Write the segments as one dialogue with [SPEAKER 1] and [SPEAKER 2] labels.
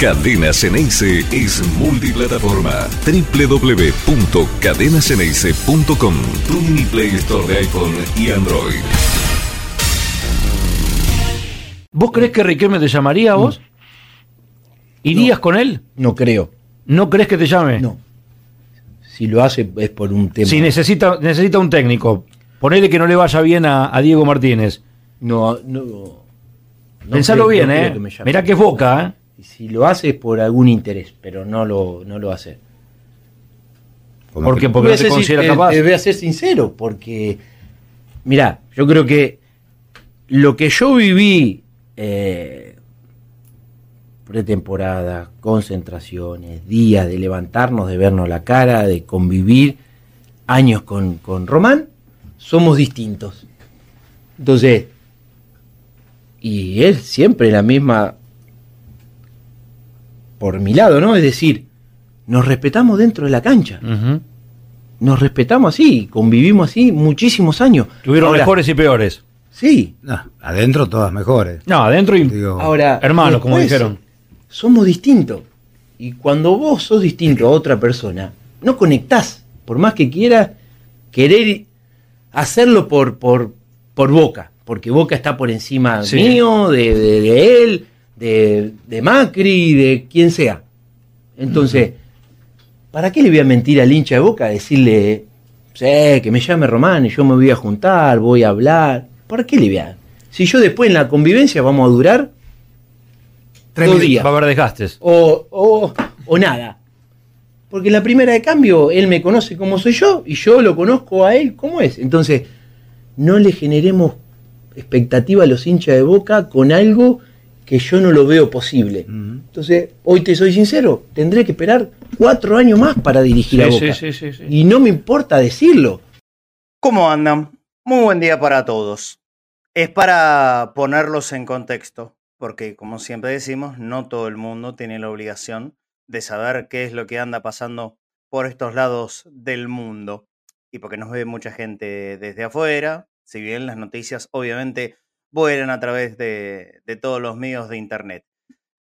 [SPEAKER 1] Cadena Ceneice es multiplataforma. www.cadenaceneice.com Tu mini Play Store de iPhone y Android.
[SPEAKER 2] ¿Vos crees que Riquelme te llamaría a vos? ¿Irías con él?
[SPEAKER 3] No creo.
[SPEAKER 2] ¿No crees que te llame?
[SPEAKER 3] No. Si lo hace es por un tema.
[SPEAKER 2] Si necesita, necesita un técnico, ponele que no le vaya bien a, a Diego Martínez.
[SPEAKER 3] No, no. no
[SPEAKER 2] Pensalo
[SPEAKER 3] creo-
[SPEAKER 2] bien,
[SPEAKER 3] no creo
[SPEAKER 2] ¿eh?
[SPEAKER 3] que me llame.
[SPEAKER 2] Mirá que es Boca, ¿eh?
[SPEAKER 3] Y Si lo hace es por algún interés, pero no lo, no lo hace.
[SPEAKER 2] Porque, porque
[SPEAKER 3] Voy
[SPEAKER 2] no te considera capaz.
[SPEAKER 3] eh, voy a ser sincero, porque. Mirá, yo creo que lo que yo viví. eh, pretemporada, concentraciones, días de levantarnos, de vernos la cara, de convivir, años con, con Román, somos distintos. Entonces, y él siempre la misma, por mi lado, ¿no? Es decir, nos respetamos dentro de la cancha, nos respetamos así, convivimos así muchísimos años.
[SPEAKER 2] Tuvieron
[SPEAKER 3] Ahora,
[SPEAKER 2] mejores y peores.
[SPEAKER 3] Sí,
[SPEAKER 4] No, adentro todas mejores.
[SPEAKER 2] No, adentro y
[SPEAKER 4] Digo,
[SPEAKER 3] ahora.
[SPEAKER 2] hermanos, como dijeron.
[SPEAKER 3] Somos distintos. Y cuando vos sos distinto a otra persona, no conectás. Por más que quieras querer hacerlo por, por, por boca. Porque boca está por encima
[SPEAKER 2] Sí.
[SPEAKER 3] mío, de, de- de él, de, de Macri, de quien sea. Entonces, ¿para qué le voy a mentir al hincha de boca? Decirle, sé, que me llame Román y yo me voy a juntar, voy a hablar. ¿Para qué le voy a.? Si yo después en la convivencia vamos a durar
[SPEAKER 4] Tres
[SPEAKER 3] dos días
[SPEAKER 2] Va a haber desgastes.
[SPEAKER 3] o, o, o nada. Porque en la primera de cambio él me conoce como soy yo y yo lo conozco a él como es. Entonces, no le generemos expectativa a los hinchas de boca con algo que yo no lo veo posible. Entonces, hoy te soy sincero, tendré que esperar cuatro años más para dirigir a
[SPEAKER 2] Sí,
[SPEAKER 3] Boca.
[SPEAKER 2] sí, sí, sí, sí.
[SPEAKER 3] Y no me importa decirlo.
[SPEAKER 5] ¿Cómo andan? Muy buen día para todos. Es para ponerlos en contexto, porque como siempre decimos, no todo el mundo tiene la obligación de saber qué es lo que anda pasando por estos lados del mundo. Y porque nos ve mucha gente desde afuera, si bien las noticias obviamente vuelan a través de, todos los medios de internet.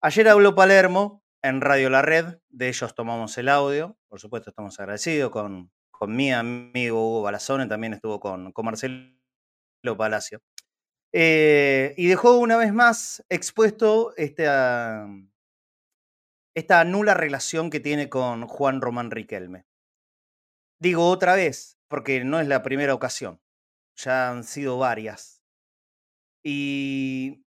[SPEAKER 5] Ayer habló Palermo en Radio La Red, de ellos tomamos el audio, por supuesto estamos agradecidos con, con mi amigo Hugo Balazone, también estuvo con, con Marcelo Palacio. Eh, y dejó una vez más expuesto esta, esta nula relación que tiene con Juan Román Riquelme. Digo otra vez, porque no es la primera ocasión, ya han sido varias. Y,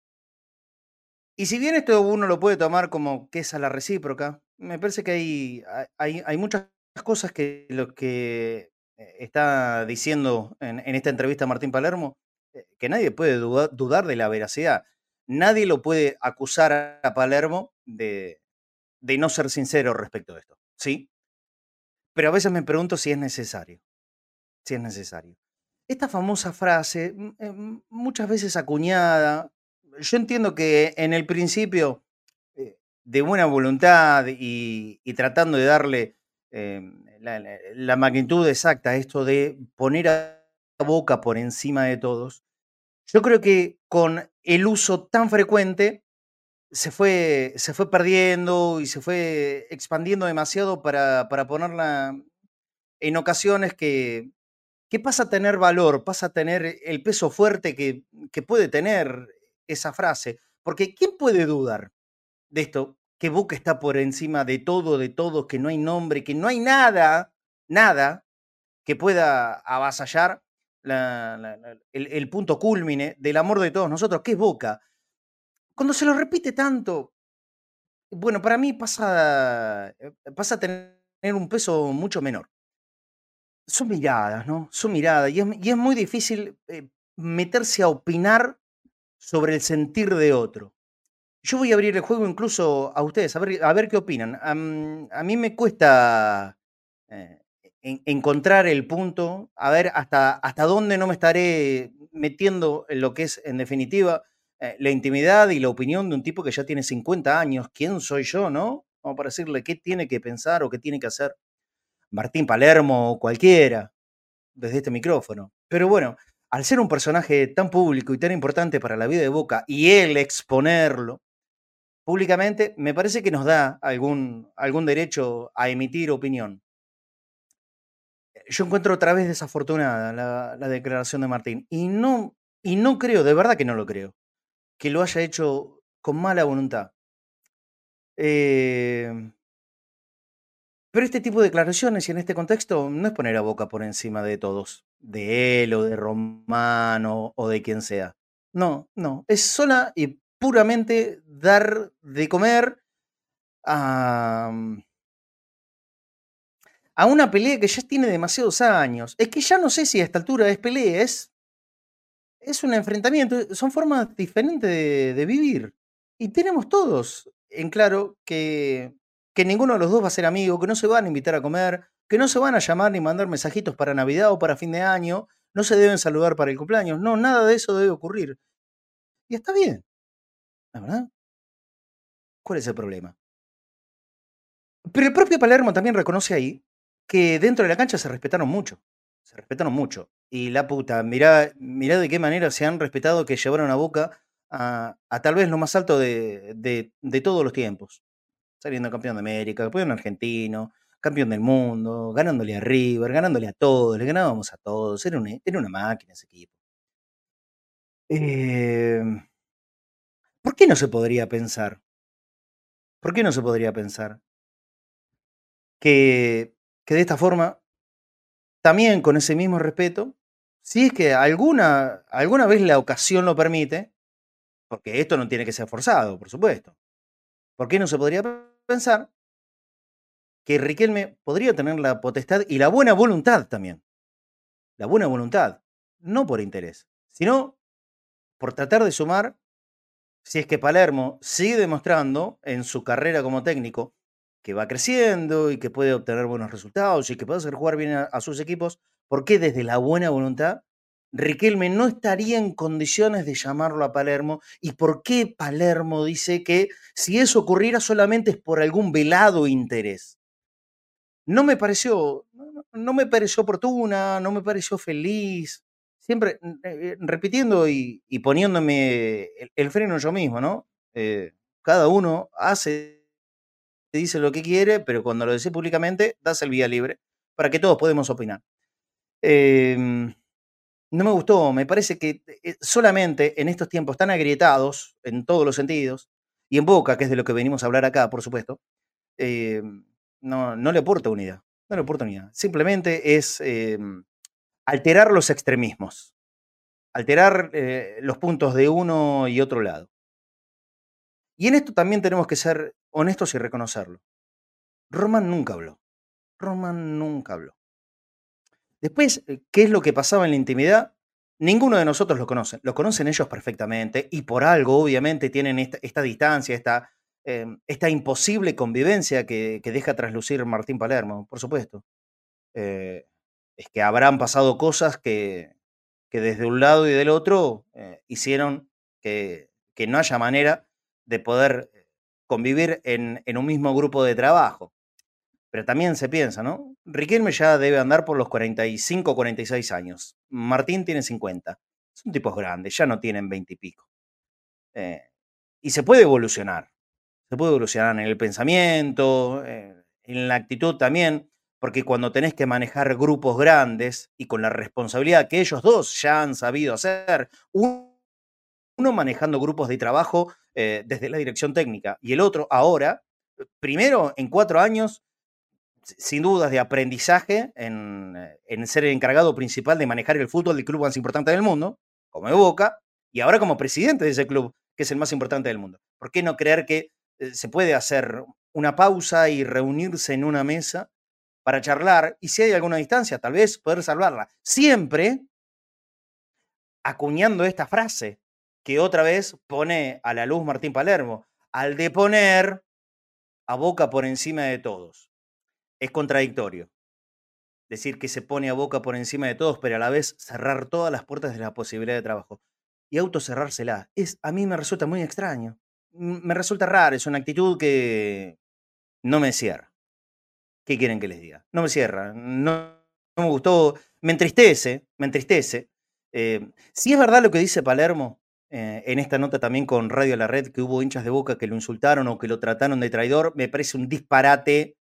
[SPEAKER 5] y si bien esto uno lo puede tomar como que es a la recíproca, me parece que hay, hay, hay muchas cosas que lo que eh, está diciendo en, esta entrevista Martín Palermo, eh, que nadie puede duda- dudar de la veracidad. Nadie lo puede acusar a Palermo de, de no ser sincero respecto de esto, ¿sí? Pero a veces me pregunto si es necesario, si es necesario. Esta famosa frase, mm, eh, muchas veces acuñada, yo entiendo que en el principio, eh, de buena voluntad y, tratando de darle la, la- la magnitud exacta a esto de poner a Boca por encima de todos, yo creo que con el uso tan frecuente se fue, se fue perdiendo y se fue expandiendo demasiado para, para ponerla en ocasiones que, que pasa a tener valor, pasa a tener el peso fuerte que, puede tener esa frase. Porque ¿quién puede dudar de esto? Que Boca está por encima de todo, de todos, que no hay nombre, que no hay nada, nada que pueda avasallar la- la- la- el, el punto culmine del amor de todos nosotros, que es Boca. Cuando se lo repite tanto, bueno, para mí pasa, eh, pasa a tener un peso mucho menor. Son miradas, ¿no? Son miradas. Y es, muy difícil eh, meterse a opinar sobre el sentir de otro. Yo voy a abrir el juego incluso a ustedes, a ver, qué opinan. A mí me cuesta eh, en- encontrar el punto, a ver hasta, hasta dónde no me estaré metiendo en lo que es, en definitiva, eh, la intimidad y la opinión de un tipo que ya tiene 50 años. ¿Quién soy yo, no? Como para decirle qué tiene que pensar o qué tiene que hacer Martín Palermo o cualquiera desde este micrófono. Pero bueno, al ser un personaje tan público y tan importante para la vida de Boca y él exponerlo, públicamente, me parece que nos da algún, algún derecho a emitir opinión. Yo encuentro otra vez desafortunada la, la declaración de Martín y no, y no creo, de verdad que no lo creo, que lo haya hecho con mala voluntad. Eh, pero este tipo de declaraciones y en este contexto no es poner a Boca por encima de todos, de él o de Romano o de quien sea. No, no, es sola y puramente dar de comer a, a una pelea que ya tiene demasiados años. Es que ya no sé si a esta altura es pelea, es, es un enfrentamiento, son formas diferentes de, de vivir. Y tenemos todos en claro que, que ninguno de los dos va a ser amigo, que no se van a invitar a comer, que no se van a llamar ni mandar mensajitos para Navidad o para fin de año, no se deben saludar para el cumpleaños. No, nada de eso debe ocurrir. Y está bien. ¿La verdad? ¿Cuál es el problema? Pero el propio Palermo también reconoce ahí que dentro de la cancha se respetaron mucho. Se respetaron mucho. Y la puta, mirá, mirá de qué manera se han respetado que llevaron a boca a, tal vez lo más alto de, de, todos los tiempos. Saliendo campeón de América, campeón argentino, campeón del mundo, ganándole a River, ganándole a todos, le ganábamos a todos. Era, era una máquina ese equipo. Eh, ¿Por qué no se podría pensar? ¿Por qué no se podría pensar que, que de esta forma, también con ese mismo respeto, si es que alguna, alguna vez la ocasión lo permite, porque esto no tiene que ser forzado, por supuesto. ¿Por qué no se podría pensar que Riquelme podría tener la potestad y la buena voluntad también? La buena voluntad, no por interés, sino por tratar de sumar, si es que Palermo sigue demostrando en su carrera como técnico que va creciendo y que puede obtener buenos resultados y que puede hacer jugar bien a, sus equipos, ¿por qué desde la buena voluntad Riquelme no estaría en condiciones de llamarlo a Palermo y por qué Palermo dice que si eso ocurriera solamente es por algún velado interés. No me pareció, no, me pareció oportuna, no me pareció feliz. Siempre eh, eh, repitiendo y, poniéndome el, freno yo mismo, ¿no? Eh, cada uno hace, dice lo que quiere, pero cuando lo dice públicamente, das el vía libre para que todos podamos opinar. Eh, no me gustó, me parece que eh, solamente en estos tiempos tan agrietados, en todos los sentidos, y en Boca, que es de lo que venimos a hablar acá, por supuesto, eh, no, le aporta unidad, no le aporta unidad. Simplemente es eh, alterar los extremismos, alterar los puntos de uno y otro lado. Y en esto también tenemos que ser honestos y reconocerlo. Roman nunca habló. Roman nunca habló. Después, eh, ¿qué es lo que pasaba en la intimidad? Ninguno de nosotros lo conoce. Lo conocen ellos perfectamente y por algo, obviamente, tienen esta, distancia, esta, em, esta imposible convivencia que, deja traslucir Martín Palermo, por supuesto. Eh, es que habrán pasado cosas que, que, desde un lado y del otro eh, hicieron que, no haya manera de poder convivir en un mismo grupo de trabajo. Pero también se piensa, ¿no? Riquelme ya debe andar por los 45, 46 años. Martín tiene 50. Son tipos grandes, ya no tienen 20 y pico. Eh, y se puede evolucionar. Se puede evolucionar en el pensamiento, eh, en la actitud también, porque cuando tenés que manejar grupos grandes y con la responsabilidad que ellos dos ya han sabido hacer, uno manejando grupos de trabajo eh, desde la dirección técnica y el otro ahora, primero en cuatro años sin dudas de aprendizaje en, ser el encargado principal de manejar el fútbol del club más importante del mundo, como Boca, y ahora como presidente de ese club, que es el más importante del mundo. ¿Por qué no creer que eh, se puede hacer una pausa y reunirse en una mesa para charlar y si hay alguna distancia, tal vez poder salvarla? Siempre acuñando esta frase que otra vez pone a la luz Martín Palermo, al de poner a Boca por encima de todos es contradictorio. Decir que se pone a boca por encima de todos, pero a la vez cerrar todas las puertas de la posibilidad de trabajo. Y autocerrársela. Es, a mí me resulta muy extraño. Me resulta raro. Es una actitud que no me cierra. ¿Qué quieren que les diga? No me cierra. No, me gustó. Me entristece. Me entristece. Eh, si es verdad lo que dice Palermo eh, en esta nota también con Radio La Red que hubo hinchas de boca que lo insultaron o que lo trataron de traidor, me parece un disparate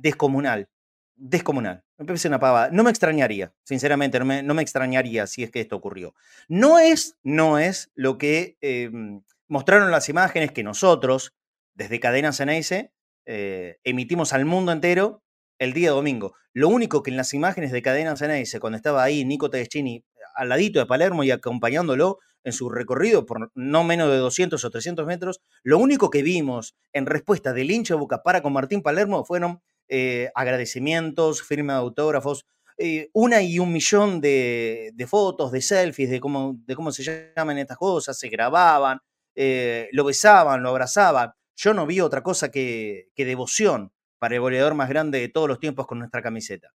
[SPEAKER 5] descomunal. Descomunal. Me parece una pava. No me extrañaría, sinceramente, no me, no me extrañaría si es que esto ocurrió. No es, no es lo que em, mostraron las imágenes que nosotros, desde Cadena Ceneice, eh, emitimos al mundo entero el día domingo. Lo único que en las imágenes de Cadena Ceneice, cuando estaba ahí Nico Tedeschini al ladito de Palermo y acompañándolo en su recorrido por no menos de 200 o 300 metros, lo único que vimos en respuesta del hincha Boca para con Martín Palermo fueron eh, agradecimientos, firma de autógrafos, eh, una y un millón de, fotos, de selfies, de cómo, se llaman estas cosas, se grababan, eh, lo besaban, lo abrazaban. Yo no vi otra cosa que, que devoción para el goleador más grande de todos los tiempos con nuestra camiseta.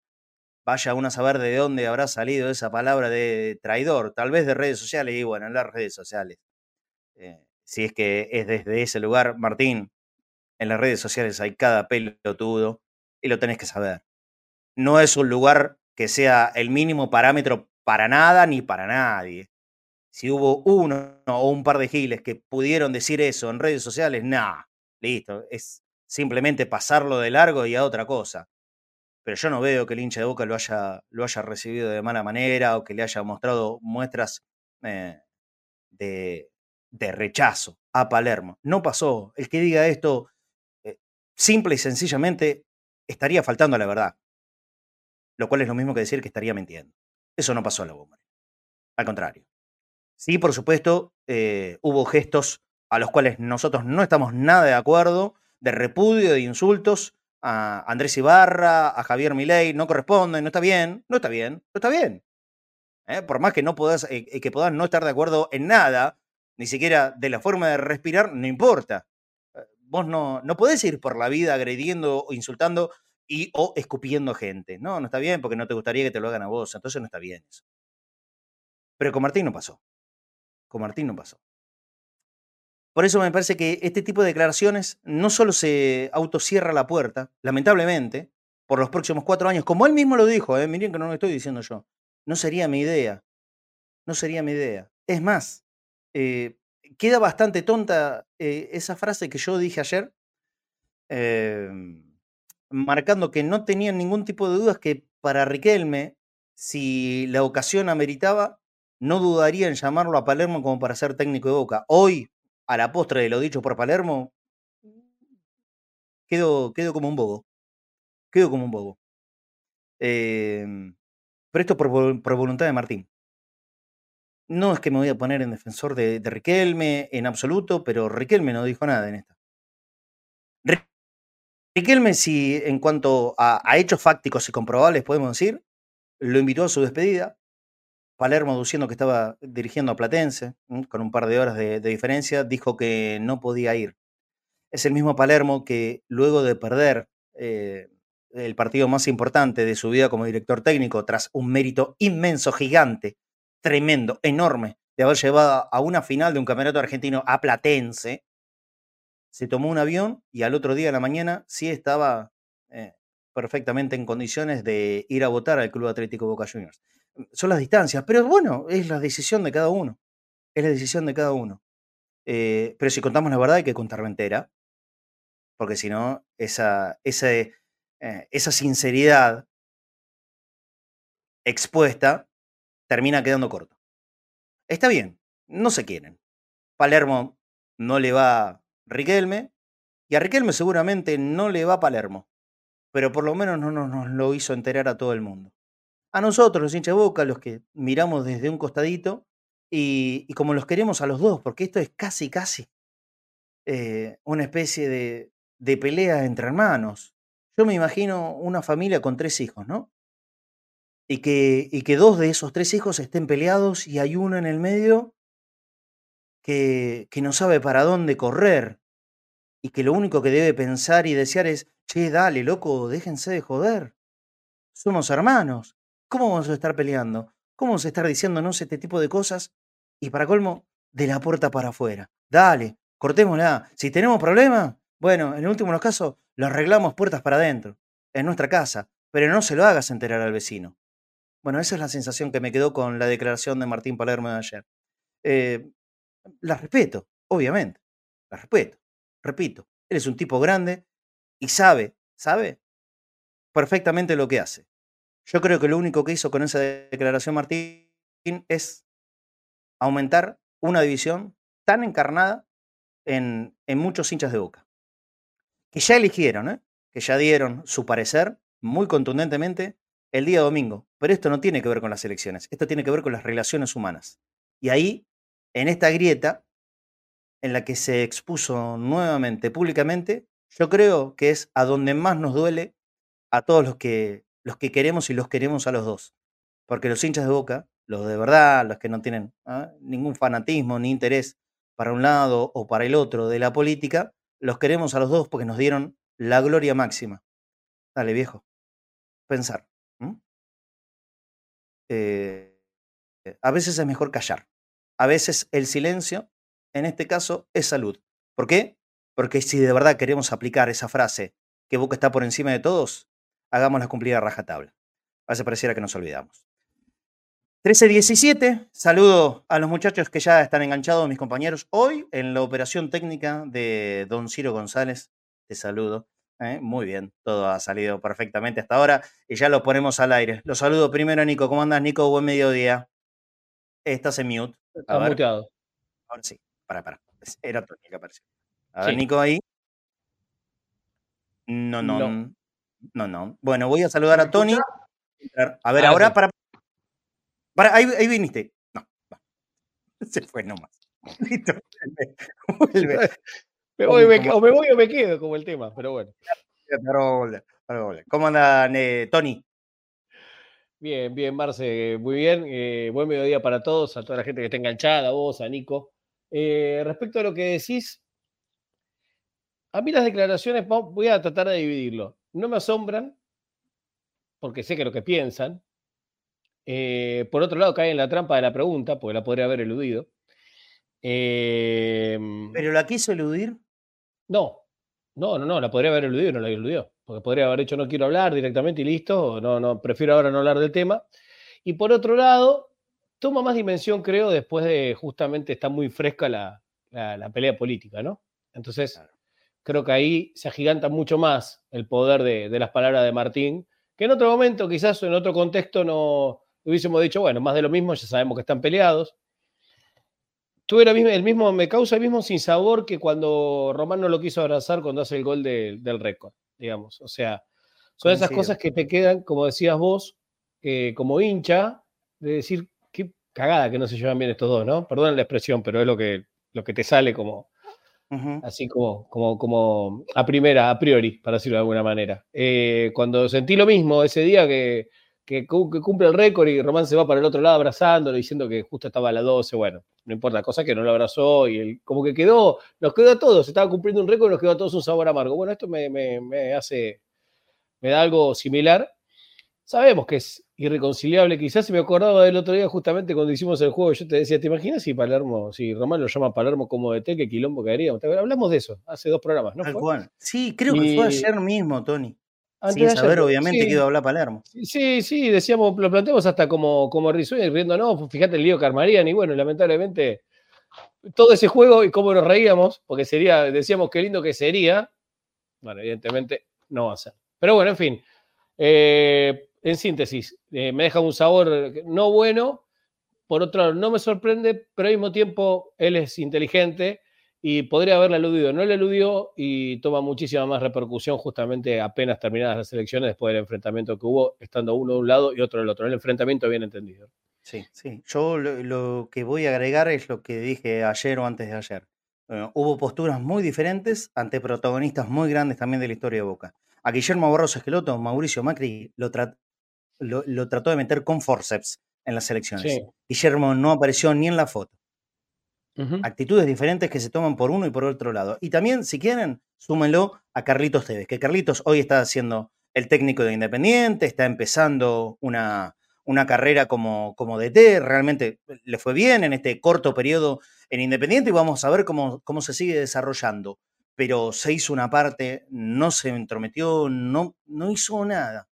[SPEAKER 5] Vaya uno a saber de dónde habrá salido esa palabra de traidor, tal vez de redes sociales, y bueno, en las redes sociales. si es que es desde ese lugar, Martín, en las redes sociales hay cada pelotudo y lo tenés que saber. No es un lugar que sea el mínimo parámetro para nada ni para nadie. Si hubo uno o un par de giles que pudieron decir eso en redes sociales, nada, listo, es simplemente pasarlo de largo y a otra cosa. Pero yo no veo que el hincha de Boca lo haya, lo haya recibido de mala manera o que le haya mostrado muestras eh, de, de, rechazo a Palermo. No pasó. El que diga esto, eh, simple y sencillamente, estaría faltando a la verdad. Lo cual es lo mismo que decir que estaría mintiendo. Eso no pasó en la bomba. Al contrario. Sí, por supuesto, eh, hubo gestos a los cuales nosotros no estamos nada de acuerdo, de repudio, de insultos a Andrés Ibarra, a Javier Milei, no corresponden, no está bien, no está bien, no está bien. ¿Eh? Por más que no puedas, eh, que puedas no estar de acuerdo en nada, ni siquiera de la forma de respirar, no importa vos no, no podés ir por la vida agrediendo o insultando y o escupiendo gente. No, no está bien porque no te gustaría que te lo hagan a vos. Entonces no está bien eso. Pero con Martín no pasó. Con Martín no pasó. Por eso me parece que este tipo de declaraciones no solo se autocierra la puerta, lamentablemente, por los próximos cuatro años, como él mismo lo dijo, ¿eh? miren que no lo estoy diciendo yo, no sería mi idea, no sería mi idea. Es más, eh, queda bastante tonta eh, esa frase que yo dije ayer, em, marcando que no tenían ningún tipo de dudas que para Riquelme, si la ocasión ameritaba, no dudaría en llamarlo a Palermo como para ser técnico de Boca. Hoy, a la postre de lo dicho por Palermo, quedo, quedo como un bobo. Quedo como un bobo. Em, pero esto por voluntad de Martín. No es que me voy a poner en defensor de, Riquelme en absoluto, pero Riquelme no dijo nada en esta. Riquelme, si en cuanto a, hechos fácticos y comprobables podemos decir, lo invitó a su despedida. Palermo, diciendo que estaba dirigiendo a Platense, con un par de horas de, diferencia, dijo que no podía ir. Es el mismo Palermo que luego de perder eh, el partido más importante de su vida como director técnico, tras un mérito inmenso, gigante, tremendo, enorme, de haber llevado a una final de un campeonato argentino a Platense, se tomó un avión y al otro día de la mañana sí estaba eh, perfectamente en condiciones de ir a votar al Club Atlético Boca Juniors. Son las distancias, pero bueno, es la decisión de cada uno. Es la decisión de cada uno. Eh, pero si contamos la verdad hay que contarla entera, porque si no, esa, esa, eh, esa sinceridad expuesta termina quedando corto. Está bien, no se quieren. Palermo no le va Riquelme y a Riquelme seguramente no le va Palermo, pero por lo menos no nos, lo hizo enterar a todo el mundo. A nosotros, los hinchas boca, los que miramos desde un costadito y, como los queremos a los dos, porque esto es casi, casi eh, una especie de, de pelea entre hermanos. Yo me imagino una familia con tres hijos, ¿no? Y que, y que dos de esos tres hijos estén peleados y hay uno en el medio que, que no sabe para dónde correr y que lo único que debe pensar y desear es, che, dale, loco, déjense de joder. Somos hermanos. ¿Cómo vamos a estar peleando? ¿Cómo vamos a estar diciéndonos este tipo de cosas? Y para colmo, de la puerta para afuera. Dale, cortémosla. Si tenemos problemas, bueno, en el último los casos, lo arreglamos puertas para adentro, en nuestra casa, pero no se lo hagas enterar al vecino. Bueno, esa es la sensación que me quedó con la declaración de Martín Palermo de ayer. Eh, las respeto, obviamente, las respeto. Repito, él es un tipo grande y sabe, sabe perfectamente lo que hace. Yo creo que lo único que hizo con esa declaración Martín es aumentar una división tan encarnada en, en muchos hinchas de boca. Que ya eligieron, ¿eh? que ya dieron su parecer muy contundentemente el día domingo. Pero esto no tiene que ver con las elecciones, esto tiene que ver con las relaciones humanas. Y ahí, en esta grieta, en la que se expuso nuevamente públicamente, yo creo que es a donde más nos duele a todos los que, los que queremos y los queremos a los dos. Porque los hinchas de boca, los de verdad, los que no tienen ¿ah? ningún fanatismo ni interés para un lado o para el otro de la política, los queremos a los dos porque nos dieron la gloria máxima. Dale, viejo. Pensar. Eh, a veces es mejor callar. A veces el silencio, en este caso, es salud. ¿Por qué? Porque si de verdad queremos aplicar esa frase que Boca está por encima de todos, hagámosla cumplir a rajatabla. A veces pareciera que nos olvidamos. 13.17, saludo a los muchachos que ya están enganchados, mis compañeros. Hoy en la operación técnica de don Ciro González, te saludo. ¿Eh? Muy bien, todo ha salido perfectamente hasta ahora y ya lo ponemos al aire. Lo saludo primero a Nico. ¿Cómo andas, Nico? Buen mediodía. Estás en mute.
[SPEAKER 6] Está muteado.
[SPEAKER 5] Ahora sí, para, para. Era Tony que apareció. A ver, Nico ahí. No, no, no, no. Bueno, voy a saludar a Tony. A ver, ah, ahora para, para. ahí, ahí viniste. No, va. Se fue nomás. Listo.
[SPEAKER 6] Vuelve. Me voy, o me voy o me quedo, como el tema, pero bueno.
[SPEAKER 5] ¿Cómo anda, Tony?
[SPEAKER 6] Bien, bien, Marce, muy bien. Eh, buen mediodía para todos, a toda la gente que está enganchada, a vos, a Nico. Eh, respecto a lo que decís, a mí las declaraciones, voy a tratar de dividirlo. No me asombran, porque sé que lo que piensan. Eh, por otro lado, cae en la trampa de la pregunta, porque la podría haber eludido.
[SPEAKER 5] ¿Pero la quiso eludir?
[SPEAKER 6] No, no, no, no, la podría haber eludido y no la eludió. Porque podría haber dicho no quiero hablar directamente y listo, no, no, prefiero ahora no hablar del tema. Y por otro lado, toma más dimensión, creo, después de justamente está muy fresca la, pelea política, ¿no? Entonces, creo que ahí se agiganta mucho más el poder de, de, las palabras de Martín, que en otro momento, quizás en otro contexto, no hubiésemos dicho, bueno, más de lo mismo, ya sabemos que están peleados, tuve el mismo, me causa el mismo sinsabor que cuando Román no lo quiso abrazar cuando hace el gol del récord, digamos. O sea, son esas cosas que te quedan, como decías vos, eh, como hincha, de decir, qué cagada que no se llevan bien estos dos, ¿no? Perdón la expresión, pero es lo que, lo que te sale como, así como, como, como a primera, a priori, para decirlo de alguna manera. Eh, cuando sentí lo mismo ese día que que, cumple el récord y Román se va para el otro lado abrazándolo, diciendo que justo estaba a las 12, bueno, no importa, cosa que no lo abrazó y él, como que quedó, nos quedó a todos, estaba cumpliendo un récord y nos quedó a todos un sabor amargo. Bueno, esto me, me, hace, me da algo similar. Sabemos que es irreconciliable, quizás se me acordaba del otro día justamente cuando hicimos el juego, yo te decía, ¿te imaginas si Palermo, si Román lo llama Palermo como de té, qué quilombo caeríamos? Hablamos de eso hace dos programas, ¿no?
[SPEAKER 5] Sí, creo que fue ayer mismo, Tony. Sin saber, obviamente, que iba a hablar Palermo.
[SPEAKER 6] Sí, sí, decíamos, lo planteamos hasta como, como risueño, riendo, no, fíjate el lío que armarían, y bueno, lamentablemente, todo ese juego y cómo nos reíamos, porque sería, decíamos qué lindo que sería, bueno, evidentemente no va a ser. Pero bueno, en fin, eh, en síntesis, eh, me deja un sabor no bueno, por otro lado, no me sorprende, pero al mismo tiempo él es inteligente y podría haberla eludido. No la eludió y toma muchísima más repercusión justamente apenas terminadas las elecciones después del enfrentamiento que hubo, estando uno de un lado y otro del otro. El enfrentamiento bien entendido.
[SPEAKER 5] Sí, sí. Yo lo, que voy a agregar es lo que dije ayer o antes de ayer. Eh, hubo posturas muy diferentes ante protagonistas muy grandes también de la historia de Boca. A Guillermo Barroso Esqueloto, Mauricio Macri lo, lo, trató de meter con forceps en las elecciones. Guillermo no apareció ni en la foto. Actitudes diferentes que se toman por uno y por otro lado. Y también, si quieren, súmenlo a Carlitos Tevez, que Carlitos hoy está haciendo el técnico de Independiente, está empezando una, una carrera como, como DT, realmente le fue bien en este corto periodo en Independiente y vamos a ver cómo, cómo se sigue desarrollando. Pero se hizo una parte, no se entrometió, no, no hizo nada.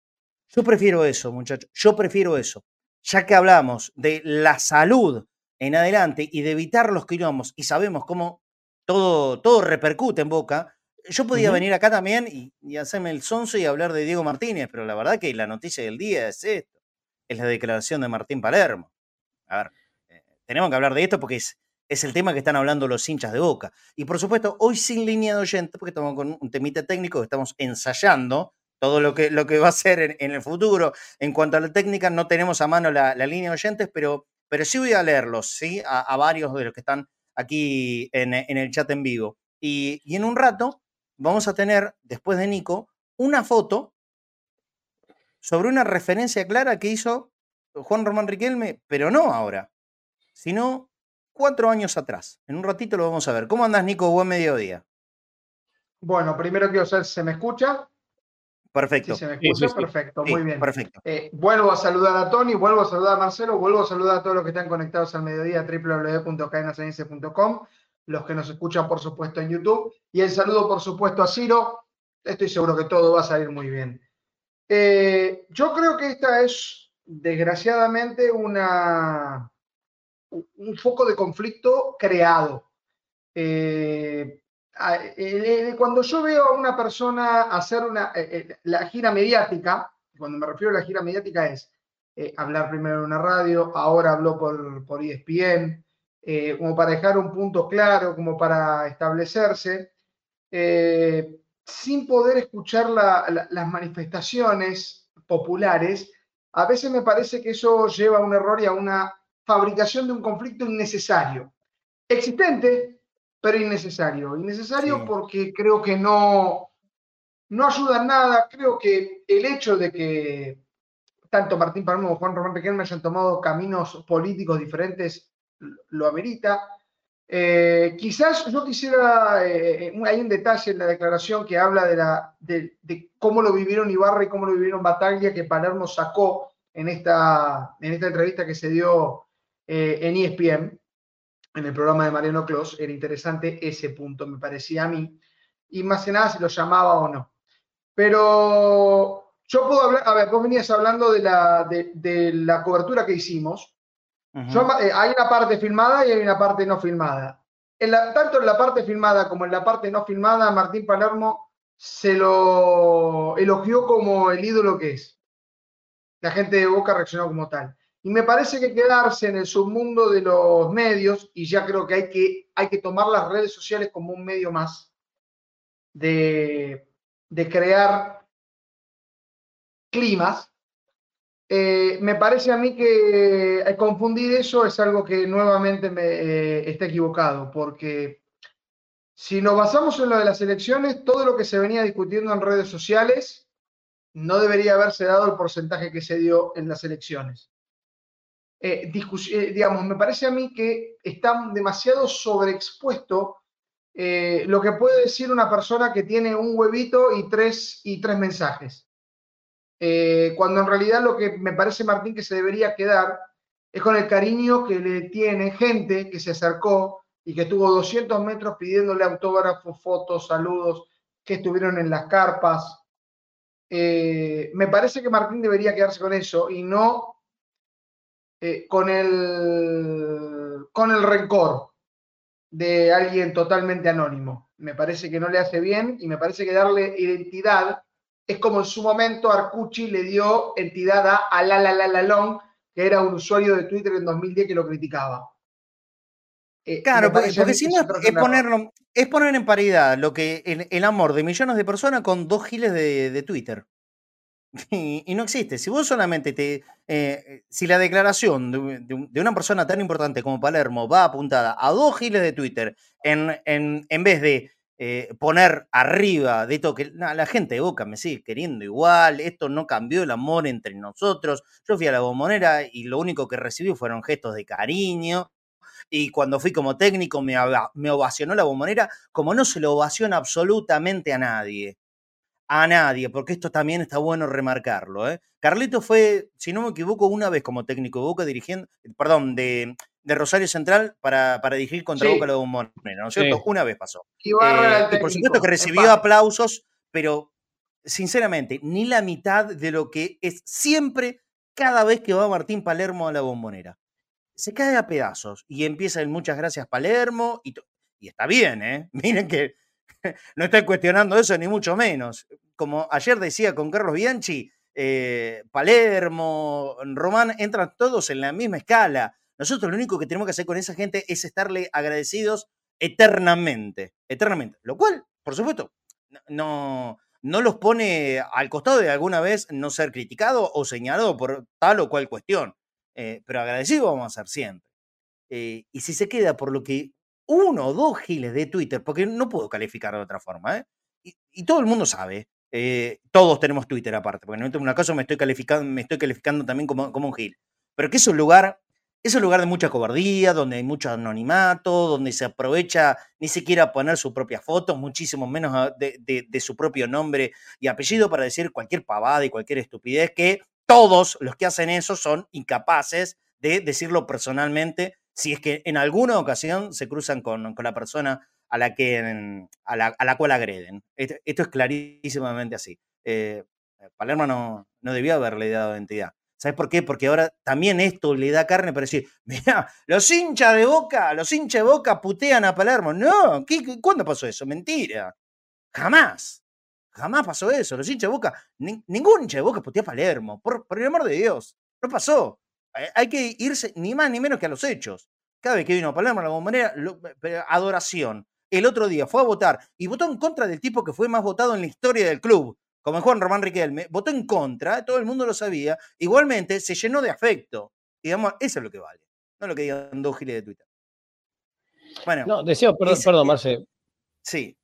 [SPEAKER 5] Yo prefiero eso, muchachos, yo prefiero eso. Ya que hablamos de la salud en adelante y de evitar los quilombos, y sabemos cómo todo, todo repercute en Boca, yo podía venir acá también y, y hacerme el sonso y hablar de Diego Martínez, pero la verdad que la noticia del día es esto, es la declaración de Martín Palermo. A ver, eh, tenemos que hablar de esto porque es, es el tema que están hablando los hinchas de Boca. Y por supuesto, hoy sin línea de oyente, porque estamos con un temita técnico que estamos ensayando todo lo que, lo que va a ser en, en el futuro. En cuanto a la técnica, no tenemos a mano la, la línea de oyentes, pero, pero sí voy a leerlos, ¿sí? A, varios de los que están aquí en, el chat en vivo. Y, en un rato vamos a tener, después de Nico, una foto sobre una referencia clara que hizo Juan Román Riquelme, pero no ahora, sino cuatro años atrás. En un ratito lo vamos a ver. ¿Cómo andas, Nico? Buen mediodía.
[SPEAKER 7] Bueno, primero quiero saber se me escucha.
[SPEAKER 5] Perfecto.
[SPEAKER 7] Se me escucha,
[SPEAKER 6] sí, sí.
[SPEAKER 7] perfecto,
[SPEAKER 5] Sí,
[SPEAKER 7] muy bien.
[SPEAKER 5] Perfecto.
[SPEAKER 7] Eh, vuelvo a saludar a Tony, vuelvo a saludar a Marcelo, vuelvo a saludar a todos los que están conectados al mediodía, www.cadenasense.com, los que nos escuchan, por supuesto, en YouTube, y el saludo, por supuesto, a Ciro. Estoy seguro que todo va a salir muy bien. Eh, yo creo que esta es, desgraciadamente, una, un foco de conflicto creado. Eh, cuando yo veo a una persona hacer una, eh, eh, la gira mediática, cuando me refiero a la gira mediática es eh, hablar primero en una radio, ahora habló por, por ESPN, eh, como para dejar un punto claro, como para establecerse, eh, sin poder escuchar la- la- las manifestaciones populares, a veces me parece que eso lleva a un error y a una fabricación de un conflicto innecesario. Existente, pero innecesario. Innecesario
[SPEAKER 5] Sí.
[SPEAKER 7] porque creo que no, no ayuda en nada. Creo que el hecho de que tanto Martín Palermo como Juan Román Riquelme hayan tomado caminos políticos diferentes lo amerita. Eh, quizás yo quisiera, eh, un- hay un detalle en la declaración que habla de, la, de, de cómo lo vivieron Ibarra y cómo lo vivieron Bataglia, que Palermo sacó en esta, en esta entrevista que se dio eh, en ESPN, en el programa de Mariano Clos. Era interesante ese punto, me parecía a mí. Y más que nada si lo llamaba o no. Pero yo puedo hablar, a ver, vos venías hablando de la, de, de la cobertura que hicimos. Yo, eh, hay una parte filmada y hay una parte no filmada. En la- tanto en la parte filmada como en la parte no filmada, Martín Palermo se lo elogió como el ídolo que es. La gente de Boca reaccionó como tal. Y me parece que quedarse en el submundo de los medios, y ya creo que hay que, hay que tomar las redes sociales como un medio más de, de crear climas, eh, me parece a mí que eh, confundir eso es algo que nuevamente me, eh, está equivocado, porque si nos basamos en lo de las elecciones, todo lo que se venía discutiendo en redes sociales no debería haberse dado el porcentaje que se dio en las elecciones. Eh, eh, digamos, me parece a mí que está demasiado sobreexpuesto eh, lo que puede decir una persona que tiene un huevito y tres, y tres mensajes. Cuando en realidad lo que me parece, Martín, que se debería quedar es con el cariño que le tiene gente que se acercó y que estuvo 200 metros pidiéndole autógrafos, fotos, saludos, que estuvieron en las carpas. Me parece que Martín debería quedarse con eso y no eh, con, el, con el rencor de alguien totalmente anónimo. Me parece que no le hace bien y me parece que darle identidad es como en su momento Arcucci le dio entidad a Alalalalong, que era un usuario de Twitter en 2010 que lo criticaba. Eh,
[SPEAKER 5] Claro, porque, si no es, ponerlo, es poner en paridad lo que el, el amor de millones de personas con dos giles de, de Twitter. Y, no existe. Si vos solamente te. eh, si la declaración de, un- de un- de una persona tan importante como Palermo va apuntada a dos giles de Twitter en, en, en vez de eh, poner arriba de todo que nah, la gente de Boca me sigue queriendo igual, esto no cambió el amor entre nosotros. Yo fui a la bombonera y lo único que recibí fueron gestos de cariño. Y cuando fui como técnico me, me ovacionó la bombonera como no se lo ovaciona absolutamente a nadie a nadie, porque esto también está bueno remarcarlo. ¿eh? Carlito fue, si no me equivoco, una vez como técnico de Boca dirigiendo, perdón, de, de Rosario Central para, para dirigir contra
[SPEAKER 7] Sí.
[SPEAKER 5] Boca la Bombonera, ¿no es cierto?
[SPEAKER 6] Sí.
[SPEAKER 5] Una vez pasó. Eh, y por supuesto que recibió aplausos, pero sinceramente, ni la mitad de lo que es siempre cada vez que va Martín Palermo a la bombonera. se cae a pedazos y empieza el muchas gracias Palermo y, y está bien, ¿eh? Miren que no estoy cuestionando eso ni mucho menos. Como ayer decía con Carlos Bianchi, eh, Palermo, Román, entran todos en la misma escala. Nosotros lo único que tenemos que hacer con esa gente es estarle agradecidos eternamente, eternamente. Lo cual, por supuesto, no, no los pone al costado de alguna vez no ser criticado o señalado por tal o cual cuestión. Eh, pero agradecido vamos a ser siempre. Eh, y si se queda por lo que uno o dos giles de Twitter, porque no puedo calificar de otra forma, ¿eh? y, todo el mundo sabe, todos tenemos Twitter aparte, porque en una caso me estoy calificando, me estoy calificando también como, como un gil, pero que es un lugar es un lugar de mucha cobardía, donde hay mucho anonimato, donde se aprovecha ni siquiera poner su propia foto, muchísimo menos ah, de, su propio nombre y apellido para decir cualquier pavada y cualquier estupidez, que todos los que hacen eso son incapaces de decirlo personalmente si es que en alguna ocasión se cruzan con, la persona a la, que, a la, cual agreden. Esto, es clarísimamente así. Eh, Palermo no, no debió haberle dado identidad. ¿Sabes por qué? Porque ahora también esto le da carne para decir, mira, los hinchas de Boca, los hinchas de Boca putean a Palermo. No, ¿cuándo pasó eso? Mentira. Jamás. Jamás pasó eso. Los hinchas de Boca, ningún hincha de Boca putea a Palermo. Por, el amor de Dios. No pasó. Hay que irse ni más ni menos que a los hechos. Cada vez que vino a Palermo, de alguna manera, adoración. El otro día fue a votar y votó en contra del tipo que fue más votado en la historia del club como Juan Román Riquelme, votó en contra, todo el mundo lo sabía, igualmente se llenó de afecto. Digamos, eso es lo que vale, no lo que digan dos giles de Twitter.
[SPEAKER 6] Bueno. No, decía, perdón, perdón, Marce.
[SPEAKER 5] Sí.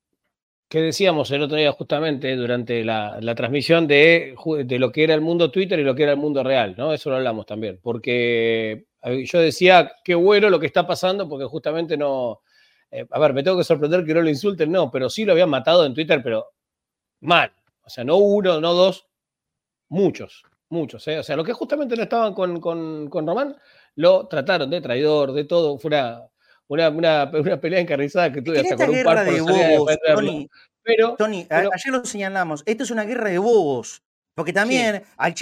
[SPEAKER 6] Que decíamos el otro día justamente durante la, transmisión de, de, lo que era el mundo Twitter y lo que era el mundo real, ¿no? Eso lo hablamos también, porque yo decía, qué bueno lo que está pasando, porque justamente no, eh, a ver, me tengo que sorprender que no lo insulten, no, pero sí lo habían matado en Twitter, pero mal, o sea, no uno, no dos, muchos, muchos. ¿eh? O sea, los que justamente no estaban con, con, con, Román lo trataron de traidor, de todo. Fue una, una, una, pelea encarnizada que tuve hasta con un par
[SPEAKER 5] de bobos, Tony, pero, Tony, ayer lo señalamos, esto es una guerra de bobos. Porque también a,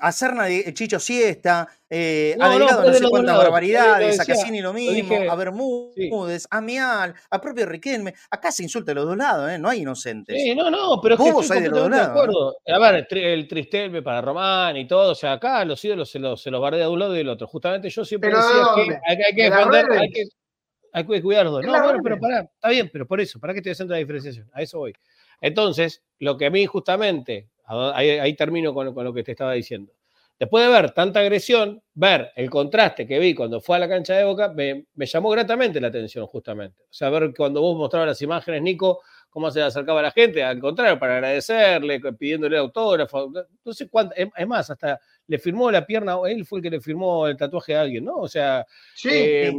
[SPEAKER 5] a, Serna de Chicho Siesta, eh, no, ha delegado no, sé cuántas barbaridades, a Cassini lo mismo, a Bermúdez, a Mial, a propio Riquelme. Acá se insulta de los dos lados, ¿eh? no hay inocentes.
[SPEAKER 6] Sí, no, no, pero es que estoy de, acuerdo. A ver, el, Tristelme para Román y todo, o sea, acá los ídolos se los, se los bardea de un lado y del otro. Justamente yo siempre decía que hay, que defender, hay que, hay que cuidarlo. No, bueno, pero pará, está bien, pero por eso, ¿para qué estoy haciendo la diferenciación? A eso voy. Entonces, lo que a mí justamente Ahí, termino con, lo que te estaba diciendo. Después de ver tanta agresión, ver el contraste que vi cuando fue a la cancha de Boca, me, llamó gratamente la atención, justamente. O sea, ver cuando vos mostrabas las imágenes, Nico, cómo se acercaba a la gente, al contrario, para agradecerle, pidiéndole autógrafo. No sé cuánto, es más, hasta le firmó la pierna, él fue el que le firmó el tatuaje a alguien, ¿no? O sea, eh,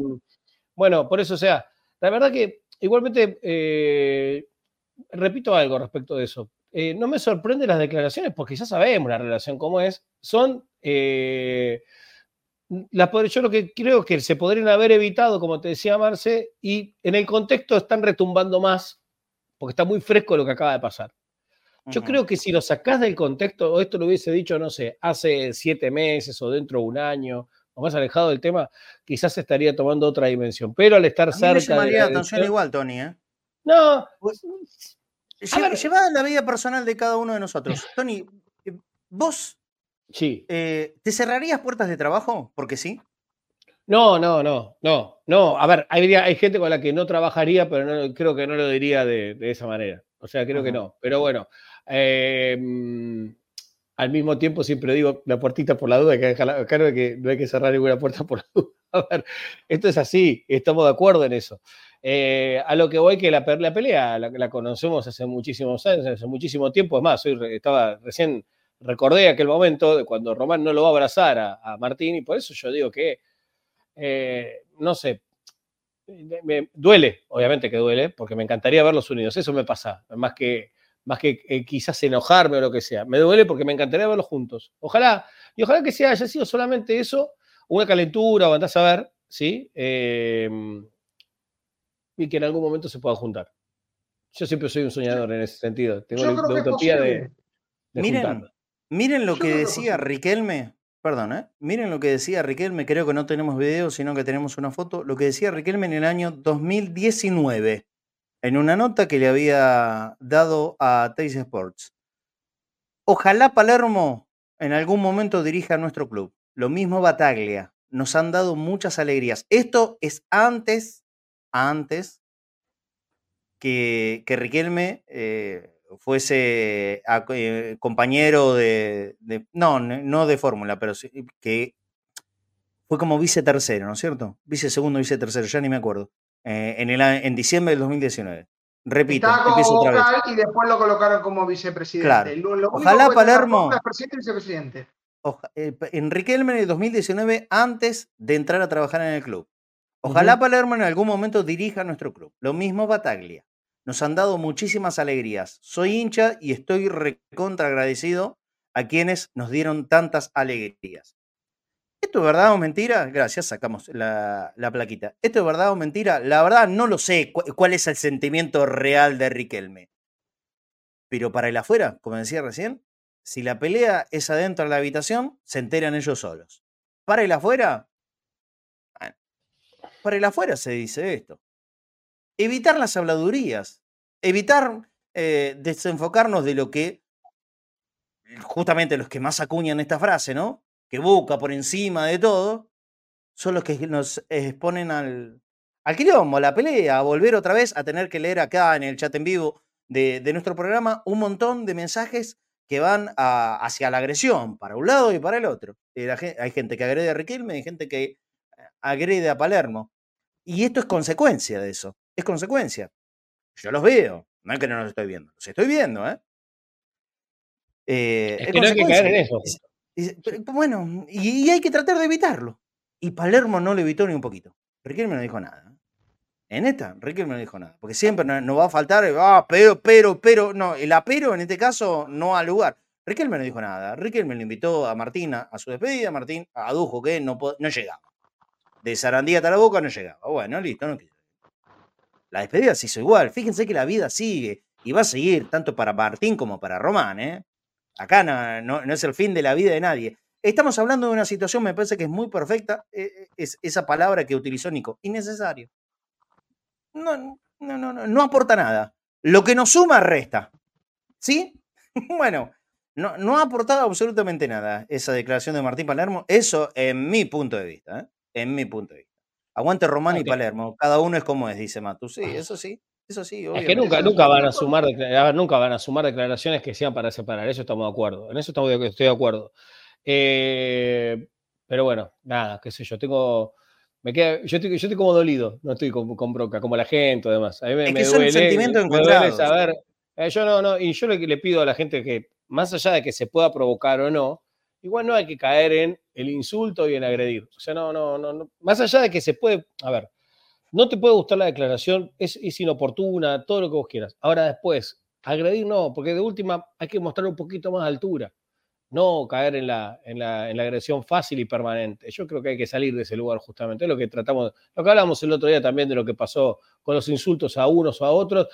[SPEAKER 6] bueno, por eso, o sea, la verdad que igualmente, eh, repito algo respecto de eso. Eh, no me sorprende las declaraciones porque ya sabemos la relación cómo es. Son. Eh, yo lo que creo que se podrían haber evitado, como te decía Marce, y en el contexto están retumbando más porque está muy fresco lo que acaba de pasar. Yo creo que si lo sacás del contexto, o esto lo hubiese dicho, no sé, hace siete meses o dentro de un año, o más alejado del tema, quizás estaría tomando otra dimensión. Pero al estar cerca.
[SPEAKER 5] Me igual, Tony, ¿eh?
[SPEAKER 6] No, pues,
[SPEAKER 5] Lleva, la vida personal de cada uno de nosotros. Tony, eh, vos
[SPEAKER 6] sí.
[SPEAKER 5] Eh, ¿te cerrarías puertas de trabajo? Porque sí.
[SPEAKER 6] No, no, no, no, no. A ver, hay, hay gente con la que no trabajaría, pero no, creo que no lo diría de, esa manera. O sea, creo que no. Pero bueno, em, al mismo tiempo siempre digo la puertita por la duda, que claro que no hay que cerrar ninguna puerta por la duda. A ver, esto es así, estamos de acuerdo en eso. Eh, a lo que voy que la, pelea la, conocemos hace muchísimos años, hace muchísimo tiempo. Es más, hoy estaba recién recordé aquel momento de cuando Román no lo va a abrazar a, Martín y por eso yo digo que, eh, no sé, me, duele, obviamente que duele, porque me encantaría verlos unidos. Eso me pasa, más que, más que eh, quizás enojarme o lo que sea. Me duele porque me encantaría verlos juntos. Ojalá, y ojalá que sea, haya sido solamente eso, una calentura o andás a ver, ¿sí? y que en algún momento se pueda juntar. Yo siempre soy un soñador en ese sentido. Tengo la, utopía de,
[SPEAKER 5] miren, miren lo que decía Riquelme perdón, ¿eh? miren lo que decía Riquelme, creo que no tenemos video, sino que tenemos una foto, lo que decía Riquelme en el año 2019, en una nota que le había dado a Teis Sports. Ojalá Palermo en algún momento dirija a nuestro club. Lo mismo Bataglia. Nos han dado muchas alegrías. Esto es antes, antes que, que Riquelme eh, fuese eh, compañero de, no, no de fórmula, pero sí, que fue como vice tercero, ¿no es cierto? Vice segundo, vice tercero, ya ni me acuerdo. Eh, en, el, en diciembre del 2019. Repito,
[SPEAKER 7] como empiezo otra vez. y después lo colocaron como vicepresidente.
[SPEAKER 5] Claro.
[SPEAKER 7] Lo,
[SPEAKER 5] Ojalá Palermo.
[SPEAKER 7] Presidente y vicepresidente.
[SPEAKER 5] Eh, Enrique Elmer en el 2019 antes de entrar a trabajar en el club. Ojalá Palermo en algún momento dirija nuestro club. Lo mismo Bataglia. Nos han dado muchísimas alegrías. Soy hincha y estoy recontra agradecido a quienes nos dieron tantas alegrías. ¿Esto es verdad o mentira? Gracias, sacamos la, plaquita. ¿Esto es verdad o mentira? La verdad no lo sé cuál es el sentimiento real de Riquelme. Pero para el afuera, como decía recién, si la pelea es adentro de la habitación, se enteran ellos solos. Para el afuera, para el afuera se dice esto. Evitar las habladurías, evitar eh, desenfocarnos de lo que, justamente los que más acuñan esta frase, ¿no? Que busca por encima de todo, son los que nos exponen al, al quilombo, a la pelea, a volver otra vez a tener que leer acá en el chat en vivo de, nuestro programa un montón de mensajes que van hacia la agresión, para un lado y para el otro. Eh, hay gente que agrede a Riquelme, hay gente que eh, agrede a Palermo. Y esto es consecuencia de eso, es consecuencia. Yo los veo, no es que no los estoy viendo, los estoy viendo, ¿eh?
[SPEAKER 6] eh es que no hay que caer en eso.
[SPEAKER 5] Bueno, y, hay que tratar de evitarlo. Y Palermo no lo evitó ni un poquito. Riquelme no dijo nada. En esta, Riquelme no dijo nada. Porque siempre nos va a faltar, ah, pero, pero, pero. No, el apero en este caso no ha lugar. Riquelme no dijo nada. Riquelme le invitó a Martín a, su despedida. Martín adujo que no, no llegaba. De Sarandía hasta la boca no llegaba. Bueno, listo, no La despedida se hizo igual. Fíjense que la vida sigue y va a seguir tanto para Martín como para Román, ¿eh? Acá no, es el fin de la vida de nadie. Estamos hablando de una situación, me parece que es muy perfecta, eh, es esa palabra que utilizó Nico, innecesario. No, no, no, no, no aporta nada. Lo que nos suma resta. ¿Sí? bueno, no, no ha aportado absolutamente nada esa declaración de Martín Palermo. Eso en mi punto de vista. ¿eh? En mi punto de vista. Aguante Román y Palermo. Cada uno es como es, dice Matu. Sí, eso sí. Eso sí,
[SPEAKER 6] Es que nunca, nunca, van a sumar, nunca van a sumar declaraciones que sean para separar, eso estamos de acuerdo, en eso estamos estoy de acuerdo. Eh, pero bueno, nada, qué sé yo, tengo, me queda, yo, estoy, yo estoy como dolido, no estoy con, con bronca, como la gente o demás. A mí me,
[SPEAKER 5] es que duele, sentimientos encontrados.
[SPEAKER 6] saber, eh, yo no, no, y yo le, le pido a la gente que, más allá de que se pueda provocar o no, igual no hay que caer en el insulto y en agredir. O sea, no, no, no, no. más allá de que se puede, a ver, no te puede gustar la declaración, es, inoportuna, todo lo que vos quieras. Ahora después, agredir no, porque de última hay que mostrar un poquito más de altura, no caer en la, en la, agresión fácil y permanente. Yo creo que hay que salir de ese lugar justamente. Es lo que tratamos, lo que hablamos el otro día también de lo que pasó con los insultos a unos o a otros,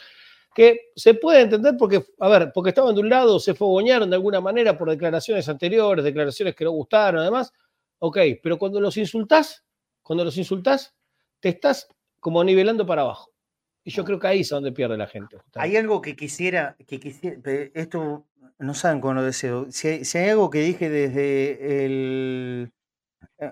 [SPEAKER 6] que se puede entender porque, a ver, porque estaban de un lado, se fogoñaron de alguna manera por declaraciones anteriores, declaraciones que no gustaron, además, ok, pero cuando los insultás, cuando los insultás, te estás como nivelando para abajo. Y yo creo que ahí es donde pierde la gente.
[SPEAKER 5] Hay algo que quisiera, que quisiera, esto no saben cómo lo deseo. Si hay, algo que dije desde el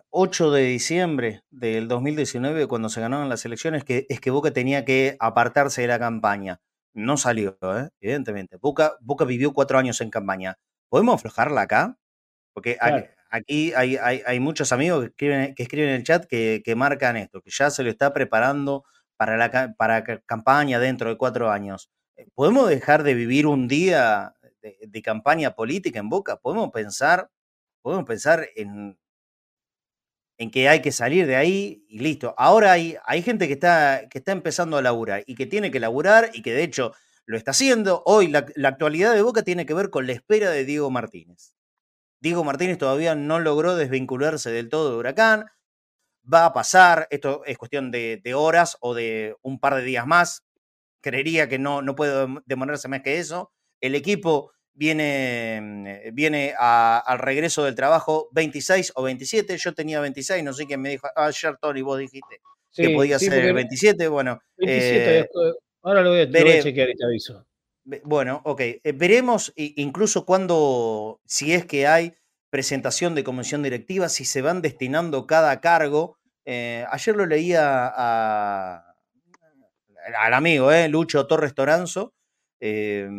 [SPEAKER 5] 8 de diciembre del 2019, cuando se ganaron las elecciones, que es que Boca tenía que apartarse de la campaña. No salió, ¿eh? evidentemente. Boca, Boca vivió cuatro años en campaña. ¿Podemos aflojarla acá? Porque aquí hay, muchos amigos que escriben, en el chat que, marcan esto, que ya se lo está preparando para la campaña dentro de cuatro años. Eh, ¿Podemos dejar de vivir un día de, campaña política en Boca? ¿Podemos pensar, podemos pensar en, que hay que salir de ahí y listo? Ahora hay, gente que está, empezando a laburar y que tiene que laburar y que de hecho lo está haciendo. Hoy la actualidad de Boca tiene que ver con la espera de Diego Martínez. Diego Martínez todavía no logró desvincularse del todo de Huracán. Va a pasar, esto es cuestión de, horas o de un par de días más. Creería que no, no puede demorarse más que eso. El equipo viene, mm, viene a- al regreso del trabajo 26 o 27. Yo tenía 26, no sé quién me dijo. Ah, ayer, Tony, vos dijiste que podía
[SPEAKER 6] sí,
[SPEAKER 5] ser el
[SPEAKER 6] porque
[SPEAKER 5] 27. Bueno,
[SPEAKER 6] 27
[SPEAKER 5] eh,
[SPEAKER 6] ahora lo voy, a, lo voy a
[SPEAKER 5] veré-
[SPEAKER 6] chequear y te aviso.
[SPEAKER 5] Bueno, ok. eh, veremos incluso cuando, si es que hay presentación de comisión directiva, si se van destinando cada cargo. Eh, ayer lo leía al amigo, eh, Lucho Torres Toranzo, eh,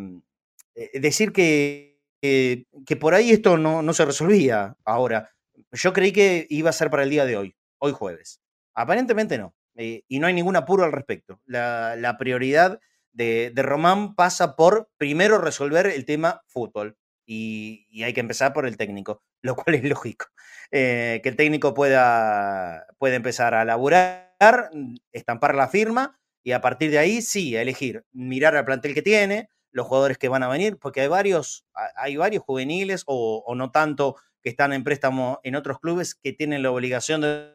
[SPEAKER 5] decir que, que- por ahí esto no, no se resolvía ahora. Yo creí que iba a ser para el día de hoy, hoy jueves. Aparentemente no. y no hay ningún apuro al respecto. La prioridad de, de Román pasa por primero resolver el tema fútbol. Y, y hay que empezar por el técnico, lo cual es lógico. Eh, que el técnico pueda, pueda empezar a laburar, estampar la firma y a partir de ahí sí, a elegir, mirar al plantel que tiene, los jugadores que van a venir, porque hay varios, ha- hay varios juveniles o, o no tanto que están en préstamo en otros clubes que tienen la obligación de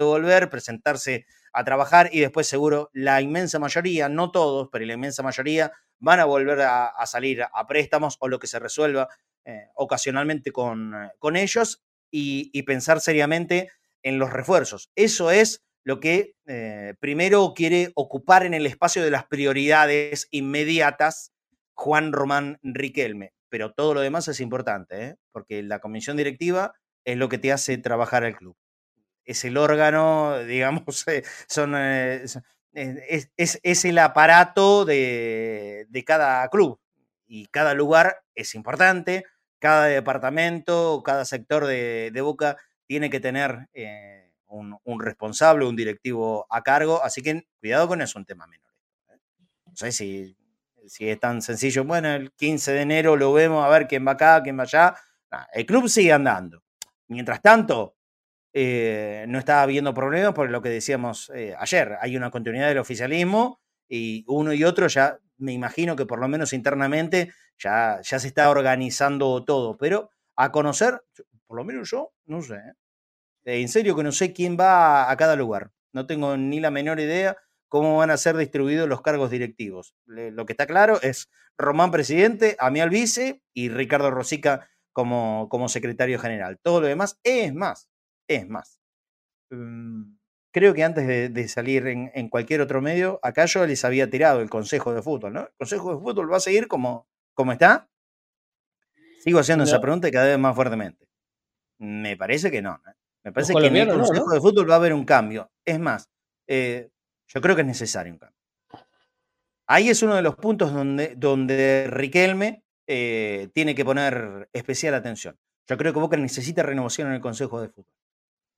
[SPEAKER 5] volver, presentarse a trabajar y después seguro la inmensa mayoría, no todos, pero la inmensa mayoría van a volver a, salir a préstamos o lo que se resuelva eh, ocasionalmente con, eh, con ellos y, pensar seriamente en los refuerzos. Eso es lo que eh, primero quiere ocupar en el espacio de las prioridades inmediatas Juan Román Riquelme. Pero todo lo demás es importante, porque la comisión directiva es lo que te hace trabajar al club. Es el órgano, digamos, eh, son, eh, eh, es, es- el aparato de, de cada club y cada lugar es importante, cada departamento, cada sector de, de Boca tiene que tener un, responsable, un directivo a cargo, así que cuidado con eso, un tema menor. No sé si, si es tan sencillo, bueno, el 15 de enero lo vemos, a ver quién va acá, quién va allá. El club sigue andando. Mientras tanto, eh, no está habiendo problemas por lo que decíamos eh, ayer. Hay una continuidad del oficialismo y uno y otro ya, me imagino que por lo menos internamente ya, ya se está organizando todo. Pero a conocer, por lo menos yo, no sé. ¿eh? En serio que no sé quién va a cada lugar. No tengo ni la menor idea cómo van a ser distribuidos los cargos directivos. Lo que está claro es Román presidente, Amial vice y Ricardo Rosica como, como secretario general. Todo lo demás es más, es más. Mm, Creo que antes de, de salir en, en cualquier otro medio, acá yo les había tirado el Consejo de Fútbol, ¿no? ¿El Consejo de Fútbol va a seguir como, como está? Sigo haciendo esa
[SPEAKER 6] No.
[SPEAKER 5] pregunta cada vez más fuertemente. Me parece que no. ¿eh? Me parece que en el
[SPEAKER 6] no,
[SPEAKER 5] Consejo
[SPEAKER 6] ¿no?
[SPEAKER 5] de Fútbol va a haber un cambio. Es más, eh, yo creo que es necesario un cambio. Ahí es uno de los puntos donde, donde Riquelme eh, tiene que poner especial atención. Yo creo que Boca necesita renovación en el Consejo de Fútbol.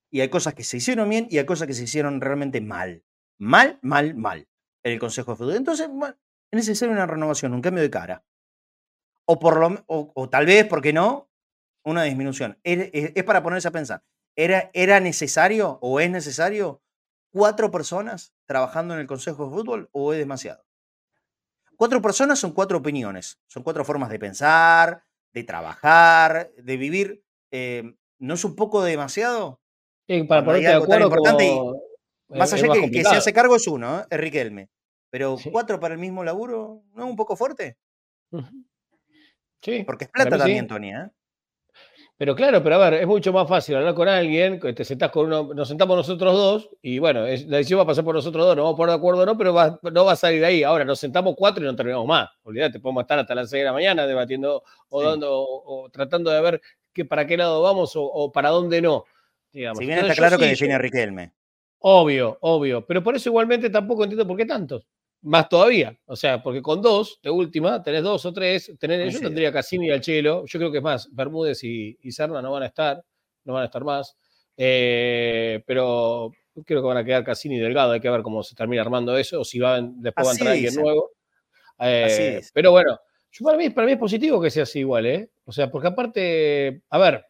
[SPEAKER 5] Y hay cosas que se hicieron bien y hay cosas que se hicieron realmente mal. Mal, mal, mal en el Consejo de Fútbol. Entonces, bueno, es necesaria una renovación, un cambio de cara. O, por lo, o, tal vez, ¿por qué no? Una disminución. Es para ponerse a pensar. ¿Era, ¿Era necesario o es necesario cuatro personas trabajando en el Consejo de Fútbol o es demasiado? Cuatro personas son cuatro opiniones, son cuatro formas de pensar, de trabajar, de vivir. Eh, ¿No es un poco demasiado?
[SPEAKER 6] Sí, para ponerte de acuerdo como-
[SPEAKER 5] Más allá
[SPEAKER 6] más
[SPEAKER 5] que, que se hace cargo es uno, ¿eh? Riquelme. Pero
[SPEAKER 6] Sí.
[SPEAKER 5] cuatro para el mismo laburo, ¿no es un poco fuerte?
[SPEAKER 6] Sí,
[SPEAKER 5] Porque es plata
[SPEAKER 6] mí sí.
[SPEAKER 5] también, Tony, ¿eh?
[SPEAKER 6] Pero claro, pero a ver, es mucho más fácil hablar con alguien, te sentás con uno, nos sentamos nosotros dos, y bueno, es- la decisión va a pasar por nosotros dos, no vamos a poner de acuerdo no, pero va- no va a salir de ahí. Ahora nos sentamos cuatro y no terminamos más. Olvídate, podemos estar hasta las seis de la mañana debatiendo o,
[SPEAKER 5] Sí.
[SPEAKER 6] dando, o, o tratando de ver que, para qué lado vamos o, o para dónde no. Digamos.
[SPEAKER 5] Si bien está
[SPEAKER 6] Entonces,
[SPEAKER 5] claro que
[SPEAKER 6] sí,
[SPEAKER 5] define a Riquelme.
[SPEAKER 6] Obvio, obvio. Pero por eso igualmente tampoco entiendo por qué tantos. Más todavía. O sea, porque con dos, de última, tenés dos o tres, tener, yo tendría Cassini y al Chelo. Yo creo que es más, Bermúdez y, y Serna no van a estar, no van a estar más. Eh, pero creo que van a quedar Cassini y Delgado. Hay que ver cómo se termina armando eso, o si van, después va a entrar alguien nuevo. Eh, pero bueno, yo para, mí, para mí es positivo que sea así igual, ¿eh? O sea, porque aparte, a ver,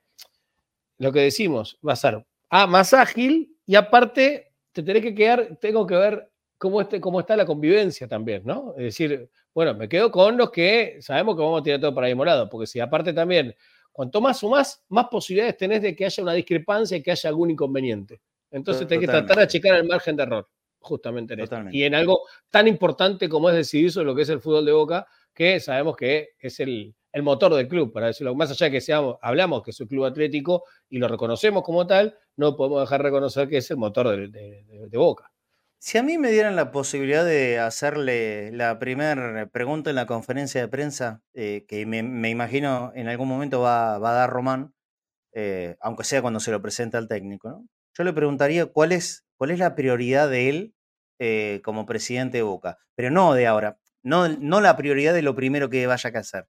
[SPEAKER 6] lo que decimos va a ser ah, más ágil y aparte te tenés que quedar, tengo que ver cómo, este, cómo está la convivencia también, ¿no? Es decir, bueno, me quedo con los que sabemos que vamos a tirar todo para el mismo lado, porque si aparte también, cuanto más sumás, más posibilidades tenés de que haya una discrepancia y que haya algún inconveniente. Entonces tenés que tratar de
[SPEAKER 5] Totalmente.
[SPEAKER 6] achicar el margen de error, justamente en esto.
[SPEAKER 5] Totalmente.
[SPEAKER 6] Y en algo tan importante como es decidir sobre lo que es el fútbol de Boca, que sabemos que es el, el motor del club, para decirlo. Más allá de que seamos, hablamos que es un club atlético y lo reconocemos como tal, no podemos dejar de reconocer que es el motor de, Boca.
[SPEAKER 5] Si a mí me dieran la posibilidad de hacerle la primera pregunta en la conferencia de prensa, eh, que me, imagino en algún momento va, a dar Román, eh, aunque sea cuando se lo presenta al técnico, yo le preguntaría cuál es, cuál es la prioridad de él eh, como presidente de Boca, pero no de ahora, no, no la prioridad de lo primero que vaya a hacer.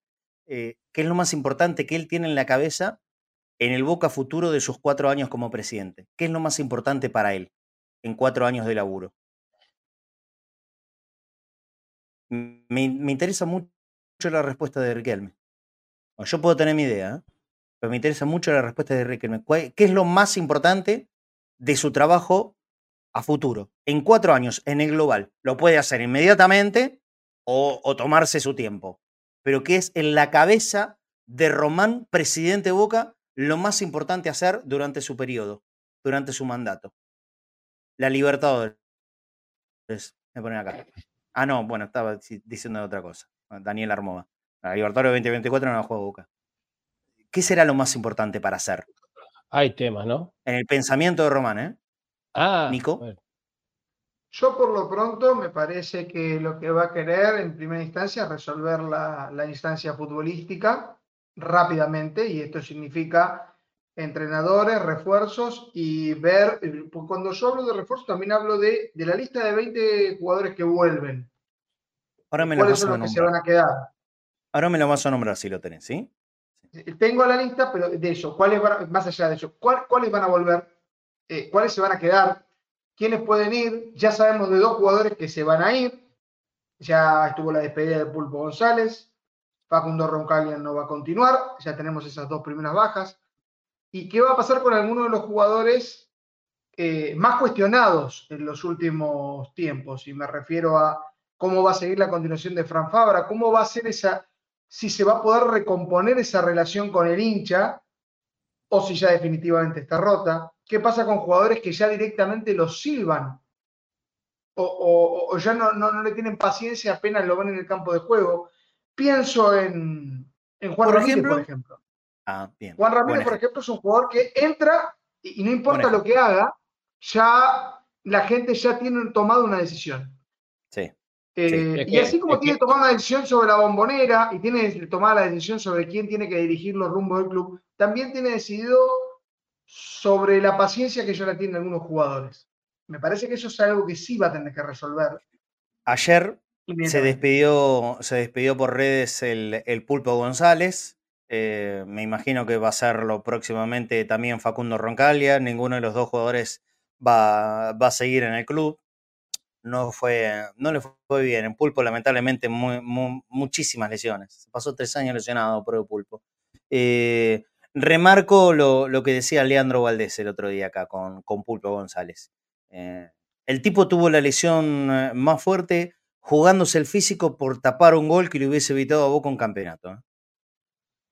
[SPEAKER 5] Eh, ¿Qué es lo más importante que él tiene en la cabeza en el Boca futuro de sus cuatro años como presidente? ¿Qué es lo más importante para él en cuatro años de laburo? Me, me interesa mucho la respuesta de Riquelme. Yo puedo tener mi idea, ¿eh? pero me interesa mucho la respuesta de Riquelme. ¿Cuál- ¿Qué es lo más importante de su trabajo a futuro? En cuatro años, en el global. Lo puede hacer inmediatamente o tomarse su tiempo. Pero ¿qué es en la cabeza de Román, presidente de Boca, lo más importante hacer durante su periodo, durante su mandato? La Libertadores. Me ponen acá. Ah, no, bueno, estaba dici- diciendo otra cosa. Daniel Armova. La Libertadores 2024 no la juega Boca. ¿Qué será lo más importante para hacer?
[SPEAKER 6] Hay temas, ¿no?
[SPEAKER 5] En el pensamiento de Román, ¿eh?
[SPEAKER 6] Ah,
[SPEAKER 5] Nico.
[SPEAKER 6] bueno.
[SPEAKER 7] Yo por lo pronto me parece que lo que va a querer en primera instancia es resolver la, la instancia futbolística rápidamente y esto significa entrenadores, refuerzos y ver, eh, cuando yo hablo de refuerzos también hablo de, de la lista de 20 jugadores que vuelven.
[SPEAKER 5] Ahora me lo
[SPEAKER 7] ¿Cuáles
[SPEAKER 5] vas
[SPEAKER 7] son
[SPEAKER 5] a
[SPEAKER 7] los que se van
[SPEAKER 5] nombrar.
[SPEAKER 7] a quedar?
[SPEAKER 5] Ahora me lo vas a nombrar si lo tenés, ¿sí?
[SPEAKER 7] Tengo la lista, pero de eso, ¿cuáles van a- más allá de eso, ¿cuál- ¿cuáles van a volver? Eh, ¿Cuáles se van a quedar? ¿Quiénes pueden ir? Ya sabemos de dos jugadores que se van a ir. Ya estuvo la despedida de Pulpo González. Facundo Roncaglia no va a continuar. Ya tenemos esas dos primeras bajas. ¿Y qué va a pasar con algunos de los jugadores eh, más cuestionados en los últimos tiempos? Y me refiero a cómo va a seguir la continuación de Fran Fabra, cómo va a ser esa, si se va a poder recomponer esa relación con el hincha o si ya definitivamente está rota. ¿Qué pasa con jugadores que ya directamente los silban? O, o- o ya no, no- no le tienen paciencia apenas lo ven en el campo de juego. Pienso en, en Juan
[SPEAKER 5] Por
[SPEAKER 7] Ramírez,
[SPEAKER 5] ejemplo.
[SPEAKER 7] por ejemplo.
[SPEAKER 5] Ah, bien.
[SPEAKER 7] Juan
[SPEAKER 5] Buen
[SPEAKER 7] Ramírez, por
[SPEAKER 5] ejemplo.
[SPEAKER 7] ejemplo, es un jugador que entra y, y no importa
[SPEAKER 5] Buen
[SPEAKER 7] lo que haga, ya la gente ya tiene tomado una decisión.
[SPEAKER 5] Sí.
[SPEAKER 7] Eh, y
[SPEAKER 6] que-
[SPEAKER 7] así como
[SPEAKER 6] es
[SPEAKER 7] tiene
[SPEAKER 6] que-
[SPEAKER 7] tomada la decisión sobre la bombonera y tiene tomada la decisión sobre quién tiene que dirigir los rumbos del club, también tiene decidido sobre la paciencia que ya la tienen algunos jugadores. Me parece que eso es algo que sí va a tener que resolver.
[SPEAKER 5] Ayer se despidió, se despidió por redes el, el Pulpo González. eh, me imagino que va a serlo próximamente también Facundo Roncaglia. Ninguno de los dos jugadores va, va a seguir en el club. No, fue, no le fue bien. En Pulpo, lamentablemente, muy- muchísimas lesiones. Se pasó tres años lesionado por el Pulpo. Eh, remarco lo, lo que decía Leandro Valdés el otro día acá con, con Pulpo González. Eh, el tipo tuvo la lesión eh, más fuerte jugándose el físico por tapar un gol que le hubiese evitado a Boca un campeonato. ¿eh?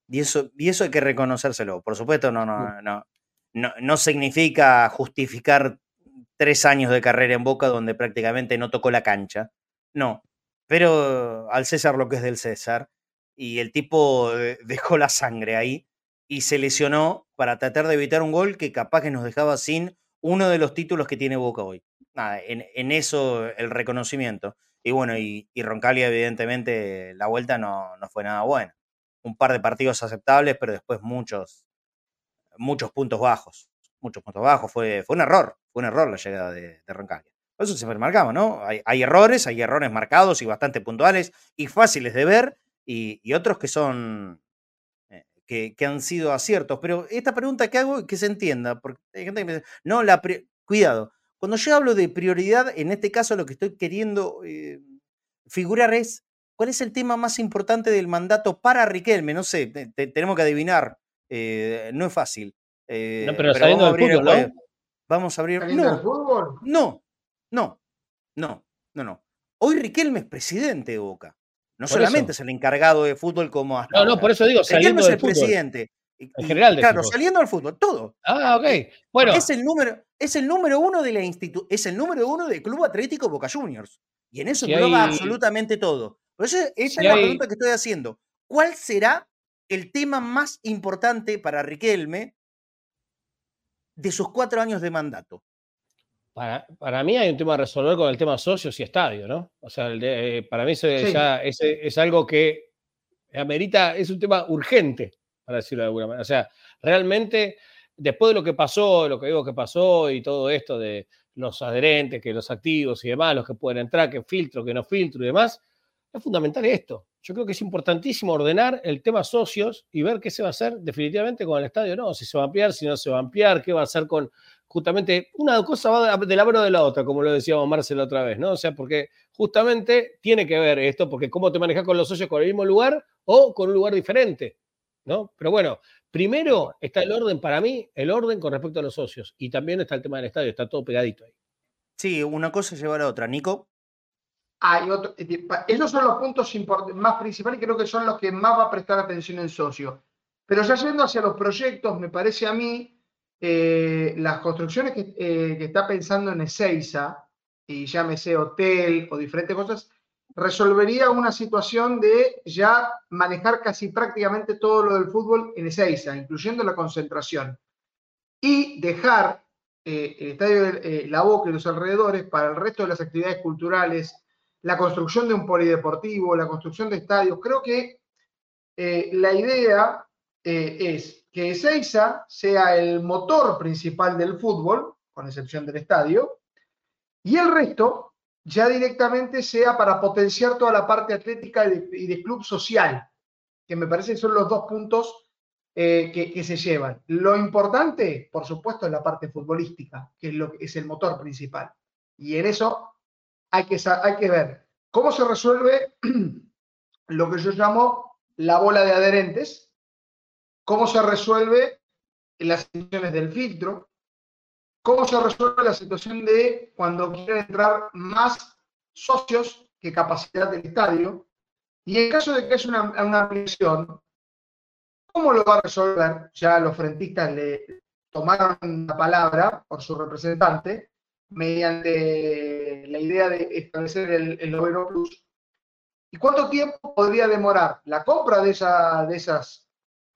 [SPEAKER 5] Y eso, y eso hay que reconocérselo. Por supuesto, no, no, no, no, no significa justificar tres años de carrera en Boca donde prácticamente no tocó la cancha. No. Pero al César lo que es del César. Y el tipo dejó la sangre ahí y se lesionó para tratar de evitar un gol que capaz que nos dejaba sin uno de los títulos que tiene Boca hoy. Nada, en, en eso el reconocimiento. Y bueno, y, y Roncaglia, evidentemente, la vuelta no, no fue nada buena. Un par de partidos aceptables, pero después muchos, muchos puntos bajos. Muchos puntos bajos. Fue, fue un error, fue un error la llegada de, de Roncaglia. Por eso siempre marcamos, ¿no? Hay, hay errores, hay errores marcados y bastante puntuales y fáciles de ver, y, otros que son que, que han sido aciertos. Pero esta pregunta que hago, que se entienda, porque hay gente que me dice, no, la cuidado, cuando yo hablo de prioridad, en este caso lo que estoy queriendo eh, figurar es, ¿cuál es el tema más importante del mandato para Riquelme? No sé, te- te- tenemos que adivinar, eh, no es fácil. eh,
[SPEAKER 6] No, pero saliendo
[SPEAKER 5] vamos
[SPEAKER 6] del fútbol, ¿no?
[SPEAKER 5] Vamos a abrir...
[SPEAKER 7] Saliendo
[SPEAKER 5] No,
[SPEAKER 7] del fútbol,
[SPEAKER 5] no, no, no, no, no. Hoy Riquelme es presidente de Boca. No
[SPEAKER 6] Por
[SPEAKER 5] solamente
[SPEAKER 6] eso.
[SPEAKER 5] es el encargado de fútbol como hasta
[SPEAKER 6] No, no, por eso digo, saliendo
[SPEAKER 5] es
[SPEAKER 6] del
[SPEAKER 5] el
[SPEAKER 6] fútbol.
[SPEAKER 5] presidente.
[SPEAKER 6] En general,
[SPEAKER 5] claro,
[SPEAKER 6] vos.
[SPEAKER 5] saliendo al fútbol, todo.
[SPEAKER 6] Ah, ok. Bueno,
[SPEAKER 5] Es el número, es el número uno de la institu es el número uno del Club Atlético Boca Juniors. Y en eso
[SPEAKER 6] Si
[SPEAKER 5] engloba
[SPEAKER 6] hay-
[SPEAKER 5] absolutamente todo. Por eso esta
[SPEAKER 6] Si
[SPEAKER 5] es la
[SPEAKER 6] hay-
[SPEAKER 5] pregunta que estoy haciendo. ¿Cuál será el tema más importante para Riquelme de sus cuatro años de mandato.
[SPEAKER 6] Para, para, mí hay un tema a resolver con el tema socios y estadio, ¿no? O sea, el de, eh, para mí eso
[SPEAKER 7] Sí.
[SPEAKER 6] ya es, es algo que amerita, es un tema urgente, para decirlo de alguna manera. O sea, realmente, después de lo que pasó, lo que digo que pasó y todo esto de los adherentes, que los activos y demás, los que pueden entrar, que filtro, que no filtro y demás, es fundamental esto. Yo creo que es importantísimo ordenar el tema socios y ver qué se va a hacer definitivamente con el estadio, no, si se va a ampliar, si no se va a ampliar, qué va a hacer con justamente una cosa va de la mano de la otra, como lo decíamos Marcelo otra vez, ¿no? O sea, porque justamente tiene que ver esto, porque cómo te manejas con los socios con el mismo lugar o con un lugar diferente, ¿no? Pero bueno, primero está el orden, para mí, el orden con respecto a los socios y también está el tema del estadio, está todo pegadito ahí.
[SPEAKER 5] Sí, una cosa lleva a la otra. Nico.
[SPEAKER 7] Hay otro, eh, esos son los puntos más principales y creo que son los que más va a prestar atención el socio. Pero ya yendo hacia los proyectos, me parece a mí, eh, las construcciones que, eh, que, está pensando en Ezeiza, y llámese hotel o diferentes cosas, resolvería una situación de ya manejar casi prácticamente todo lo del fútbol en Ezeiza, incluyendo la concentración. Y dejar eh, el estadio de La Boca y los alrededores para el resto de las actividades culturales, la construcción de un polideportivo, la construcción de estadios. Creo que la idea es que Ezeiza sea el motor principal del fútbol, con excepción del estadio, y el resto ya directamente sea para potenciar toda la parte atlética y de, club social, que me parece que son los dos puntos eh, que, se llevan. Lo importante, por supuesto, es la parte futbolística, que es, lo, es el motor principal. Y en eso hay que, hay que ver cómo se resuelve lo que yo llamo la bola de adherentes, cómo se resuelve las situaciones del filtro, cómo se resuelve la situación de cuando quieren entrar más socios que capacidad del estadio, y en caso de que una, una ampliación, ¿cómo lo va a resolver? Ya los frentistas le tomaron la palabra por su representante, mediante la idea de establecer el, el noveno plus. ¿Y cuánto tiempo podría demorar la compra de, esa, de esas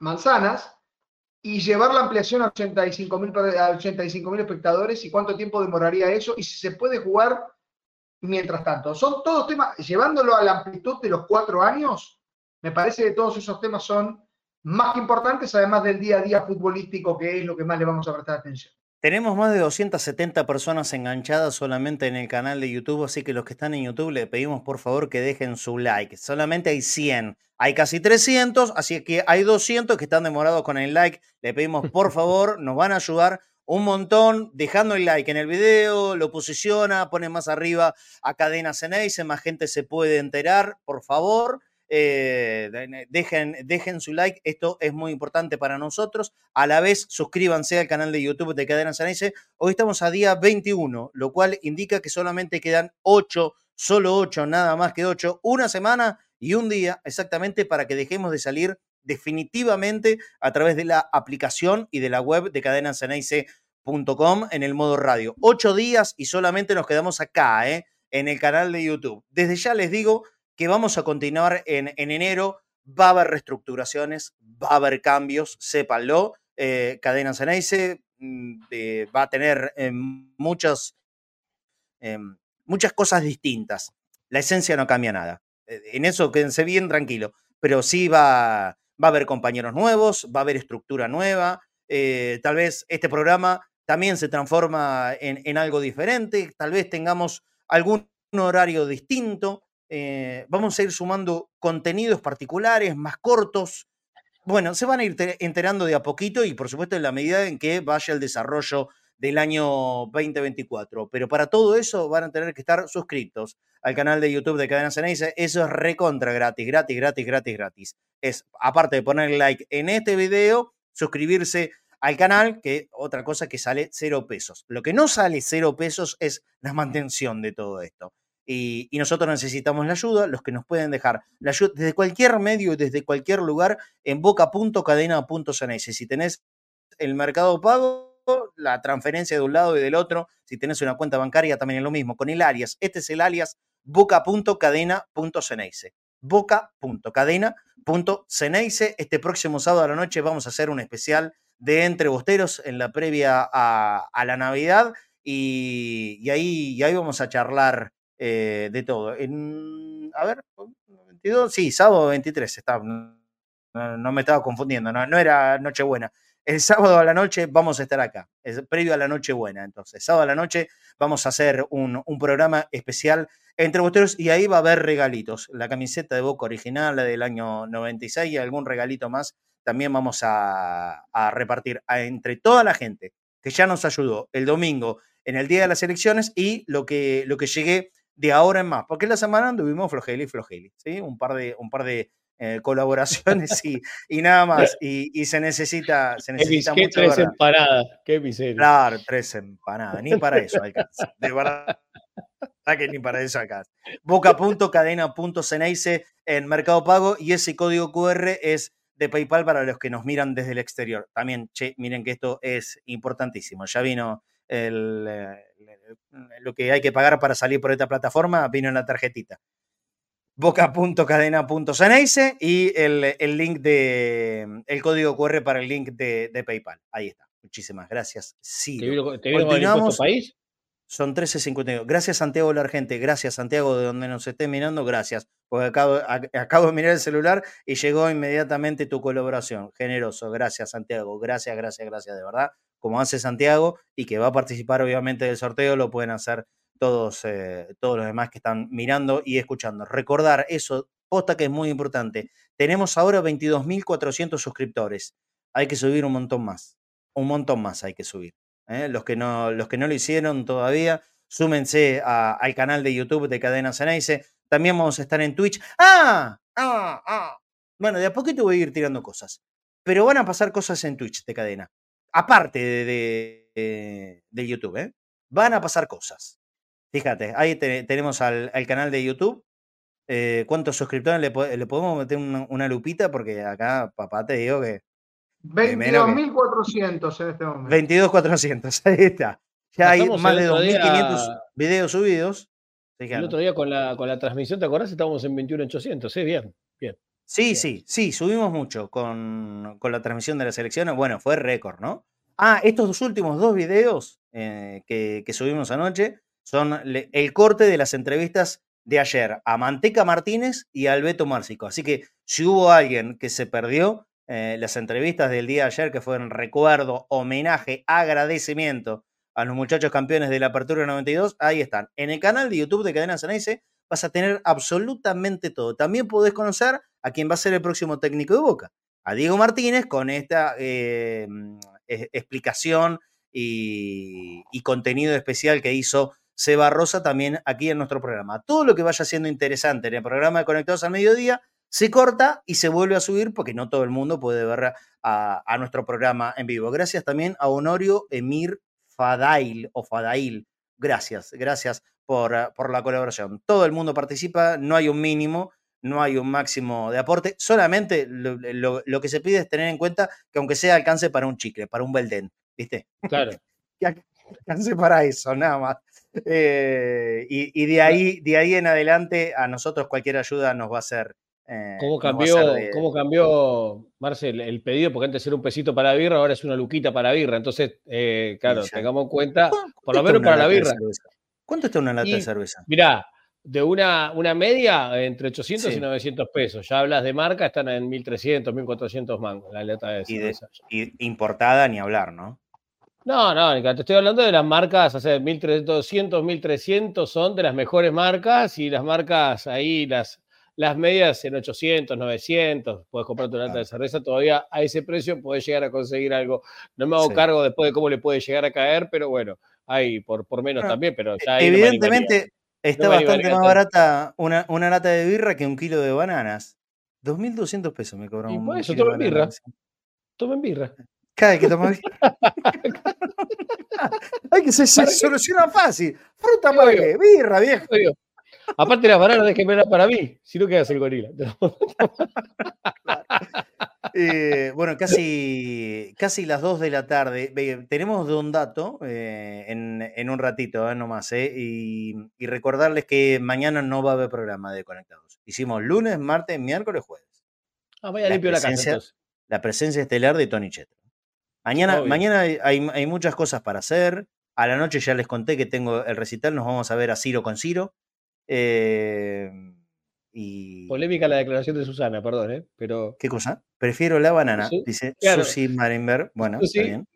[SPEAKER 7] manzanas y llevar la ampliación a 85 mil 85 espectadores? ¿Y cuánto tiempo demoraría eso? Y si se puede jugar mientras tanto. Son todos temas, llevándolo a la amplitud de los cuatro años, me parece que todos esos temas son más que importantes, además del día a día futbolístico, que es lo que más le vamos a prestar atención.
[SPEAKER 5] Tenemos más de 270 personas enganchadas solamente en el canal de YouTube, así que los que están en YouTube le pedimos por favor que dejen su like. Solamente hay 100, hay casi 300, así que hay 200 que están demorados con el like. Le pedimos por favor, nos van a ayudar un montón dejando el like en el video, lo posiciona, pone más arriba a Cadena Ceneice, más gente se puede enterar, por favor. Eh, dejen, dejen su like, esto es muy importante para nosotros. A la vez, suscríbanse al canal de YouTube de Cadena Sanese. Hoy estamos a día 21, lo cual indica que solamente quedan 8, solo 8, nada más que 8, una semana y un día exactamente para que dejemos de salir definitivamente a través de la aplicación y de la web de cadenanceneice.com en el modo radio. Ocho días y solamente nos quedamos acá, ¿eh? en el canal de YouTube. Desde ya les digo que vamos a continuar en, en, enero. Va a haber reestructuraciones, va a haber cambios, sépanlo. Eh, Cadena Ceneice eh, va a tener eh, muchas, muchas cosas distintas. La esencia no cambia nada. Eh, En eso quédense bien tranquilo. Pero sí va, a haber compañeros nuevos, va a haber estructura nueva. Eh, tal vez este programa también se transforma en, en algo diferente. Tal vez tengamos algún horario distinto. Eh, vamos a ir sumando contenidos particulares, más cortos. Bueno, se van a ir enterando de a poquito y por supuesto en la medida en que vaya el desarrollo del año 2024. Pero para todo eso van a tener que estar suscritos al canal de YouTube de Cadena Ceneice. Eso es recontra gratis, gratis, gratis, gratis, gratis. Es, aparte de poner like en este video, suscribirse al canal, que otra cosa que sale cero pesos. Lo que no sale cero pesos es la mantención de todo esto. Y, y, nosotros necesitamos la ayuda, los que nos pueden dejar la ayuda desde cualquier medio, desde cualquier lugar, en boca.cadena.ceneice. Si tenés el mercado pago, la transferencia de un lado y del otro, si tenés una cuenta bancaria, también es lo mismo. Con el alias, este es el alias boca.cadena.ceneice. cadena.ceneice. Este próximo sábado a la noche vamos a hacer un especial de Entre Bosteros en la previa a, la Navidad y, ahí, y ahí vamos a charlar eh, de todo. En, a ver, 22, sí, sábado 23, está, no, no me estaba confundiendo, no, no era Nochebuena. El sábado a la noche vamos a estar acá, es previo a la Nochebuena. Entonces, sábado a la noche vamos a hacer un, programa especial entre bosteros y ahí va a haber regalitos. La camiseta de Boca original, la del año 96 y algún regalito más también vamos a, repartir entre toda la gente que ya nos ayudó el domingo en el día de las elecciones y lo que, lo que llegué de ahora en más. Porque la semana anduvimos flojeli flojeli, ¿sí? Un par de, un par de eh, colaboraciones y, y, nada más. Y, y, se necesita, se necesita
[SPEAKER 6] ¿Qué,
[SPEAKER 5] mucho.
[SPEAKER 6] tres
[SPEAKER 5] verdad.
[SPEAKER 6] empanadas, qué miseria.
[SPEAKER 5] Claro, tres empanadas, ni para eso alcanza. De verdad que ni para eso alcanza. Boca.cadena.ceneice en Mercado Pago y ese código QR es de PayPal para los que nos miran desde el exterior. También, che, miren que esto es importantísimo. Ya vino el, eh, lo que hay que pagar para salir por esta plataforma, vino en la tarjetita. Boca.cadena.ceneice y el, el link de el código QR para el link de, de PayPal. Ahí está. Muchísimas gracias. Sí.
[SPEAKER 6] ¿Te vino, te vino con el impuesto país?
[SPEAKER 5] Son 13.52. Gracias, Santiago la gente. Gracias, Santiago, de donde nos esté mirando. Gracias. Porque acabo, a, acabo de mirar el celular y llegó inmediatamente tu colaboración. Generoso. Gracias, Santiago. Gracias, gracias, gracias, de verdad. Como hace Santiago y que va a participar, obviamente, del sorteo, lo pueden hacer todos, eh, todos los demás que están mirando y escuchando. Recordar eso, posta que es muy importante. Tenemos ahora 22.400 suscriptores. Hay que subir un montón más. Un montón más hay que subir. ¿eh? Los, que no, los que no lo hicieron todavía, súmense al canal de YouTube de Cadena Ceneice. También vamos a estar en Twitch. ¡Ah! ¡Ah! ¡Ah! Bueno, de a poquito voy a ir tirando cosas. Pero van a pasar cosas en Twitch de cadena. Aparte de, de, de YouTube, ¿eh? Van a pasar cosas. Fíjate, ahí te, tenemos al, al, canal de YouTube. Eh, ¿Cuántos suscriptores le, le podemos meter una, una, lupita? Porque acá, papá, te digo que
[SPEAKER 7] 22.400 en este momento.
[SPEAKER 5] 22.400, ahí está. Ya hay más de 2.500 día, videos subidos.
[SPEAKER 6] El otro día con la, con la transmisión, ¿te acordás? Estábamos en 21.800, sí, bien, bien.
[SPEAKER 5] Sí,
[SPEAKER 6] bien.
[SPEAKER 5] sí, sí, subimos mucho con, con, la transmisión de las elecciones. Bueno, fue récord, ¿no? Ah, estos dos últimos dos videos eh, que, que, subimos anoche son el corte de las entrevistas de ayer a Manteca Martínez y a Alberto Márcico. Así que si hubo alguien que se perdió, eh, las entrevistas del día de ayer, que fueron recuerdo, homenaje, agradecimiento a los muchachos campeones de la Apertura 92, ahí están. En el canal de YouTube de Cadena Ceneice vas a tener absolutamente todo. También podés conocer a quién va a ser el próximo técnico de Boca, a Diego Martínez, con esta eh, explicación y, y, contenido especial que hizo Seba Rosa también aquí en nuestro programa. Todo lo que vaya siendo interesante en el programa de Conectados al Mediodía se corta y se vuelve a subir porque no todo el mundo puede ver a, a nuestro programa en vivo. Gracias también a Honorio Emir Fadail o Fadail. Gracias, gracias por, por, la colaboración. Todo el mundo participa, no hay un mínimo, no hay un máximo de aporte, solamente lo, lo, lo que se pide es tener en cuenta que aunque sea alcance para un chicle, para un Belden, ¿viste?
[SPEAKER 6] Claro.
[SPEAKER 5] que alcance para eso, nada más. Eh, y, y de, ahí, de ahí en adelante a nosotros cualquier ayuda nos va a ser
[SPEAKER 6] eh, ¿Cómo, cambió, de... ¿Cómo cambió, Marcel, el pedido? Porque antes era un pesito para birra, ahora es una luquita para birra. Entonces, eh, claro, tengamos en cuenta, por lo menos para la birra.
[SPEAKER 5] ¿Cuánto está una lata y, de cerveza?
[SPEAKER 6] Mirá, de una, una media entre 800 sí. y 900 pesos. Ya hablas de marca, están en 1300, 1400 mangos la lata de cerveza.
[SPEAKER 5] Y, de, y importada ni hablar, ¿no?
[SPEAKER 6] No, no, te estoy hablando de las marcas, o sea, 1200, 1300 son de las mejores marcas y las marcas ahí, las las medias en 800, 900, puedes comprar tu lata de cerveza, todavía a ese precio puedes llegar a conseguir algo. No me hago sí. cargo después de cómo le puede llegar a caer, pero bueno, hay por, por menos bueno, también, pero ya
[SPEAKER 5] Evidentemente no está no bastante más barata una, una, lata de birra que un kilo de bananas. 2.200 pesos me cobraron.
[SPEAKER 6] Y por eso, tomen birra. Tomen birra.
[SPEAKER 5] Cada que birra. Hay que se, se soluciona fácil. Fruta para qué, birra, viejo.
[SPEAKER 6] Aparte las bananas déjenme para mí, si no quedas el gorila.
[SPEAKER 5] eh, bueno, casi, casi las 2 de la tarde. Tenemos de un dato eh, en, en, un ratito, eh, nomás, y, y, recordarles que mañana no va a haber programa de Conectados. Hicimos lunes, martes, miércoles, jueves.
[SPEAKER 6] Ah, vaya
[SPEAKER 5] La
[SPEAKER 6] limpio la casa entonces.
[SPEAKER 5] la presencia estelar de Tony Chetro. Mañana,
[SPEAKER 6] Obvio.
[SPEAKER 5] mañana hay, hay- muchas cosas para hacer. A la noche ya les conté que tengo el recital. Nos vamos a ver a Ciro con Ciro. Eh, y.
[SPEAKER 6] Polémica la declaración de Susana, perdón, ¿eh? Pero
[SPEAKER 5] ¿Qué cosa? Prefiero la banana, dice
[SPEAKER 6] claro.
[SPEAKER 5] Susi Marenberg. Bueno,
[SPEAKER 6] Susi,
[SPEAKER 5] está bien.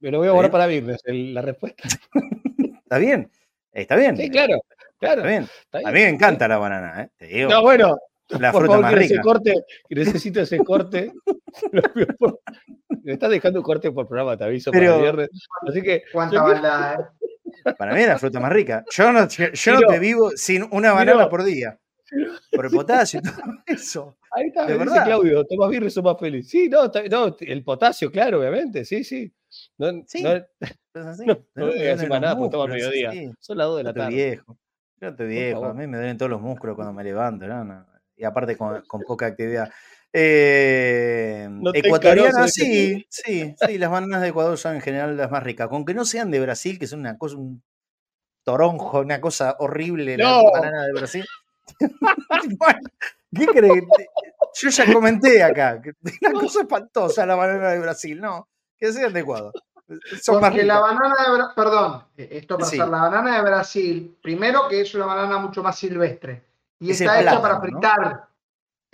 [SPEAKER 6] me lo voy a
[SPEAKER 5] bien.
[SPEAKER 6] para viernes, la respuesta.
[SPEAKER 5] Está bien. Está bien.
[SPEAKER 6] Sí, claro, claro.
[SPEAKER 5] Está bien.
[SPEAKER 6] está bien.
[SPEAKER 5] A mí me encanta la banana, ¿eh? Te digo.
[SPEAKER 6] No, bueno,
[SPEAKER 5] la
[SPEAKER 6] por
[SPEAKER 5] fruta
[SPEAKER 6] favor,
[SPEAKER 5] más
[SPEAKER 6] ese corte, necesito ese corte. Me estás dejando un corte por programa, te aviso para
[SPEAKER 5] Pero-
[SPEAKER 6] el viernes. Así que
[SPEAKER 7] Cuánta
[SPEAKER 6] yo
[SPEAKER 7] maldad, ¿eh?
[SPEAKER 5] Para mí es la fruta más rica. Yo no, yo no te vivo sin una banana por día. Por el potasio y todo eso.
[SPEAKER 6] ahí está,
[SPEAKER 5] de
[SPEAKER 6] me dice
[SPEAKER 5] verdad.
[SPEAKER 6] Claudio, tomás birra y sos más feliz. Sí, no, no, el potasio, claro, obviamente, sí, sí. No,
[SPEAKER 5] Sí,
[SPEAKER 6] no,
[SPEAKER 5] Es así.
[SPEAKER 6] no,
[SPEAKER 5] ¿De
[SPEAKER 6] no
[SPEAKER 5] dónde
[SPEAKER 6] voy a decir
[SPEAKER 5] vienen
[SPEAKER 6] más nada al
[SPEAKER 5] músculos?
[SPEAKER 6] mediodía.
[SPEAKER 5] Sí.
[SPEAKER 6] Son las 2 de
[SPEAKER 5] Yo
[SPEAKER 6] la
[SPEAKER 5] estoy
[SPEAKER 6] tarde.
[SPEAKER 5] viejo. Yo estoy viejo. A mí me duelen todos los músculos cuando me levanto. ¿no? No. Y aparte con, con poca actividad. Eh,
[SPEAKER 6] No te
[SPEAKER 5] ecuatoriana,
[SPEAKER 6] encaroso,
[SPEAKER 5] sí, sí, sí. Las bananas de Ecuador son en general las más ricas. Con que no sean de Brasil, que son una cosa, un toronjo, una cosa horrible,
[SPEAKER 6] No.
[SPEAKER 5] la banana de Brasil. Bueno, ¿Qué crees? Yo ya comenté acá. que Una cosa espantosa la banana de Brasil. No, que sean de Ecuador. Son más
[SPEAKER 7] Porque la
[SPEAKER 5] ricas.
[SPEAKER 7] banana de Bra- perdón, eh, esto para
[SPEAKER 5] Sí.
[SPEAKER 7] hacer la banana de Brasil, primero que es una banana mucho más silvestre y
[SPEAKER 5] Es
[SPEAKER 7] está hecha para
[SPEAKER 5] plátano, ¿no?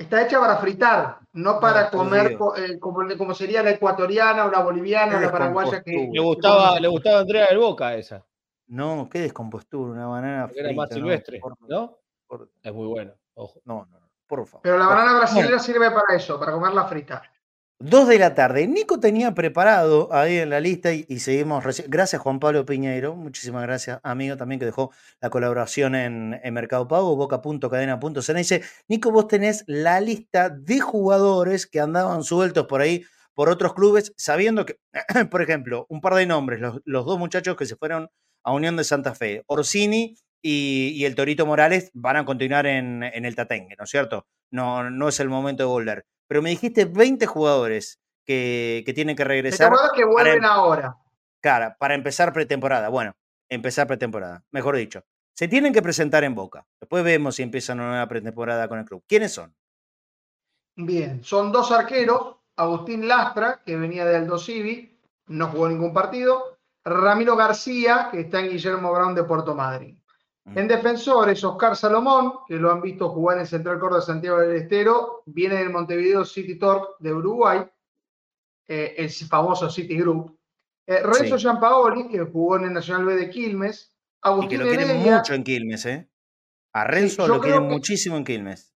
[SPEAKER 7] Está hecha para fritar, no para
[SPEAKER 5] por
[SPEAKER 7] comer eh, como, como sería la ecuatoriana o la boliviana o la paraguaya que.
[SPEAKER 6] Le gustaba, le gustaba Andrea del Boca esa,
[SPEAKER 5] No, qué descompostura, una banana
[SPEAKER 6] porque era más
[SPEAKER 5] frita, no,
[SPEAKER 6] silvestre,
[SPEAKER 5] por-
[SPEAKER 6] ¿no?
[SPEAKER 5] por-
[SPEAKER 6] Es muy bueno, ojo.
[SPEAKER 5] no, no, no, por favor.
[SPEAKER 7] Pero la banana brasileña sirve para eso, para comerla frita.
[SPEAKER 5] Dos de la tarde. Nico tenía preparado ahí en la lista y, y seguimos. Gracias, Juan Pablo Piñeiro. Muchísimas gracias, amigo, también que dejó la colaboración en, en Mercado Pago, boca.cadena.cn. Dice, Nico, vos tenés la lista de jugadores que andaban sueltos por ahí por otros clubes, sabiendo que, por ejemplo, un par de nombres, los, dos muchachos que se fueron a Unión de Santa Fe, Orsini y, el Torito Morales van a continuar en, en el Tatengue, ¿no es cierto? No, no es el momento de volver. Pero me dijiste 20 jugadores que, que tienen que
[SPEAKER 7] ¿Te
[SPEAKER 5] regresar
[SPEAKER 7] acuerdas que vuelven
[SPEAKER 5] para-
[SPEAKER 7] ahora?
[SPEAKER 5] cara, para empezar pretemporada. Bueno, empezar pretemporada, mejor dicho. Se tienen que presentar en Boca. Después vemos si empiezan una nueva pretemporada con el club. ¿Quiénes son?
[SPEAKER 7] Bien, son dos arqueros, Agustín Lastra, que venía de Aldo Civi, no jugó ningún partido, Ramiro García, que está en Guillermo Brown de Puerto Madryn. En defensores, Oscar Salomón, que lo han visto jugar en el Central Córdoba de Santiago del Estero, viene del Montevideo City Torque de Uruguay, eh, el famoso City Group. Eh, Renzo
[SPEAKER 5] Sí.
[SPEAKER 7] Giampaoli, que jugó en el Nacional B de Quilmes.
[SPEAKER 5] Y
[SPEAKER 7] Agustín
[SPEAKER 5] que lo quieren
[SPEAKER 7] Heredia,
[SPEAKER 5] mucho en Quilmes, ¿eh? A Renzo lo quieren
[SPEAKER 7] que-
[SPEAKER 5] muchísimo en Quilmes.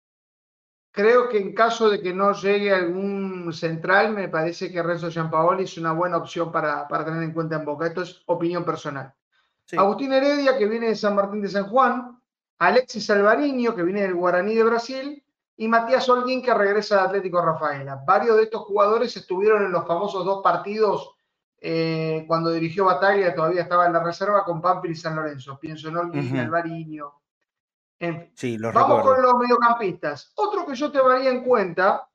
[SPEAKER 7] Creo que en caso de que no llegue algún central, me parece que Renzo Giampaoli es una buena opción para, para tener en cuenta en Boca. Esto es opinión personal.
[SPEAKER 5] Sí.
[SPEAKER 7] Agustín Heredia, que viene de San Martín de San Juan, Alexis Alvariño, que viene del Guaraní de Brasil, y Matías Holguín, que regresa al Atlético Rafaela. Varios de estos jugadores estuvieron en los famosos dos partidos eh, cuando dirigió Bataglia, todavía estaba en la reserva con Pampil y San Lorenzo. Pienso en Holguín. Alvariño. En fin.
[SPEAKER 5] Sí, los
[SPEAKER 7] Vamos
[SPEAKER 5] recuerdo.
[SPEAKER 7] con los mediocampistas. Otro que yo te daría en cuenta,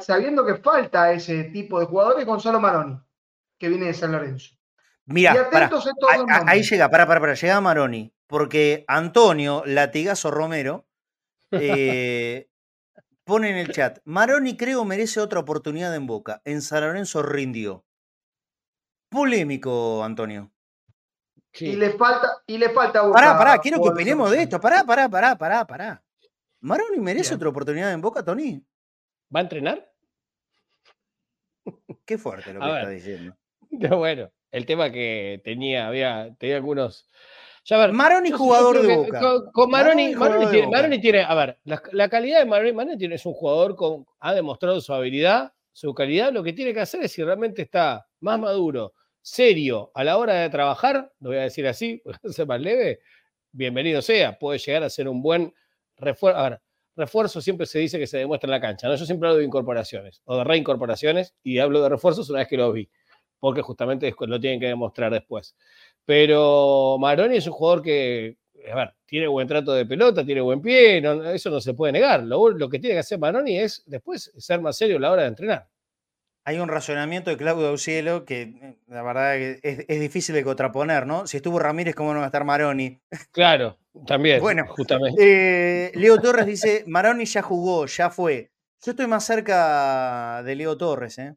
[SPEAKER 7] sabiendo que falta ese tipo de jugadores, es Gonzalo Maroni, que viene de San Lorenzo. Y
[SPEAKER 5] Mira,
[SPEAKER 7] a
[SPEAKER 5] Ahí, llega, pará, pará, pará, llega Maroni. Porque Antonio Latigazo Romero eh, pone en el chat: Maroni creo merece otra oportunidad en Boca. En San Lorenzo rindió. Polémico, Antonio.
[SPEAKER 6] Sí.
[SPEAKER 7] Y le falta, y le falta Boca
[SPEAKER 5] Pará, pará, quiero que opinemos de esto. Pará, pará, pará, pará, pará. ¿Maroni merece
[SPEAKER 7] Bien.
[SPEAKER 5] otra oportunidad en Boca, Tony?
[SPEAKER 6] ¿Va a entrenar?
[SPEAKER 5] Qué fuerte lo
[SPEAKER 6] A
[SPEAKER 5] que
[SPEAKER 6] ver.
[SPEAKER 5] está diciendo.
[SPEAKER 6] No, bueno, el tema que tenía, había, tenía algunos. Ya a ver,
[SPEAKER 5] Maroni, jugador de Boca.
[SPEAKER 6] Con, con Maroni,
[SPEAKER 5] Maroni,
[SPEAKER 6] Maroni tiene,
[SPEAKER 5] Boca.
[SPEAKER 6] Maroni tiene- a ver, la, la calidad de Maroni, Maroni tiene, es un jugador con, ha demostrado su habilidad, su calidad. Lo que tiene que hacer es si realmente está más maduro, serio a la hora de trabajar, lo voy a decir así, para ser más leve, bienvenido sea, puede llegar a ser un buen refuerzo. A ver, refuerzo siempre se dice que se demuestra en la cancha, ¿no? Yo siempre hablo de incorporaciones o de reincorporaciones y hablo de refuerzos una vez que los vi, porque justamente lo tienen que demostrar después. Pero Maroni es un jugador que, a ver, tiene buen trato de pelota, tiene buen pie, no- eso no se puede negar. Lo, lo que tiene que hacer Maroni es después ser más serio a la hora de entrenar.
[SPEAKER 5] Hay un razonamiento de Claudio Aucielo que eh, la verdad es, es difícil de contraponer, ¿no? Si estuvo Ramírez, ¿cómo no va a estar Maroni?
[SPEAKER 6] Claro, también,
[SPEAKER 5] Bueno,
[SPEAKER 6] justamente.
[SPEAKER 5] Eh, Leo Torres dice, Maroni ya jugó, ya fue. Yo estoy más cerca de Leo Torres, ¿eh?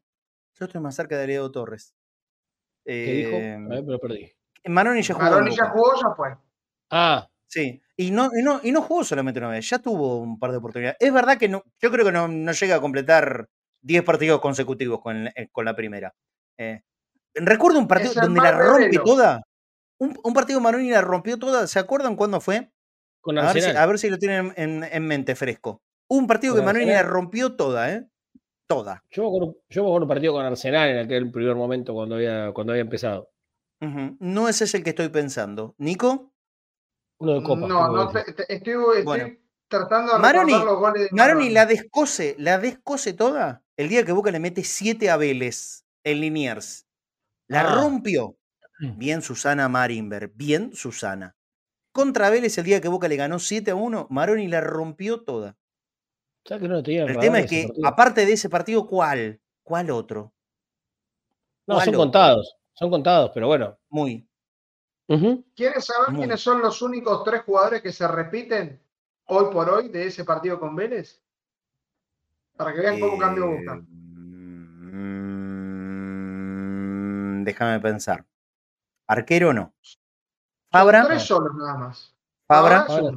[SPEAKER 5] Yo estoy más cerca de Leo Torres.
[SPEAKER 6] ¿Qué dijo? A ver, me lo perdí.
[SPEAKER 5] Maroni ya jugó.
[SPEAKER 7] Maroni ya jugó, ya fue.
[SPEAKER 6] Ah,
[SPEAKER 5] Sí, y no, y, no, y no jugó solamente una vez, ya tuvo un par de oportunidades. Es verdad que no, yo creo que no, no llega a completar 10 partidos consecutivos con, eh, con la primera. Eh, recuerdo un partido donde la rompe
[SPEAKER 7] revelo.
[SPEAKER 5] toda. Un, un partido Maroni la rompió toda. ¿Se acuerdan cuándo fue?
[SPEAKER 6] con
[SPEAKER 5] A ver, si, a ver si lo tienen en, en mente fresco. Un partido que
[SPEAKER 6] Con
[SPEAKER 5] Maroni la rompió toda, ¿eh? Toda.
[SPEAKER 6] Yo me, acuerdo, yo me acuerdo un partido con Arsenal en aquel primer momento cuando había, cuando había empezado.
[SPEAKER 5] Ujú. No ese es el que estoy pensando. ¿Nico?
[SPEAKER 6] Uno de Copa.
[SPEAKER 7] No, no,
[SPEAKER 6] que
[SPEAKER 7] te- estoy, estoy
[SPEAKER 5] Bueno.
[SPEAKER 7] tratando de
[SPEAKER 5] Maroni-
[SPEAKER 7] los goles de
[SPEAKER 5] Maroni la descose, la descose toda el día que Boca le mete 7 a Vélez en Liniers. La
[SPEAKER 6] Ah.
[SPEAKER 5] rompió. Bien Susana Marimber, bien Susana. Contra Vélez el día que Boca le ganó 7 a 1, Maroni la rompió toda.
[SPEAKER 6] ¿Sabes que no lo tenía en
[SPEAKER 5] El tema es que,
[SPEAKER 6] partido?
[SPEAKER 5] aparte de ese partido, ¿cuál? ¿Cuál otro?
[SPEAKER 6] No,
[SPEAKER 5] ¿cuál
[SPEAKER 6] son
[SPEAKER 5] otro?
[SPEAKER 6] contados. Son contados, pero bueno.
[SPEAKER 5] Muy.
[SPEAKER 6] Ujú.
[SPEAKER 7] ¿Quieres saber
[SPEAKER 5] Muy.
[SPEAKER 7] quiénes son los únicos tres jugadores que se repiten hoy por hoy de ese partido con Vélez? Para que vean cómo cambió
[SPEAKER 5] Eh,
[SPEAKER 7] Boca.
[SPEAKER 5] mm, déjame pensar. Arquero no.
[SPEAKER 7] Son
[SPEAKER 5] Fabra,
[SPEAKER 7] tres solos nada más.
[SPEAKER 5] Fabra,
[SPEAKER 7] Fabra es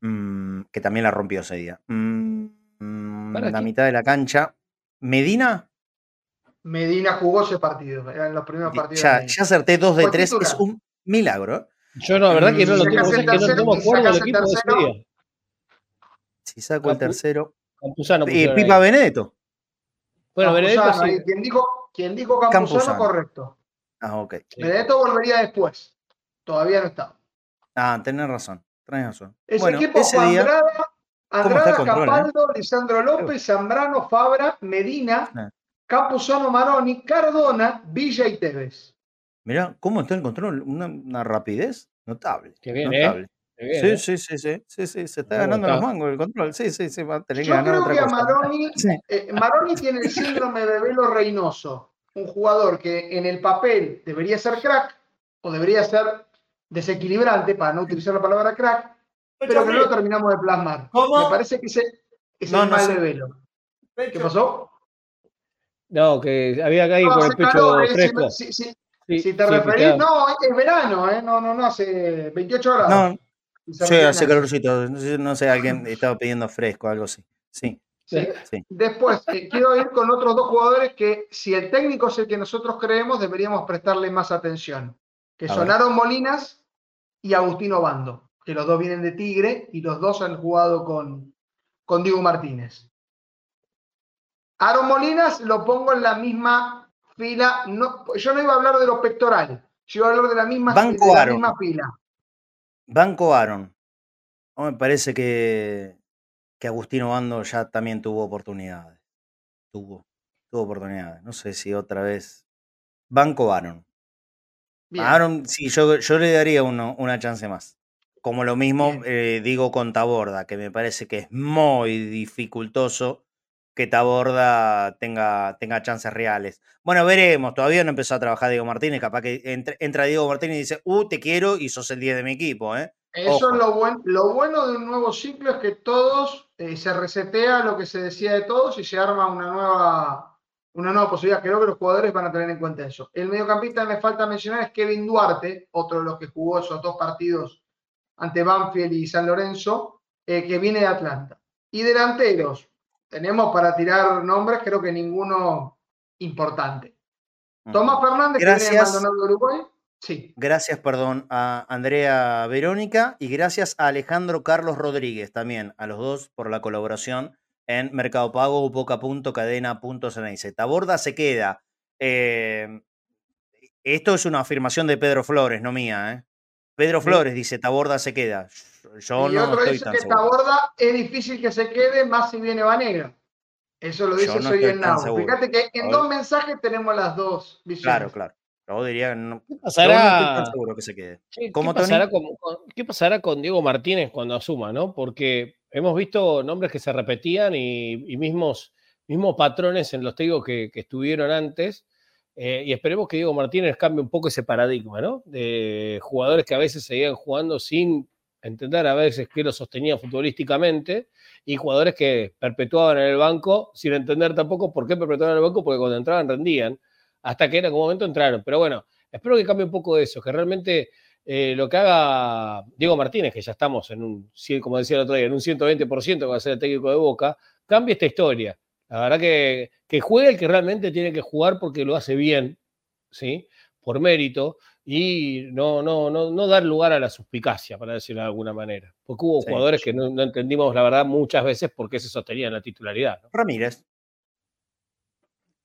[SPEAKER 5] mm, que también la rompió ese día. Mm, mm,
[SPEAKER 6] ¿Para
[SPEAKER 5] la mitad de la cancha. Medina,
[SPEAKER 7] Medina jugó ese partido. Eran los primeros partidos.
[SPEAKER 5] ya, ya acerté dos de
[SPEAKER 7] Fue
[SPEAKER 5] tres. Es
[SPEAKER 7] titular.
[SPEAKER 5] un milagro. ¿eh?
[SPEAKER 6] Yo no, la verdad que no lo tengo. Que no,
[SPEAKER 7] y
[SPEAKER 6] acuerdo del equipo de ese día.
[SPEAKER 5] Si saco el tercero.
[SPEAKER 6] Campuzano.
[SPEAKER 5] Eh, Pipa
[SPEAKER 6] ahí.
[SPEAKER 5] Benedetto.
[SPEAKER 6] Bueno, Benedetto sí.
[SPEAKER 7] quien dijo, quien dijo Campuzano,
[SPEAKER 5] Campuzano.
[SPEAKER 7] correcto.
[SPEAKER 5] Ah, ok.
[SPEAKER 6] Sí.
[SPEAKER 7] Benedetto volvería después. Todavía no está.
[SPEAKER 5] Ah, tenés razón. Tenés razón.
[SPEAKER 7] Ese
[SPEAKER 5] bueno,
[SPEAKER 7] equipo
[SPEAKER 5] ese día.
[SPEAKER 7] Andrada, Andrada
[SPEAKER 5] control, eh?
[SPEAKER 7] Capaldo, Lisandro López, Zambrano, Fabra, Medina,
[SPEAKER 5] Ah.
[SPEAKER 7] Campuzano Maroni, Cardona, Villa y Tevez.
[SPEAKER 5] Mirá, ¿cómo está el control? Una, una rapidez notable.
[SPEAKER 6] Qué bien, ¿eh?
[SPEAKER 5] notable.
[SPEAKER 6] Qué bien,
[SPEAKER 5] sí,
[SPEAKER 6] ¿eh?
[SPEAKER 5] sí, sí, sí, sí, sí, se está
[SPEAKER 6] ¿Cómo
[SPEAKER 5] ganando
[SPEAKER 6] está?
[SPEAKER 5] los mangos el control. Sí, sí, sí, va a tener que
[SPEAKER 7] Yo
[SPEAKER 5] ganar
[SPEAKER 7] creo
[SPEAKER 5] otra
[SPEAKER 7] que a. Maroni,
[SPEAKER 5] Sí.
[SPEAKER 7] eh, Maroni tiene el síndrome de Velo Reynoso, un jugador que en el papel debería ser crack o debería ser desequilibrante, para no utilizar la palabra crack, pero que no lo terminamos de plasmar.
[SPEAKER 5] ¿Cómo?
[SPEAKER 7] Me parece que ese es
[SPEAKER 5] No,
[SPEAKER 7] el
[SPEAKER 5] no
[SPEAKER 7] mal
[SPEAKER 5] sé.
[SPEAKER 7] de Velo. ¿Qué pasó?
[SPEAKER 6] No, que había ir
[SPEAKER 7] No,
[SPEAKER 6] con el pecho
[SPEAKER 7] calor, eh, si-
[SPEAKER 6] fresco.
[SPEAKER 7] si- si-
[SPEAKER 6] Sí,
[SPEAKER 7] Si te
[SPEAKER 6] sí,
[SPEAKER 7] referís, no, es verano, ¿eh? No, no, no, hace 28 grados.
[SPEAKER 5] No, sí, hace calorcito. No sé, no sé, alguien estaba pidiendo fresco, algo así. Sí,
[SPEAKER 7] Sí.
[SPEAKER 5] sí.
[SPEAKER 7] Después, eh, quiero ir con otros dos jugadores que, si el técnico es el que nosotros creemos, deberíamos prestarle más atención. Que
[SPEAKER 5] A
[SPEAKER 7] son
[SPEAKER 5] ver.
[SPEAKER 7] Aaron Molinas y Agustino Bando, que los dos vienen de Tigre y los dos han jugado con, con Diego Martínez. Aaron Molinas lo pongo en la misma fila. No, yo no iba a hablar de los pectorales, yo iba a hablar de la misma,
[SPEAKER 5] Banco
[SPEAKER 7] de la
[SPEAKER 5] Aaron.
[SPEAKER 7] misma fila.
[SPEAKER 5] Banco Aaron. No me parece que, que Agustino Bando ya también tuvo oportunidades. Tuvo, tuvo oportunidades. No sé si otra vez. Banco Aaron.
[SPEAKER 7] Bien.
[SPEAKER 5] Aaron, sí, yo, yo le daría uno, una chance más. Como lo mismo eh, digo con Taborda, que me parece que es muy dificultoso que Taborda tenga, tenga chances reales. Bueno, veremos, todavía no empezó a trabajar Diego Martínez, capaz que entre- entra Diego Martínez y dice, uh, te quiero y sos el 10 de mi equipo, ¿eh?
[SPEAKER 7] Eso
[SPEAKER 5] Ojo.
[SPEAKER 7] es lo, buen- lo bueno de un nuevo ciclo, es que todos eh, se resetea lo que se decía de todos y se arma una nueva, una nueva posibilidad. Creo que los jugadores van a tener en cuenta eso. El mediocampista me falta mencionar es Kevin Duarte, otro de los que jugó esos dos partidos ante Banfield y San Lorenzo, eh, que viene de Atlanta. Y delanteros, tenemos para tirar nombres, creo que ninguno importante. Tomás Fernández, que viene de
[SPEAKER 5] Gracias.
[SPEAKER 7] Maldonado de Uruguay. Sí.
[SPEAKER 5] Gracias, perdón, a Andrea Verónica y gracias a Alejandro Carlos Rodríguez también, a los dos por la colaboración en Mercado Pago, upoca.cadena.ceneice. Taborda se queda. Eh, esto es una afirmación de Pedro Flores, no mía. ¿eh? Pedro Flores dice, Taborda se queda. Yo
[SPEAKER 7] y
[SPEAKER 5] no
[SPEAKER 7] otro
[SPEAKER 5] estoy
[SPEAKER 7] dice
[SPEAKER 5] tan
[SPEAKER 7] que
[SPEAKER 5] seguro.
[SPEAKER 7] Taborda es difícil que se quede, más si viene Vanegra. Eso lo
[SPEAKER 5] Yo
[SPEAKER 7] dice
[SPEAKER 5] no
[SPEAKER 7] Soy
[SPEAKER 5] seguro.
[SPEAKER 7] Fíjate que en dos mensajes tenemos las dos visiones.
[SPEAKER 5] Claro, claro. Yo diría que no,
[SPEAKER 6] ¿Qué
[SPEAKER 5] yo no
[SPEAKER 6] pasará?
[SPEAKER 5] estoy tan seguro que se quede.
[SPEAKER 6] ¿Qué,
[SPEAKER 5] ¿Cómo,
[SPEAKER 6] qué pasará con, con- qué pasará con Diego Martínez cuando asuma, no? Porque hemos visto nombres que se repetían y, mismos, mismos patrones en los técnicos que, estuvieron antes. eh, y esperemos que Diego Martínez cambie un poco ese paradigma, ¿no? De jugadores que a veces seguían jugando sin entender a veces qué lo sostenía futbolísticamente y jugadores que perpetuaban en el banco sin entender tampoco por qué perpetuaban en el banco, porque cuando entraban rendían, hasta que en algún momento entraron. Pero bueno, espero que cambie un poco eso, que realmente eh, lo que haga Diego Martínez, que ya estamos en un, como decía el otro día, en un 120% que va a ser el técnico de Boca, cambie esta historia. La verdad que, que juegue el que realmente tiene que jugar porque lo hace bien, ¿sí? Por mérito, y no, no, no, no dar lugar a la suspicacia, para decirlo de alguna manera. Porque hubo jugadores que no, entendimos, la verdad, muchas veces por qué se sostenían la titularidad.
[SPEAKER 5] Ramírez.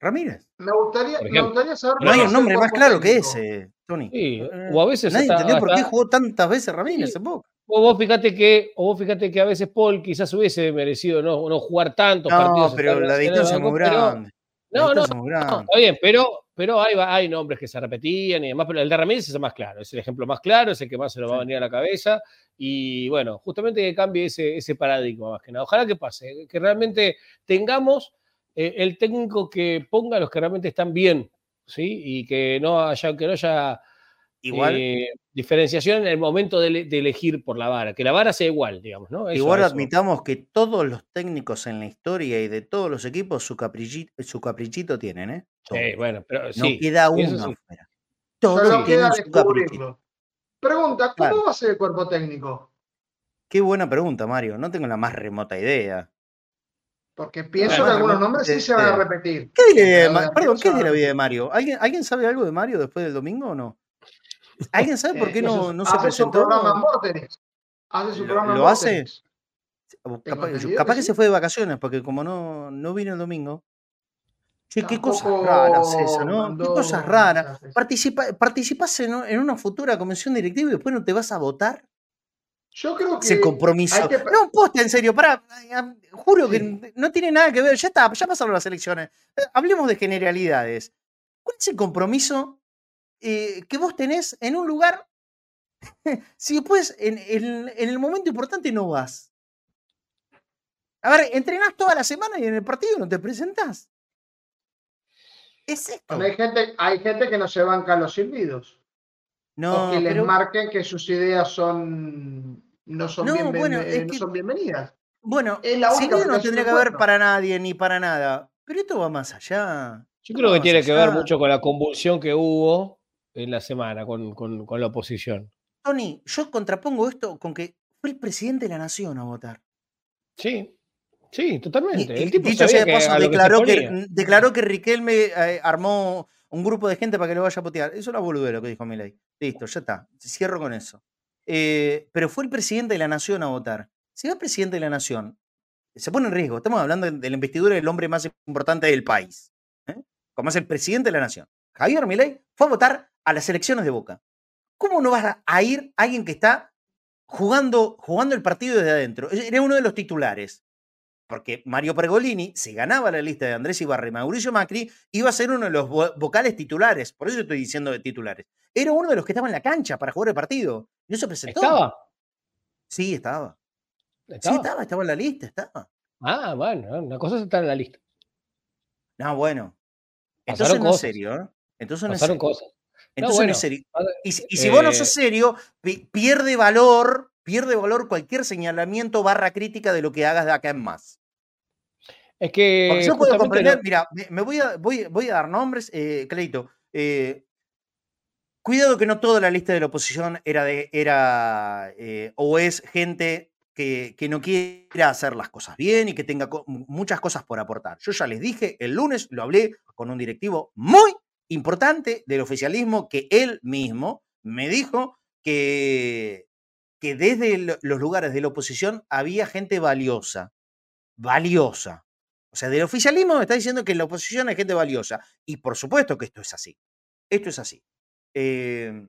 [SPEAKER 5] Ramírez.
[SPEAKER 7] Me gustaría, me gustaría saber.
[SPEAKER 5] No hay un nombre más claro que ese, Tony.
[SPEAKER 6] Sí, o a veces.
[SPEAKER 5] Nadie entendió por qué jugó tantas veces Ramírez en Boca.
[SPEAKER 6] O vos fíjate que, o vos fíjate que a veces Paul quizás hubiese merecido no, no jugar tantos no, partidos.
[SPEAKER 5] pero la distancia es muy grande.
[SPEAKER 6] No, no, no, está bien, pero, pero hay, hay nombres que se repetían y demás, pero el de Ramírez es el más claro, es el ejemplo más claro, es el que más se nos va a venir a la cabeza. Y bueno, justamente que cambie ese, ese paradigma más que nada. Ojalá que pase, que realmente tengamos eh, el técnico que ponga a los que realmente están bien, ¿sí? Y que no haya, que no haya
[SPEAKER 5] Igual,
[SPEAKER 6] eh, diferenciación en el momento de, elegir por la vara, que la vara sea igual, digamos, ¿no?
[SPEAKER 5] igual admitamos que todos los técnicos en la historia y de todos los equipos su caprichito, su caprichito tienen, ¿eh?
[SPEAKER 6] Sí, bueno, pero
[SPEAKER 5] no queda uno afuera.
[SPEAKER 7] Todos tienen su caprichito. Pregunta, ¿cómo va a ser el cuerpo técnico?
[SPEAKER 5] Qué buena pregunta, Mario. No tengo la más remota idea.
[SPEAKER 7] Porque pienso que algunos nombres sí se van a repetir.
[SPEAKER 5] ¿Qué de, Perdón, ¿qué es de la vida de Mario? ¿Alguien, ¿Alguien sabe algo de Mario después del domingo o no? ¿Alguien sabe por qué no, no se presentó?
[SPEAKER 7] Su programa Hace su programa
[SPEAKER 5] ¿Lo, hace? Capaz, que se fue de vacaciones, porque como no, no vino el domingo. Che, qué cosas raras eso, ¿no? Qué cosas raras. Participa, ¿Participas en, en, una futura convención directiva y después no te vas a votar?
[SPEAKER 7] Yo creo que.
[SPEAKER 5] Ese compromiso. No, posta, en serio, para. Juro que no tiene nada que ver. Ya está, ya pasaron las elecciones. Eh, hablemos de generalidades. ¿Cuál es el compromiso eh, que vos tenés en un lugar, si después en, el momento importante no vas. A ver, entrenás toda la semana y en el partido no te presentás. Es esto.
[SPEAKER 7] Hay gente, hay gente que no se banca los silbidos. No, o que les marquen que sus ideas son no son, son bienvenidas.
[SPEAKER 5] Bueno, no tendría que haber para nadie ni para nada. Pero esto va más allá.
[SPEAKER 6] Yo creo que tiene que ver mucho con la convulsión que hubo en la semana con, la oposición.
[SPEAKER 5] Tony, yo contrapongo esto con que fue el presidente de la nación a votar.
[SPEAKER 6] Sí, sí, totalmente.
[SPEAKER 5] el tipo dicho sea de paso, declaró que, declaró que Riquelme eh, armó un grupo de gente para que lo vaya a votar. Eso boludez lo que dijo Milei. Listo, ya está. Cierro con eso. Eh, pero fue el presidente de la nación a votar. Si va el presidente de la nación, se pone en riesgo. Estamos hablando de la investidura del hombre más importante del país. ¿eh? Como es el presidente de la nación. Javier Milei fue a votar a las elecciones de Boca. ¿Cómo no vas a ir alguien que está jugando, jugando el partido desde adentro? Era uno de los titulares. Porque Mario Pergolini, si ganaba la lista de Andrés Ibarra y Mauricio Macri, iba a ser uno de los vocales titulares. Por eso estoy diciendo de titulares. Era uno de los que estaba en la cancha para jugar el partido. No se presentó.
[SPEAKER 6] ¿Estaba?
[SPEAKER 5] Sí, estaba. ¿Estaba? Sí, estaba, estaba en la lista, estaba.
[SPEAKER 6] Ah, bueno, una cosa es estar en la lista.
[SPEAKER 5] No, bueno. Entonces no es serio, ¿eh? Entonces no
[SPEAKER 6] Pasaron cosas.
[SPEAKER 5] Entonces no es serio. Y, si vos no sos eh serio, pierde valor, pierde valor cualquier señalamiento barra crítica de lo que hagas de acá en más.
[SPEAKER 6] Es que.
[SPEAKER 5] Porque yo puedo comprender, mira, me voy a, voy, voy a dar nombres, eh, Cleito. Eh, cuidado que no toda la lista de la oposición era de, era eh, o es gente que, que, no quiera hacer las cosas bien y que tenga muchas cosas por aportar. Yo ya les dije, el lunes lo hablé con un directivo muy importante del oficialismo que él mismo me dijo que, que desde los lugares de la oposición había gente valiosa, valiosa. O sea, del oficialismo me está diciendo que en la oposición hay gente valiosa. Y por supuesto que esto es así. Esto es así. Eh,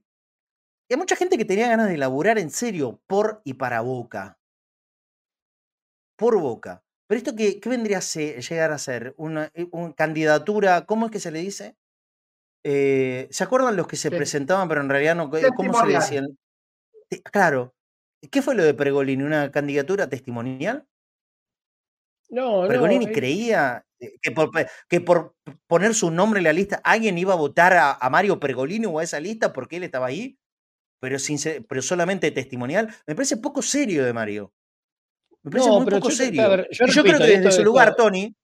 [SPEAKER 5] y hay mucha gente que tenía ganas de laburar en serio por y para Boca. Por Boca. Pero esto, ¿qué, vendría a llegar a ser? Una, eh, una, candidatura, ¿cómo es que se le dice? Eh, ¿Se acuerdan los que se presentaban, pero en realidad no? ¿Cómo se decían? Claro. ¿Qué fue lo de Pregolini? ¿Una candidatura testimonial?
[SPEAKER 6] No,
[SPEAKER 5] Pregolini creía que por, que por, poner su nombre en la lista alguien iba a votar a, Mario Pergolini o a esa lista porque él estaba ahí, pero, sin pero solamente testimonial. Me parece poco serio de Mario. Me parece
[SPEAKER 6] No,
[SPEAKER 5] muy poco
[SPEAKER 6] yo
[SPEAKER 5] serio.
[SPEAKER 6] ver, yo
[SPEAKER 5] y yo creo que desde su lugar,
[SPEAKER 6] todo-
[SPEAKER 5] Tony,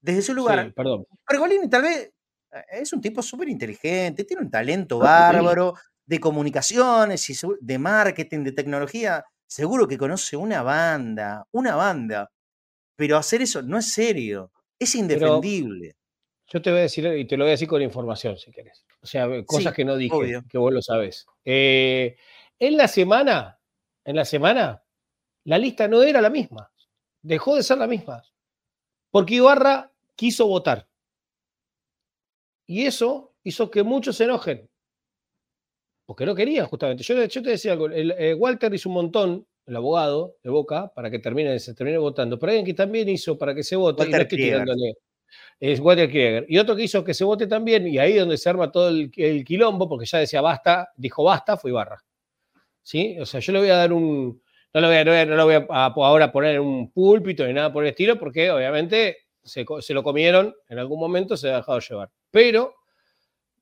[SPEAKER 5] desde su lugar,
[SPEAKER 6] Sí, perdón.
[SPEAKER 5] Pergolini tal vez eh, es un tipo súper inteligente, tiene un talento bárbaro de comunicaciones y de marketing, de tecnología. Seguro que conoce una banda, una banda. Pero hacer eso no es serio, es indefendible.
[SPEAKER 6] Yo te voy a decir, y te lo voy a decir con información, si querés. O sea, cosas
[SPEAKER 5] Sí,
[SPEAKER 6] que no dije,
[SPEAKER 5] obvio.
[SPEAKER 6] que vos lo sabés. Eh, en la semana, en la semana, la lista no era la misma. Dejó de ser la misma. Porque Ibarra quiso votar. Y eso hizo que muchos se enojen. Porque no querían, justamente. Yo, yo te decía algo. el, eh, Walter hizo un montón, el abogado de Boca, para que termine, se termine votando. Pero alguien que también hizo para que se vote. y no
[SPEAKER 5] Walter
[SPEAKER 6] estoy
[SPEAKER 5] Krieger.
[SPEAKER 6] tirándole es Walter Krieger. Y otro que hizo que se vote también, y ahí donde se arma todo el, el quilombo, porque ya decía basta, dijo basta, fue Ibarra. ¿Sí? O sea, yo le voy a dar un. No lo voy a, no no lo voy a, ahora poner en un púlpito ni nada por el estilo, porque obviamente se, se lo comieron en algún momento, se ha dejado llevar. Pero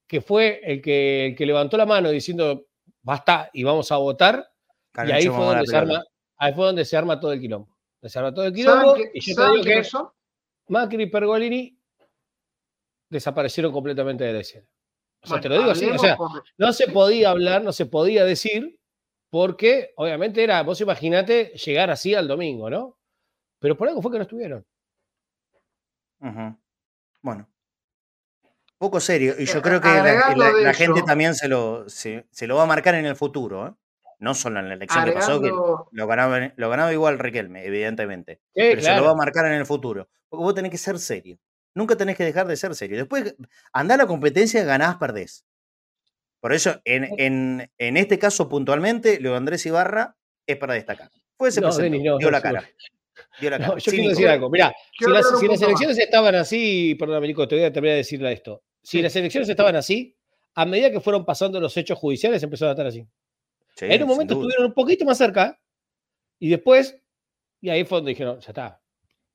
[SPEAKER 6] que fue el que, el que levantó la mano diciendo basta y vamos a votar, y ahí fue, donde se arma, ahí fue donde se arma todo el quilombo. Se arma todo el
[SPEAKER 7] ¿Saben,
[SPEAKER 6] quilombo,
[SPEAKER 7] qué-
[SPEAKER 6] y yo te digo que
[SPEAKER 7] son?
[SPEAKER 6] Macri y Pergolini desaparecieron completamente de la escena. O sea,
[SPEAKER 7] Bueno,
[SPEAKER 6] te lo digo así, o sea, no se podía hablar, no se podía decir, porque obviamente era, vos imaginate llegar así al domingo, ¿no? Pero por algo fue que no estuvieron.
[SPEAKER 5] Ujú. Bueno. Poco serio. Y yo
[SPEAKER 7] Eh,
[SPEAKER 5] creo que la,
[SPEAKER 7] de
[SPEAKER 5] la gente
[SPEAKER 7] eso-
[SPEAKER 5] también se lo, se, se lo va a marcar en el futuro. ¿eh? No solo en la elección que pasó, que lo ganaba, lo ganaba igual Riquelme, evidentemente.
[SPEAKER 6] Sí,
[SPEAKER 5] pero se lo va a marcar en el futuro. Porque vos tenés que ser serio. Nunca tenés que dejar de ser serio. Después, andá a la competencia, ganás, perdés. Por eso, en, en, en este caso puntualmente, Leo Andrés Ibarra es para destacar. Fue se
[SPEAKER 6] No,
[SPEAKER 5] presentó,
[SPEAKER 6] Denis, no,
[SPEAKER 5] dio
[SPEAKER 6] no,
[SPEAKER 5] la cara. Dio la
[SPEAKER 6] No,
[SPEAKER 5] cara.
[SPEAKER 6] yo quiero decir algo. Mirá, si las, si las
[SPEAKER 7] punto más.
[SPEAKER 6] elecciones estaban así, perdón, Américo, te voy a terminar de decirle esto. Si
[SPEAKER 7] Sí.
[SPEAKER 6] las elecciones estaban así, a medida que fueron pasando los hechos judiciales, empezaron a estar así.
[SPEAKER 5] Sí,
[SPEAKER 6] en un momento estuvieron un poquito más cerca, y después, y ahí fue donde dijeron, ya está,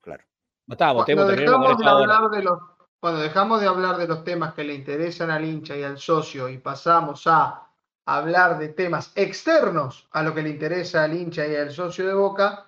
[SPEAKER 5] Claro.
[SPEAKER 6] está, votemos,
[SPEAKER 7] Cuando dejamos, de hablar de los, cuando dejamos de hablar de los temas que le interesan al hincha y al socio y pasamos a hablar de temas externos a lo que le interesa al hincha y al socio de Boca,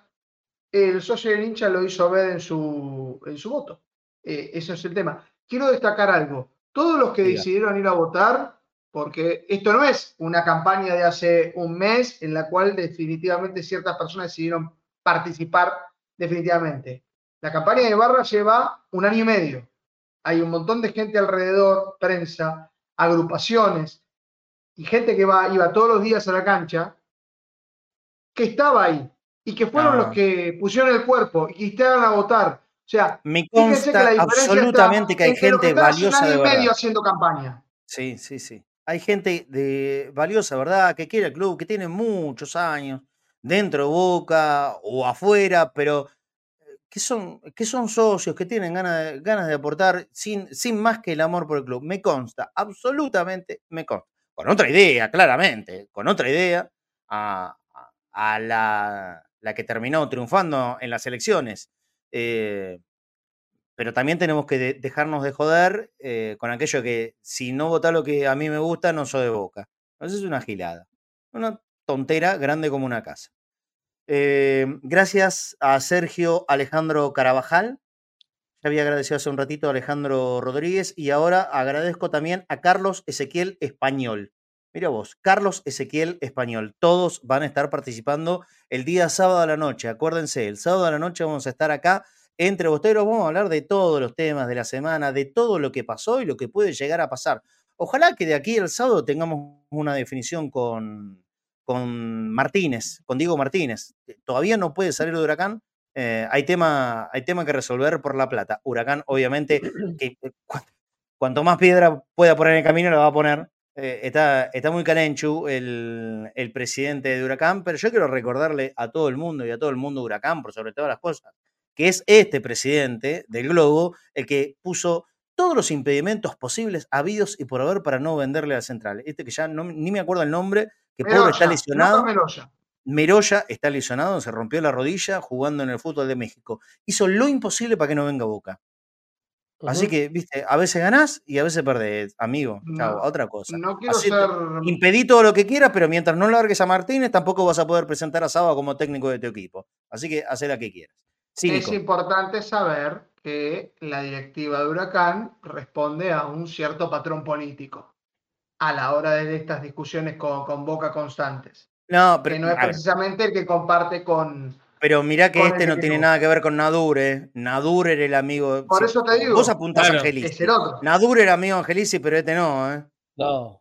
[SPEAKER 7] el socio del hincha lo hizo ver en su, en su voto. Eh, ese es el tema. Quiero destacar algo. Todos los que decidieron ir a votar, porque esto no es una campaña de hace un mes en la cual definitivamente ciertas personas decidieron participar definitivamente. La campaña de Barra lleva un año y medio. Hay un montón de gente alrededor, prensa, agrupaciones y gente que va, iba todos los días a la cancha, que estaba ahí y que fueron
[SPEAKER 5] Ah.
[SPEAKER 7] los que pusieron el cuerpo y que estaban a votar. O sea,
[SPEAKER 5] Me
[SPEAKER 7] que
[SPEAKER 5] consta absolutamente que hay
[SPEAKER 7] que
[SPEAKER 5] gente
[SPEAKER 7] un
[SPEAKER 5] valiosa de
[SPEAKER 7] y medio
[SPEAKER 5] verdad.
[SPEAKER 7] haciendo campaña.
[SPEAKER 5] Sí, sí, sí. Hay gente de valiosa, ¿verdad? Que quiere el club, que tiene muchos años dentro de Boca o afuera, pero eh, que son, que son socios, que tienen ganas de, ganas de aportar sin, sin más que el amor por el club. Me consta, absolutamente me consta. Con otra idea, claramente, con otra idea a- a la, la que terminó triunfando en las elecciones. Eh, pero también tenemos que de- dejarnos de joder eh, con aquello que si no vota lo que a mí me gusta, no soy de boca. Eso es una gilada. Una tontera grande como una casa. Eh, gracias a Sergio Alejandro Carabajal. Ya había agradecido hace un ratito a Alejandro Rodríguez y ahora agradezco también a Carlos Ezequiel Español. Mira vos, Carlos Ezequiel Español. Todos van a estar participando el día sábado a la noche. Acuérdense, el sábado a la noche vamos a estar acá entre bosteros. Vamos a hablar de todos los temas de la semana, de todo lo que pasó y lo que puede llegar a pasar. Ojalá que de aquí al sábado tengamos una definición con, con Martínez, con Diego Martínez. Todavía no puede salir de Huracán. eh, hay, tema, hay tema que resolver por La Plata. Huracán, obviamente, que eh, cu- cuanto más piedra pueda poner en el camino, la va a poner. Eh, está, está muy calenchu el, el presidente de Huracán, pero yo quiero recordarle a todo el mundo y a todo el mundo de Huracán, por sobre todas las cosas, que es este presidente del Globo el que puso todos los impedimentos posibles, habidos y por haber para no venderle a Central. Este que ya no, ni me acuerdo el nombre, que pobre está lesionado.
[SPEAKER 7] Meroya
[SPEAKER 5] está lesionado, se rompió la rodilla jugando en el fútbol de México. Hizo lo imposible para que no venga Boca. Así que, viste, a veces ganás y a veces perdés, amigo. A otra cosa.
[SPEAKER 7] no quiero ser.
[SPEAKER 5] Impedí todo lo que quieras, pero mientras no largues a Martínez, tampoco vas a poder presentar a Saba como técnico de tu equipo. Así que haz la que quieras.
[SPEAKER 7] Es importante saber que la directiva de Huracán responde a un cierto patrón político a la hora de estas discusiones con, con Boca constantes.
[SPEAKER 5] No,
[SPEAKER 7] Que
[SPEAKER 5] pero,
[SPEAKER 7] no es precisamente el que comparte con.
[SPEAKER 5] Pero mirá que este no tiene nada que ver con Nadur, ¿eh? Nadur era el amigo.
[SPEAKER 7] Por eso te digo.
[SPEAKER 5] Vos apuntás
[SPEAKER 6] Claro,
[SPEAKER 5] a Angelici.
[SPEAKER 7] Es el otro.
[SPEAKER 5] Nadur era amigo de Angelici, pero este no, ¿eh?
[SPEAKER 6] No.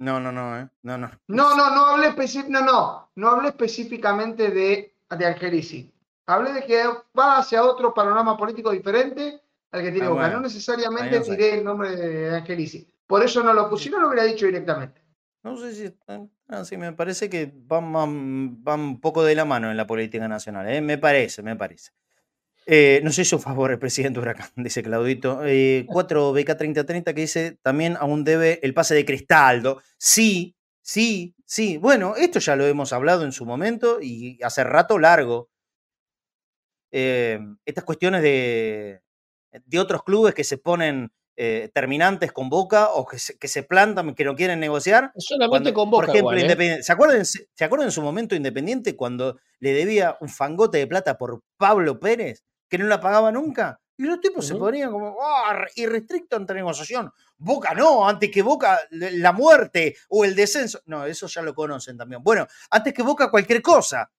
[SPEAKER 5] No, no, no, ¿eh? No, no.
[SPEAKER 7] No, no, no hablé, especi- no, no, no hablé específicamente de, de Angelici. Hablé de que va hacia otro panorama político diferente al que tiene
[SPEAKER 5] Ah,
[SPEAKER 7] Boca.
[SPEAKER 5] bueno.
[SPEAKER 7] No necesariamente
[SPEAKER 5] no
[SPEAKER 7] tiré el nombre de Angelici. Por eso no lo puse, si no lo hubiera dicho directamente.
[SPEAKER 5] No sé si. me parece que van, van, van un poco de la mano en la política nacional, ¿eh? Me parece, me parece. Eh, no sé si a favor el presidente Huracán, dice Claudito. Eh, 4BK3030 que dice también aún debe el pase de Cristaldo. Sí, sí, sí. Bueno, esto ya lo hemos hablado en su momento y hace rato largo. Eh, estas cuestiones de, de otros clubes que se ponen eh, terminantes con Boca o que se, que se plantan, que no quieren negociar.
[SPEAKER 6] Solamente
[SPEAKER 5] Cuando,
[SPEAKER 6] con
[SPEAKER 5] por
[SPEAKER 6] Boca
[SPEAKER 5] ejemplo,
[SPEAKER 6] igual, ¿eh?
[SPEAKER 5] Independiente. ¿Se, acuerdan, ¿Se acuerdan en su momento Independiente cuando le debía un fangote de plata por Pablo Pérez, que no la pagaba nunca? Y los tipos se ponían como, ¡ah! irrestricto ante negociación. Boca no, antes que Boca la muerte o el descenso. No, eso ya lo conocen también. Bueno, antes que Boca cualquier cosa.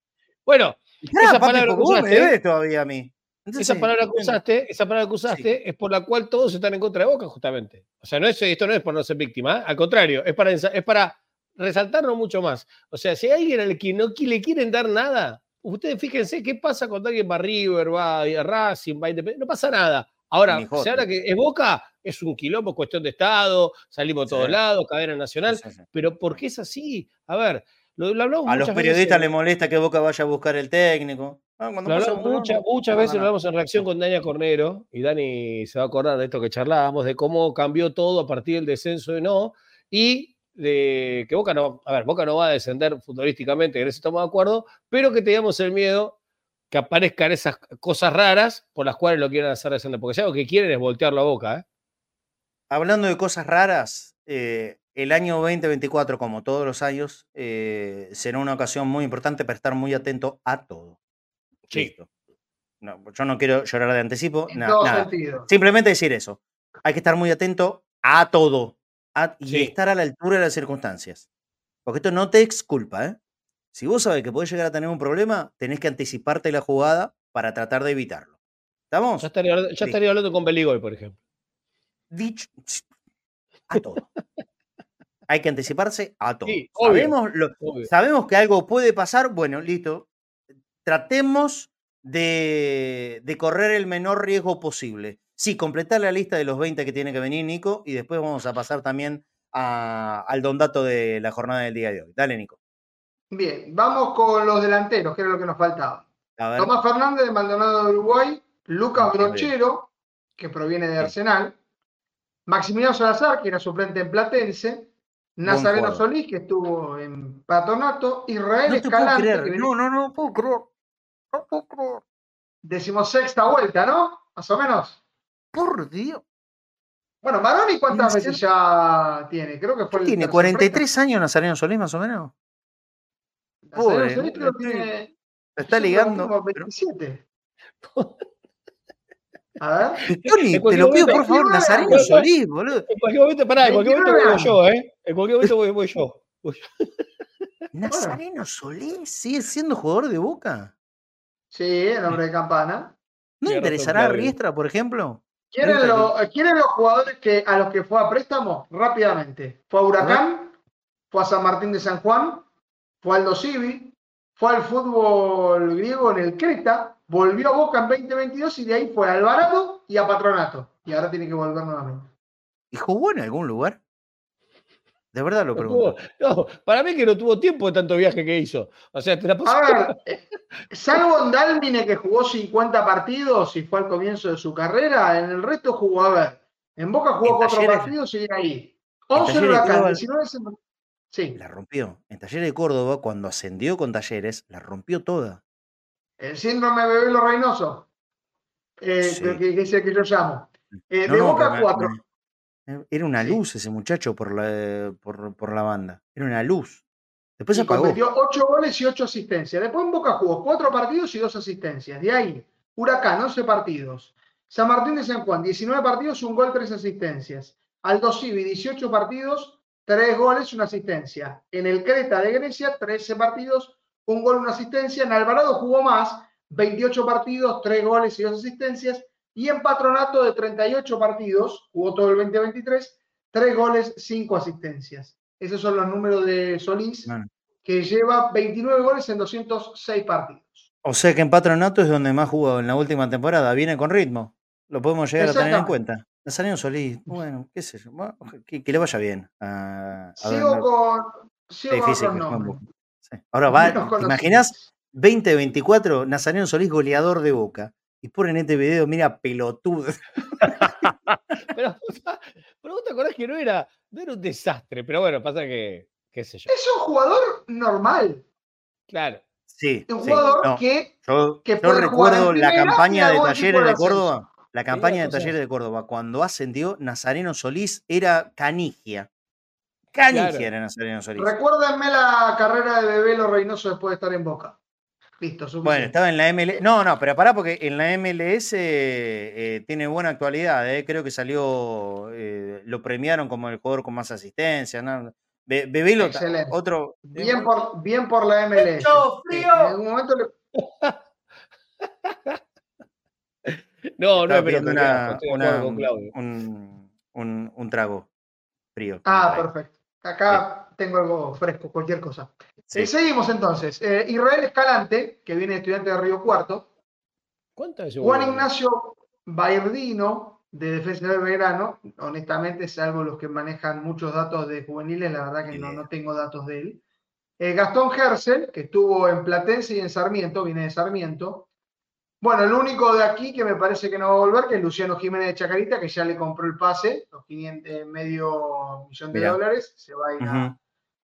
[SPEAKER 6] Bueno, Esa palabra
[SPEAKER 5] porque vos me
[SPEAKER 6] usaste, ¿eh?
[SPEAKER 5] todavía a mí. Entonces,
[SPEAKER 6] esa palabra que usaste, esa palabra que usaste es por la cual todos están en contra de Boca, justamente. O sea, no es, esto no es por no ser víctima, ¿eh? al contrario, es para, es para resaltarlo mucho más. O sea, si hay alguien al que no le quieren dar nada, ustedes fíjense qué pasa cuando alguien va a River, va a Racing, va a Independiente, no pasa nada. Ahora,
[SPEAKER 5] joto.
[SPEAKER 6] si ahora que es Boca, es un quilombo, cuestión de Estado, salimos a todos
[SPEAKER 5] Sí.
[SPEAKER 6] lados, cadena nacional,
[SPEAKER 5] sí.
[SPEAKER 6] pero ¿por qué es así? A ver, lo, lo hablamos
[SPEAKER 5] A los periodistas
[SPEAKER 6] en-
[SPEAKER 5] le molesta que Boca vaya a buscar el técnico. Ah,
[SPEAKER 6] Lo
[SPEAKER 5] pasa
[SPEAKER 6] hablamos muchas, muchas
[SPEAKER 5] no
[SPEAKER 6] veces
[SPEAKER 5] pasa
[SPEAKER 6] lo hablamos en reacción con Dania Cornero, y Dani se va a acordar de esto que charlábamos, de cómo cambió todo a partir del descenso de no, y de que Boca no, a ver, Boca no va a descender futbolísticamente, en eso estamos de acuerdo, pero que teníamos el miedo que aparezcan esas cosas raras por las cuales lo quieren hacer descender, porque si algo que quieren es voltearlo a Boca, ¿eh?
[SPEAKER 5] Hablando de cosas raras, eh, el año 2024, como todos los años, eh, será una ocasión muy importante para estar muy atento a todo.
[SPEAKER 6] Sí.
[SPEAKER 5] Listo. No, yo no quiero llorar de anticipo,
[SPEAKER 7] En
[SPEAKER 5] na-
[SPEAKER 7] todo
[SPEAKER 5] nada.
[SPEAKER 7] sentido.
[SPEAKER 5] Simplemente decir eso. Hay que estar muy atento a todo a- y
[SPEAKER 6] Sí.
[SPEAKER 5] estar a la altura de las circunstancias. Porque esto no te exculpa, ¿eh? Si vos sabés que podés llegar a tener un problema, tenés que anticiparte la jugada para tratar de evitarlo. ¿Estamos?
[SPEAKER 6] Ya estaría, ya
[SPEAKER 5] Sí.
[SPEAKER 6] estaría hablando con Beligoy, por ejemplo.
[SPEAKER 5] Dicho a todo. Hay que anticiparse a todo.
[SPEAKER 6] Sí, obvio.
[SPEAKER 5] sabemos, lo-
[SPEAKER 6] Obvio.
[SPEAKER 5] sabemos que algo puede pasar. Bueno, listo. Tratemos de, de correr el menor riesgo posible. Sí, completar la lista de los 20 que tiene que venir Nico y después vamos a pasar también a- al don dato de la jornada del día de hoy. Dale, Nico.
[SPEAKER 7] Bien, vamos con los delanteros, que era lo que nos faltaba.
[SPEAKER 5] A ver.
[SPEAKER 7] Tomás Fernández de Maldonado de Uruguay, Lucas. Brochero, que proviene de. Arsenal, Maximiliano Salazar, que era suplente en Platense, Nazareno. Solís, que estuvo en Patronato, Israel
[SPEAKER 5] No te puedo
[SPEAKER 7] Escalante,
[SPEAKER 5] creer. No, no, no puedo creer. No puedo creer.
[SPEAKER 7] decimosexta vuelta, ¿no? Más o menos.
[SPEAKER 5] Por Dios.
[SPEAKER 7] Bueno, Maroni, ¿cuántas
[SPEAKER 5] ¿Puede
[SPEAKER 7] veces ya tiene? Creo que fue el
[SPEAKER 5] Tiene
[SPEAKER 7] tercer
[SPEAKER 5] 43 años Nazareno Solís, más o menos.
[SPEAKER 7] Nazareno
[SPEAKER 5] Pobre,
[SPEAKER 7] Solís creo que tiene
[SPEAKER 5] Está ligando.
[SPEAKER 7] como
[SPEAKER 5] pero-
[SPEAKER 7] 27. A ver.
[SPEAKER 5] Tony, te lo pido por favor, Nazareno
[SPEAKER 6] No, no.
[SPEAKER 5] Solís, boludo.
[SPEAKER 6] En cualquier momento, pará, en cualquier momento
[SPEAKER 7] 29
[SPEAKER 6] voy yo, ¿eh? En cualquier momento voy, voy yo. Voy yo.
[SPEAKER 5] Nazareno Solís sigue siendo jugador de Boca.
[SPEAKER 7] Sí, el hombre de campana.
[SPEAKER 5] ¿No interesará a. Riestra, por ejemplo?
[SPEAKER 7] ¿Quieren,
[SPEAKER 5] Riestra
[SPEAKER 7] lo- ¿Quieren los jugadores que, a los que fue a préstamo? Rápidamente. Fue a Huracán, fue a San Martín de San Juan, fue al Dosivi, fue al fútbol griego en el Creta, volvió a Boca en 2022 y de ahí fue a Alvarado y a Patronato. Y ahora tiene que volver nuevamente.
[SPEAKER 5] ¿Y jugó en algún lugar? De verdad lo
[SPEAKER 6] No,
[SPEAKER 5] pregunto.
[SPEAKER 6] tuvo- no, para mí que no tuvo tiempo de tanto viaje que hizo. O sea, te la pasó.
[SPEAKER 7] A ver, eh, salvo en Dálmine que jugó 50 partidos y fue al comienzo de su carrera, en el resto jugó, a ver, en Boca jugó
[SPEAKER 5] En
[SPEAKER 7] 4
[SPEAKER 5] Talleres-
[SPEAKER 7] partidos y ahí. 11 en
[SPEAKER 5] Talleres de
[SPEAKER 7] Huracán,
[SPEAKER 5] Córdoba-
[SPEAKER 7] 19 en- Sí,
[SPEAKER 5] La rompió. En Talleres de Córdoba, cuando ascendió con Talleres, la rompió toda.
[SPEAKER 7] El síndrome de Bebelo Reynoso, eh,
[SPEAKER 5] Sí.
[SPEAKER 7] que, es el que yo llamo. Eh,
[SPEAKER 5] No,
[SPEAKER 7] de
[SPEAKER 5] no,
[SPEAKER 7] Boca,
[SPEAKER 5] pero me-
[SPEAKER 7] 4.
[SPEAKER 5] me- Era una
[SPEAKER 7] Sí.
[SPEAKER 5] luz ese muchacho por la, por, por la banda. Era una luz. Después se apagó.
[SPEAKER 7] convirtió 8 goles y 8 asistencias. Después en Boca jugó 4 partidos y 2 asistencias. De ahí, Huracán, 11 partidos. San Martín de San Juan, 19 partidos, un gol, 3 asistencias. Aldo Civi, 18 partidos, 3 goles, una asistencia. En el Creta de Grecia, 13 partidos, un gol, una asistencia. En Alvarado jugó más, 28 partidos, 3 goles y 2 asistencias. Y en Patronato de 38 partidos, jugó todo el 2023, 3 goles, 5 asistencias. Esos son los números de Solís,
[SPEAKER 5] Bueno.
[SPEAKER 7] que lleva 29 goles en 206 partidos.
[SPEAKER 5] O sea que en Patronato es donde más jugó en la última temporada. Viene con ritmo. Lo podemos llegar a tener en cuenta. Nazareno Solís, bueno, qué sé yo. bueno, que, que le vaya bien. a- a
[SPEAKER 7] Sigo con, sigo con
[SPEAKER 5] en
[SPEAKER 7] nombres.
[SPEAKER 5] Ahora va, ¿te
[SPEAKER 7] los
[SPEAKER 5] imaginas? 2024, Nazareno Solís goleador de Boca. Y ponen este video, mira, pelotudo.
[SPEAKER 6] Pero, pero vos te acordás que no era, no era un desastre, pero bueno, pasa que, qué sé yo.
[SPEAKER 7] Es un jugador normal.
[SPEAKER 6] Claro.
[SPEAKER 5] Sí,
[SPEAKER 7] Un
[SPEAKER 5] sí,
[SPEAKER 7] jugador
[SPEAKER 5] no.
[SPEAKER 7] que
[SPEAKER 5] Yo,
[SPEAKER 7] que
[SPEAKER 5] yo
[SPEAKER 7] puede jugar en
[SPEAKER 5] recuerdo la campaña de Talleres
[SPEAKER 7] de.
[SPEAKER 5] Córdoba. La campaña de Talleres de Córdoba, cuando ascendió, Nazareno Solís era canigia. Era Nazareno Solís.
[SPEAKER 7] Recuérdenme la carrera de Bebelo Reynoso después de estar en Boca. Listo, suficiente.
[SPEAKER 5] Bueno, estaba en la MLS. No, no, pero pará, porque en la MLS eh, tiene buena actualidad. eh, Creo que salió, eh, lo premiaron como el jugador con más asistencia. ¿no? Be- Bebelo,
[SPEAKER 7] Excelente.
[SPEAKER 5] otro.
[SPEAKER 7] Bien por, bien por la MLS.
[SPEAKER 5] ¡Pecho
[SPEAKER 7] que
[SPEAKER 5] frío!
[SPEAKER 7] En algún momento le-
[SPEAKER 6] No, no que
[SPEAKER 5] una- un, un- un trago frío.
[SPEAKER 7] Ah, perfecto. Acá tengo algo fresco, cualquier cosa.
[SPEAKER 5] Sí.
[SPEAKER 7] Eh, seguimos entonces. Eh, Israel Escalante, que viene de estudiante de Río Cuarto.
[SPEAKER 6] ¿Cuántas veces
[SPEAKER 7] Juan? Ignacio Bairdino, de Defensa de Belgrano. Honestamente, salvo los que manejan muchos datos de juveniles, la verdad que no, no tengo datos de él. Eh, Gastón Gersel, que estuvo en Platense y en Sarmiento, viene de Sarmiento. Bueno, el único de aquí que me parece que no va a volver, que es Luciano Jiménez de Chacarita, que ya le compró el pase, los 500, eh, medio millón de
[SPEAKER 5] Mirá.
[SPEAKER 7] dólares, se va, a ir a,
[SPEAKER 5] Ujú.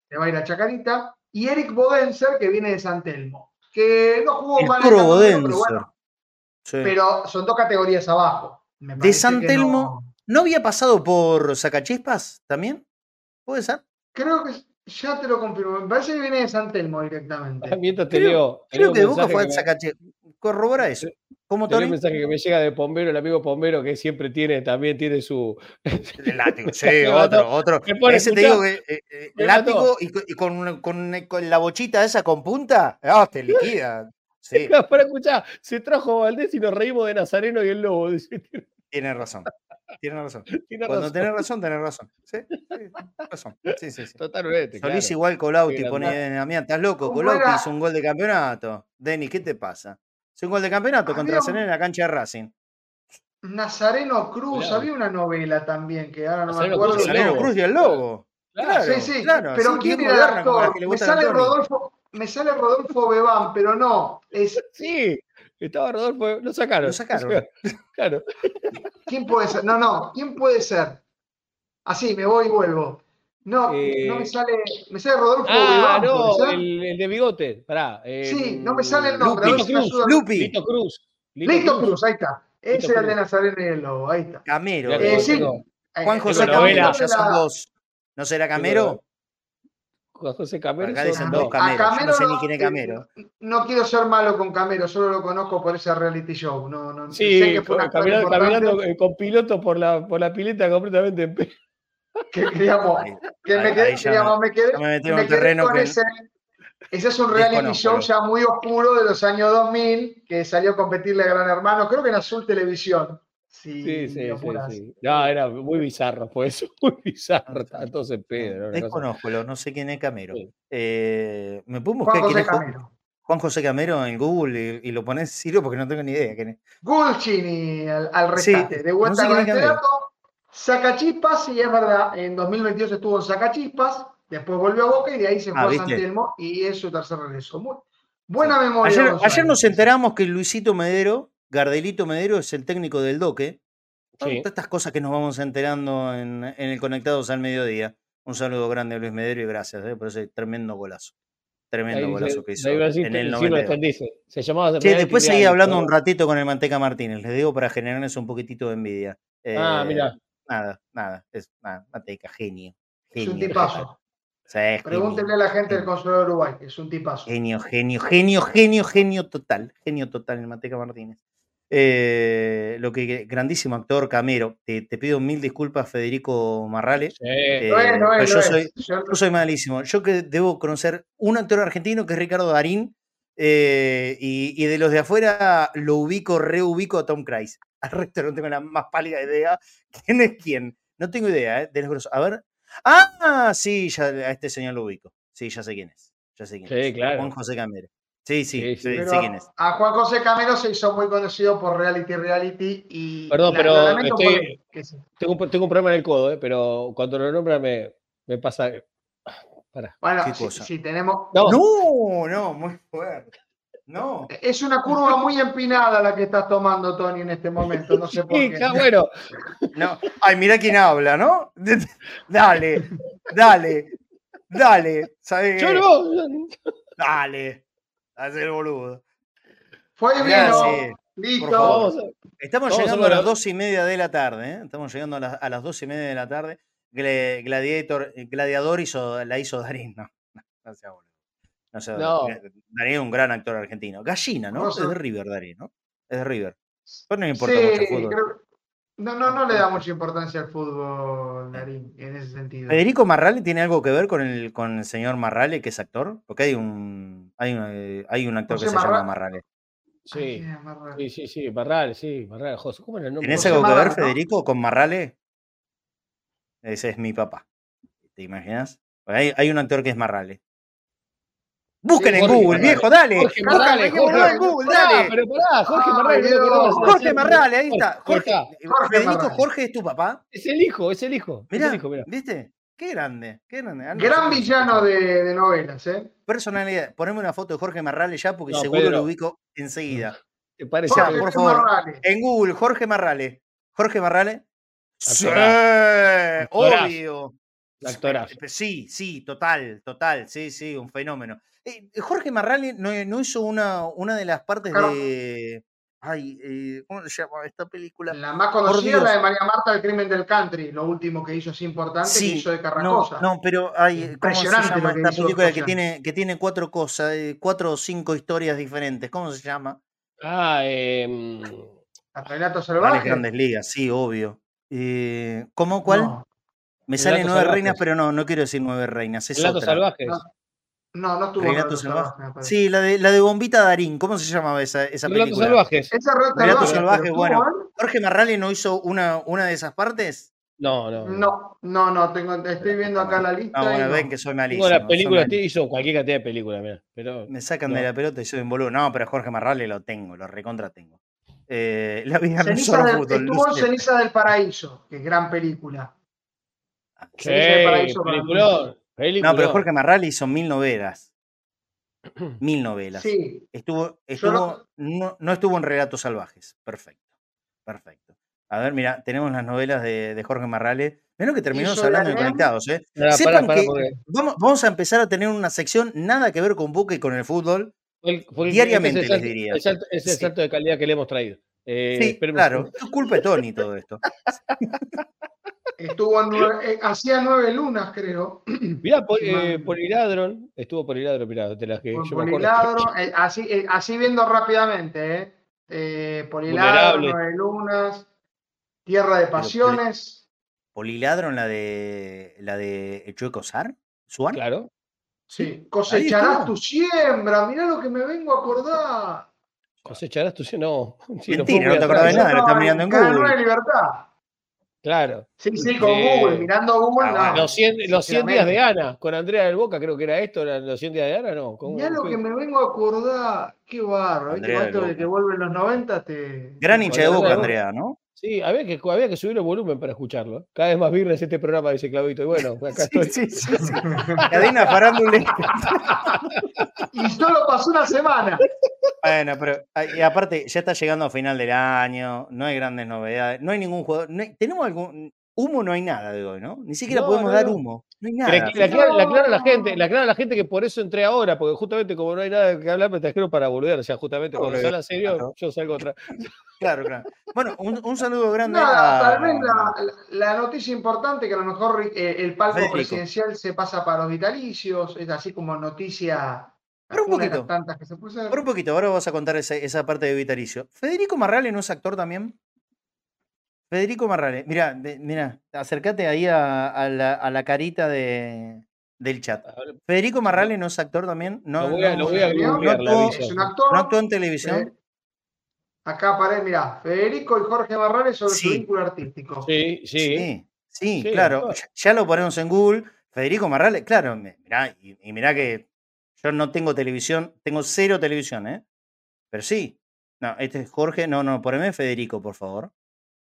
[SPEAKER 7] se va a ir a Chacarita. Y Eric Bodenser, que viene de San Telmo, que no jugó
[SPEAKER 5] El
[SPEAKER 7] mal
[SPEAKER 5] Toro
[SPEAKER 7] torneo, pero
[SPEAKER 5] Bodenser.
[SPEAKER 7] bueno,
[SPEAKER 5] Sí.
[SPEAKER 7] pero son dos categorías abajo. Me
[SPEAKER 5] ¿De San Telmo?
[SPEAKER 7] no-
[SPEAKER 5] ¿No había pasado por Sacachispas también? ¿Puede ser?
[SPEAKER 7] Creo que ya te lo confirmo. Me parece que viene de San Telmo
[SPEAKER 6] Ah,
[SPEAKER 7] directamente.
[SPEAKER 6] Mientras te
[SPEAKER 5] Creo,
[SPEAKER 6] leo,
[SPEAKER 5] creo
[SPEAKER 6] leo
[SPEAKER 5] que Boca fue
[SPEAKER 6] que
[SPEAKER 5] a
[SPEAKER 6] me-
[SPEAKER 5] Sacachispas. Corrobora eso. ¿Cómo,
[SPEAKER 6] te un mensaje que me llega de Pombero, el amigo Pombero, que siempre tiene, también tiene su.
[SPEAKER 5] El látigo, sí, otro, otro. Ese te digo que eh, eh, látigo y, co- y con, con- con la bochita esa con punta, ah, te liquida. Sí,
[SPEAKER 6] Para escuchar, se trajo Valdés y nos reímos de Nazareno y el Lobo.
[SPEAKER 5] Tienes razón. Tienes razón.
[SPEAKER 6] tiene
[SPEAKER 5] Cuando
[SPEAKER 6] razón.
[SPEAKER 5] tenés razón, tenés razón. Sí, sí, razón. Sí, sí, sí.
[SPEAKER 6] Totalmente.
[SPEAKER 5] Solís
[SPEAKER 6] claro.
[SPEAKER 5] igual Colauti, pone estás loco.
[SPEAKER 7] ¿Cómo
[SPEAKER 5] Colauti hizo un gol de campeonato. Denis, ¿qué te pasa? Hizo un gol de campeonato contra
[SPEAKER 7] Había un-
[SPEAKER 5] Arsenal en la cancha de Racing.
[SPEAKER 7] Nazareno Cruz,
[SPEAKER 6] Claro.
[SPEAKER 7] había una novela también que ahora no me acuerdo.
[SPEAKER 6] Cruz y el
[SPEAKER 5] Nazareno
[SPEAKER 6] Lobo.
[SPEAKER 5] Cruz y el Lobo.
[SPEAKER 6] Claro.
[SPEAKER 5] Claro,
[SPEAKER 7] sí, sí,
[SPEAKER 5] claro,
[SPEAKER 7] pero
[SPEAKER 5] sí,
[SPEAKER 7] ¿quién era el actor? Me sale. Rodolfo, me sale Rodolfo Bebán, pero no. Es,
[SPEAKER 6] Sí, estaba Rodolfo, lo sacaron.
[SPEAKER 5] Lo sacaron.
[SPEAKER 6] Claro.
[SPEAKER 7] ¿Quién puede ser? No, no, ¿quién puede ser? Así, me voy y vuelvo. No, no
[SPEAKER 6] Eh,
[SPEAKER 7] me sale, me sale Rodolfo
[SPEAKER 6] Ah,
[SPEAKER 7] Bebán,
[SPEAKER 6] no, el, el de bigote. Pará.
[SPEAKER 7] Sí,
[SPEAKER 6] em,
[SPEAKER 7] no me sale el nombre,
[SPEAKER 6] Lito
[SPEAKER 7] si
[SPEAKER 6] Cruz.
[SPEAKER 7] ayuda.
[SPEAKER 5] Lupi,
[SPEAKER 6] Lito Cruz. Lito
[SPEAKER 7] Cruz, ahí está. Ese
[SPEAKER 6] Lito
[SPEAKER 7] era el de. Nazareno y el Lobo, ahí está.
[SPEAKER 5] Camero.
[SPEAKER 7] Eh, sí.
[SPEAKER 5] Juan
[SPEAKER 7] el
[SPEAKER 5] José Camero,
[SPEAKER 6] novela.
[SPEAKER 5] ya son dos. ¿No será Camero?
[SPEAKER 6] Juan José Camero.
[SPEAKER 5] Acá
[SPEAKER 6] son
[SPEAKER 5] dicen
[SPEAKER 7] A-
[SPEAKER 5] dos
[SPEAKER 6] dos.
[SPEAKER 7] a
[SPEAKER 5] Cameros. Yo no sé ni
[SPEAKER 7] no-
[SPEAKER 5] quién es Camero.
[SPEAKER 7] No quiero ser malo con Camero, solo lo conozco por ese reality show. No, no, sé
[SPEAKER 6] Sí,
[SPEAKER 7] que fue
[SPEAKER 6] caminando, eh, con piloto por la, por la pileta completamente en
[SPEAKER 7] que, que, digamos,
[SPEAKER 5] Ahí-
[SPEAKER 7] que me quedé, digamos, me quedé,
[SPEAKER 5] me metí en
[SPEAKER 7] me
[SPEAKER 5] un
[SPEAKER 7] quedé
[SPEAKER 5] terreno
[SPEAKER 7] con
[SPEAKER 5] que-
[SPEAKER 7] ese. Ese es un reality
[SPEAKER 5] Desconozco,
[SPEAKER 7] show ya muy oscuro de los años 2000 que salió a competirle a Gran Hermano, creo que en Azul Televisión. Sí,
[SPEAKER 6] Sí, sí, sí, sí. No, era muy bizarro, fue eso, muy bizarro. Estaban todos en pedo.
[SPEAKER 5] Desconozco, no sé quién es Camero.
[SPEAKER 6] Sí.
[SPEAKER 5] Eh, ¿Me
[SPEAKER 7] Juan
[SPEAKER 5] buscar quién
[SPEAKER 7] José
[SPEAKER 5] es Juan,
[SPEAKER 7] Camero.
[SPEAKER 5] Juan José Camero en Google y, y lo pones Ciro porque no tengo ni idea quién es?
[SPEAKER 7] Gulcini al, al
[SPEAKER 5] Sí,
[SPEAKER 7] rescate, de
[SPEAKER 5] no
[SPEAKER 7] vuelta
[SPEAKER 5] sé
[SPEAKER 7] con
[SPEAKER 5] quién es
[SPEAKER 7] este dato. Sacachispas, sí, es verdad, en 2022 estuvo en Sacachispas, después volvió a Boca y de ahí se fue
[SPEAKER 5] Ah,
[SPEAKER 7] a San. Telmo y es su tercer regreso. Muy- buena memoria.
[SPEAKER 5] Ayer nos enteramos que Luisito Medero, Gardelito Medero, es el técnico del Doque.
[SPEAKER 6] Sí.
[SPEAKER 5] Todas estas cosas que nos vamos enterando en, en el Conectados al Mediodía. Un saludo grande a Luis Medero y gracias eh, por ese tremendo golazo. Tremendo
[SPEAKER 6] Ahí
[SPEAKER 5] golazo que hizo
[SPEAKER 6] decir,
[SPEAKER 5] en el
[SPEAKER 6] sí,
[SPEAKER 5] 92.
[SPEAKER 6] lo dice. Se llamaba
[SPEAKER 5] Che, después seguí hablando un ratito con el Manteca Martínez, les digo para generarles un poquitito de envidia.
[SPEAKER 6] Ah,
[SPEAKER 5] Eh,
[SPEAKER 6] mira.
[SPEAKER 5] Nada, nada, es nada, Mateca, genio.
[SPEAKER 7] Es un tipazo.
[SPEAKER 5] Sí,
[SPEAKER 7] Pregúntenle a la gente del. Consulado de Uruguay, es un tipazo.
[SPEAKER 5] Genio, genio, genio, genio, genio total. Genio total el Mateca Martínez. Eh, lo que grandísimo actor, Camero. Te, te pido mil disculpas, Federico Marrale.
[SPEAKER 6] Sí.
[SPEAKER 5] Eh,
[SPEAKER 7] Lo es,
[SPEAKER 5] pero
[SPEAKER 7] es,
[SPEAKER 5] yo
[SPEAKER 7] es.
[SPEAKER 5] soy,
[SPEAKER 7] Yo-
[SPEAKER 5] yo soy malísimo. Yo que debo conocer un actor argentino que es Ricardo Darín. eh, y, y de los de afuera lo ubico, reubico a Tom Cruise. Al resto no tengo la más pálida idea. ¿Quién es quién? No tengo idea, ¿eh? De los grosos. A ver. Ah, sí, ya a este señor lo ubico. Sí, ya sé quién es. Ya sé quién
[SPEAKER 6] Sí,
[SPEAKER 5] es.
[SPEAKER 6] claro.
[SPEAKER 5] Juan José Camero. Sí, sí,
[SPEAKER 6] Sí,
[SPEAKER 5] quién es.
[SPEAKER 7] a Juan José Camero se hizo muy conocido por Reality Reality y
[SPEAKER 6] Perdón,
[SPEAKER 7] la-
[SPEAKER 6] pero estoy-. Tengo, un- tengo un problema en el codo, ¿eh? pero cuando lo nombra me, me pasa.
[SPEAKER 7] Bueno,
[SPEAKER 5] ¿Qué
[SPEAKER 7] si, tenemos
[SPEAKER 6] No,
[SPEAKER 5] No, no, muy fuerte. No.
[SPEAKER 7] es una curva muy empinada la que estás tomando Tony en este momento, no sé por
[SPEAKER 6] sí,
[SPEAKER 7] qué.
[SPEAKER 6] bueno,
[SPEAKER 5] No. Ay, mira quién habla, ¿no? Dale, dale, dale. ¿Sabes
[SPEAKER 6] yo no.
[SPEAKER 5] Dale. Hacer el boludo.
[SPEAKER 7] Fue y
[SPEAKER 5] Ya,
[SPEAKER 7] vino,
[SPEAKER 5] sí,
[SPEAKER 7] listo.
[SPEAKER 6] a-
[SPEAKER 5] Estamos
[SPEAKER 6] Vamos
[SPEAKER 5] llegando a las dos y media de la tarde, ¿eh? Estamos llegando a las, a las dos y media de la tarde. Gla- Gladiator, Gladiador hizo, la hizo Darín, no. No, no sea boludo. No sea
[SPEAKER 6] No.
[SPEAKER 5] Darín es un gran actor argentino. Gallina, ¿no? Es de River, Darín, ¿no? Es de River. Pero no importa
[SPEAKER 7] Sí,
[SPEAKER 5] mucho el fútbol.
[SPEAKER 7] creo- no, no, no le da mucha importancia al fútbol, Darín, en ese sentido.
[SPEAKER 5] ¿Federico Marrale tiene algo que ver con el, con el señor Marrale, que es actor? Porque hay un, hay un, hay un actor
[SPEAKER 7] José
[SPEAKER 5] que se llama
[SPEAKER 7] Marra-
[SPEAKER 5] Marrale.
[SPEAKER 7] Ay,
[SPEAKER 6] Sí, sí, sí, sí, Barral, sí, Barral, José. ¿Cómo era el nombre?
[SPEAKER 5] ¿Tenés
[SPEAKER 7] José
[SPEAKER 5] algo que ver,
[SPEAKER 7] Marrale, ¿no?
[SPEAKER 5] Federico, con Marrale? Ese es mi papá. ¿Te imaginas? Hay, hay un actor que es Marrale. Busquen
[SPEAKER 7] Sí,
[SPEAKER 5] en Google, viejo, dale.
[SPEAKER 6] Jorge
[SPEAKER 5] Busca,
[SPEAKER 6] Marrale,
[SPEAKER 5] busquémoslo
[SPEAKER 6] Jorge.
[SPEAKER 5] en Google,
[SPEAKER 6] Pará,
[SPEAKER 5] dale.
[SPEAKER 6] pero pará, Jorge
[SPEAKER 7] Ay,
[SPEAKER 6] Marrale.
[SPEAKER 7] Dios.
[SPEAKER 6] creo que no vas a
[SPEAKER 5] Jorge
[SPEAKER 6] hacer-
[SPEAKER 5] Marrale, ahí está. Jorge.
[SPEAKER 7] Jorge
[SPEAKER 5] Federico. Jorge es tu papá.
[SPEAKER 6] Es el hijo, es el hijo. es
[SPEAKER 5] Mirá,
[SPEAKER 6] el hijo, mirá.
[SPEAKER 5] ¿viste? Qué grande, qué grande. Ah,
[SPEAKER 7] Gran villano de, de novelas, ¿eh?
[SPEAKER 5] Personalidad. Poneme una foto de Jorge Marrale ya porque
[SPEAKER 6] No,
[SPEAKER 5] seguro
[SPEAKER 6] Pedro.
[SPEAKER 5] lo ubico enseguida.
[SPEAKER 6] ¿Te parece?
[SPEAKER 7] Jorge
[SPEAKER 5] por favor.
[SPEAKER 7] Marrale.
[SPEAKER 5] En Google, Jorge Marrale. Jorge Marrale. Sí, obvio.
[SPEAKER 6] Actorazo.
[SPEAKER 5] Sí, sí, total, total, sí, sí, un fenómeno. Eh, Jorge Marrale no, no hizo una, una de las partes
[SPEAKER 7] Claro.
[SPEAKER 5] de. Ay, eh, ¿cómo se llama esta película?
[SPEAKER 7] La más conocida es la de María Marta, El crimen del country, lo último que hizo es importante, que
[SPEAKER 5] Sí,
[SPEAKER 7] hizo de
[SPEAKER 5] no,
[SPEAKER 7] Carracosa.
[SPEAKER 5] no, pero hay, ¿cómo se llama
[SPEAKER 7] que
[SPEAKER 5] esta película que tiene, que tiene cuatro cosas, eh, cuatro o cinco historias diferentes? ¿Cómo se llama?
[SPEAKER 6] Ah, eh,
[SPEAKER 7] Relato
[SPEAKER 5] Vale,
[SPEAKER 7] salvaje.
[SPEAKER 5] Grandes Ligas, sí, obvio. Eh, ¿Cómo cuál?
[SPEAKER 7] No,
[SPEAKER 5] Me sale nueve
[SPEAKER 6] Salvajes.
[SPEAKER 5] reinas, pero no, no quiero decir nueve reinas. Es
[SPEAKER 6] Relatos
[SPEAKER 5] otra.
[SPEAKER 6] salvajes.
[SPEAKER 7] No. No, no estuvo
[SPEAKER 5] Relatos salvajes. Sí, la de, la de Bombita Darín. ¿Cómo se llamaba esa, esa
[SPEAKER 6] Relatos
[SPEAKER 5] película?
[SPEAKER 6] salvajes.
[SPEAKER 7] Esa Relato
[SPEAKER 5] Relatos
[SPEAKER 7] salvaje,
[SPEAKER 5] salvajes,
[SPEAKER 7] pero
[SPEAKER 5] bueno. ¿Jorge Marrale no hizo una, una de esas partes?
[SPEAKER 6] No, no.
[SPEAKER 7] No, no, no, tengo, estoy viendo acá la lista.
[SPEAKER 5] No,
[SPEAKER 7] y
[SPEAKER 5] bueno,
[SPEAKER 7] no.
[SPEAKER 5] ven que soy malísimo.
[SPEAKER 6] Tengo la película,
[SPEAKER 5] malísimo.
[SPEAKER 6] hizo cualquier cantidad de películas, mira. Pero
[SPEAKER 5] Me sacan de
[SPEAKER 6] No.
[SPEAKER 5] la pelota y soy un boludo. No, pero Jorge Marrale lo tengo, lo recontra tengo. Eh, la vida no
[SPEAKER 7] Ceniza
[SPEAKER 5] solo
[SPEAKER 7] del-
[SPEAKER 5] fútbol.
[SPEAKER 7] estuvo en. Ceniza del Paraíso, que es gran película.
[SPEAKER 6] Sí,
[SPEAKER 7] Ceniza del Paraíso para
[SPEAKER 5] No, pero Jorge Marrale hizo mil novelas. Mil novelas.
[SPEAKER 7] Sí,
[SPEAKER 5] Estuvo, estuvo, no, no estuvo en Relatos Salvajes. Perfecto. Perfecto. A ver, mira, tenemos las novelas de, de Jorge Marrale. Menos que terminamos hablando de conectados, ¿eh?
[SPEAKER 6] Pará,
[SPEAKER 5] Sepan
[SPEAKER 6] pará, pará,
[SPEAKER 5] que
[SPEAKER 6] porque
[SPEAKER 5] vamos, vamos a empezar a tener una sección nada que ver con Boca y con el fútbol.
[SPEAKER 6] el- el-
[SPEAKER 5] diariamente les diría.
[SPEAKER 6] el Es el
[SPEAKER 5] Sí.
[SPEAKER 6] salto de calidad que le hemos traído. Eh,
[SPEAKER 5] sí, claro. Es culpa de Tony todo esto.
[SPEAKER 7] estuvo en nueve- eh, hacía nueve lunas, creo.
[SPEAKER 6] Mirá, po-
[SPEAKER 7] Sí,
[SPEAKER 6] eh. Poliladron, estuvo Poliladron, mirá, de las que
[SPEAKER 7] Con
[SPEAKER 6] yo me acuerdo.
[SPEAKER 7] Poliladro, eh, así, eh, así viendo rápidamente, ¿eh? Eh, Poliladro,
[SPEAKER 6] Vulnerable.
[SPEAKER 7] Nueve Lunas, Tierra de Pasiones.
[SPEAKER 5] Poliladron, la de la de El Chueco Sar, Suar.
[SPEAKER 6] Claro.
[SPEAKER 7] Sí. Cosecharás tu siembra, mirá lo que me vengo a acordar.
[SPEAKER 6] Cosecharás tu no. sí,
[SPEAKER 5] Mentira,
[SPEAKER 6] no
[SPEAKER 5] no te acordás de nada, lo
[SPEAKER 7] No,
[SPEAKER 5] estás mirando en Google.
[SPEAKER 7] 9 Libertad.
[SPEAKER 6] Claro.
[SPEAKER 7] Sí, sí, con
[SPEAKER 6] Eh,
[SPEAKER 7] Google, mirando Google,
[SPEAKER 5] ah,
[SPEAKER 7] no.
[SPEAKER 6] Los 100, los 100 días de. Ana, con Andrea del Boca, creo que era esto, eran los 100 días de Ana, ¿no? ¿Cómo-
[SPEAKER 7] Mirá lo que me vengo a acordar. Qué barro. ¿viste? Esto de que vuelven los 90 te.
[SPEAKER 5] Gran hincha de Boca. Andrea, ¿no?
[SPEAKER 6] Sí, había que, había que subir el volumen para escucharlo. Cada vez más virres este programa, dice Claudito. Y bueno, acá
[SPEAKER 5] Sí,
[SPEAKER 6] estoy.
[SPEAKER 5] sí, sí, sí. Cadena farándula.
[SPEAKER 7] Y solo pasó una semana.
[SPEAKER 5] Bueno, pero ah, y aparte ya está llegando a final del año, no hay grandes novedades, no hay ningún jugador, no hay- tenemos algún humo, no hay nada de hoy, ¿no? Ni siquiera
[SPEAKER 6] No,
[SPEAKER 5] podemos
[SPEAKER 6] no,
[SPEAKER 5] dar humo. No hay
[SPEAKER 6] Le,
[SPEAKER 5] nada.
[SPEAKER 6] le aclaro, le aclaro a la gente, le aclaro a la gente que por eso entré ahora, porque justamente como no hay nada que hablar, me trajeron para volver. O sea, justamente cuando se habla serio,
[SPEAKER 5] claro.
[SPEAKER 6] yo salgo otra.
[SPEAKER 5] Claro, claro. Bueno, un, un saludo grande
[SPEAKER 7] Nada,
[SPEAKER 5] a-
[SPEAKER 7] tal vez la, la noticia importante que a lo mejor eh, el palco
[SPEAKER 5] Federico.
[SPEAKER 7] presidencial se pasa para los vitalicios, es así como noticia.
[SPEAKER 5] Pero un poquito.
[SPEAKER 7] tantas que se puede hacer.
[SPEAKER 5] Por un poquito, ahora vas a contar esa, esa parte de Vitalicio. ¿Federico Marrale no es actor también? Federico Marrale, mira, mira, acércate ahí a, a la, a la carita de, del chat. ¿Federico Marrale no es actor también? No,
[SPEAKER 6] Lo voy a-
[SPEAKER 5] no-
[SPEAKER 6] lo voy a
[SPEAKER 7] no
[SPEAKER 6] googlear, la
[SPEAKER 5] actuó-.
[SPEAKER 7] Es un actor.
[SPEAKER 5] ¿No actuó en televisión?
[SPEAKER 7] Eh, acá aparece, mirá, Federico y Jorge Barrales sobre
[SPEAKER 5] Sí.
[SPEAKER 7] su vínculo artístico.
[SPEAKER 6] Sí, sí.
[SPEAKER 5] Sí, sí,
[SPEAKER 6] Sí,
[SPEAKER 5] claro. Ya, ya lo ponemos en Google. Federico Marrale, claro, mirá, y, y mirá que yo no tengo televisión, tengo cero televisión, ¿eh? Pero sí. No, este es Jorge, no, no, poneme Federico, por favor.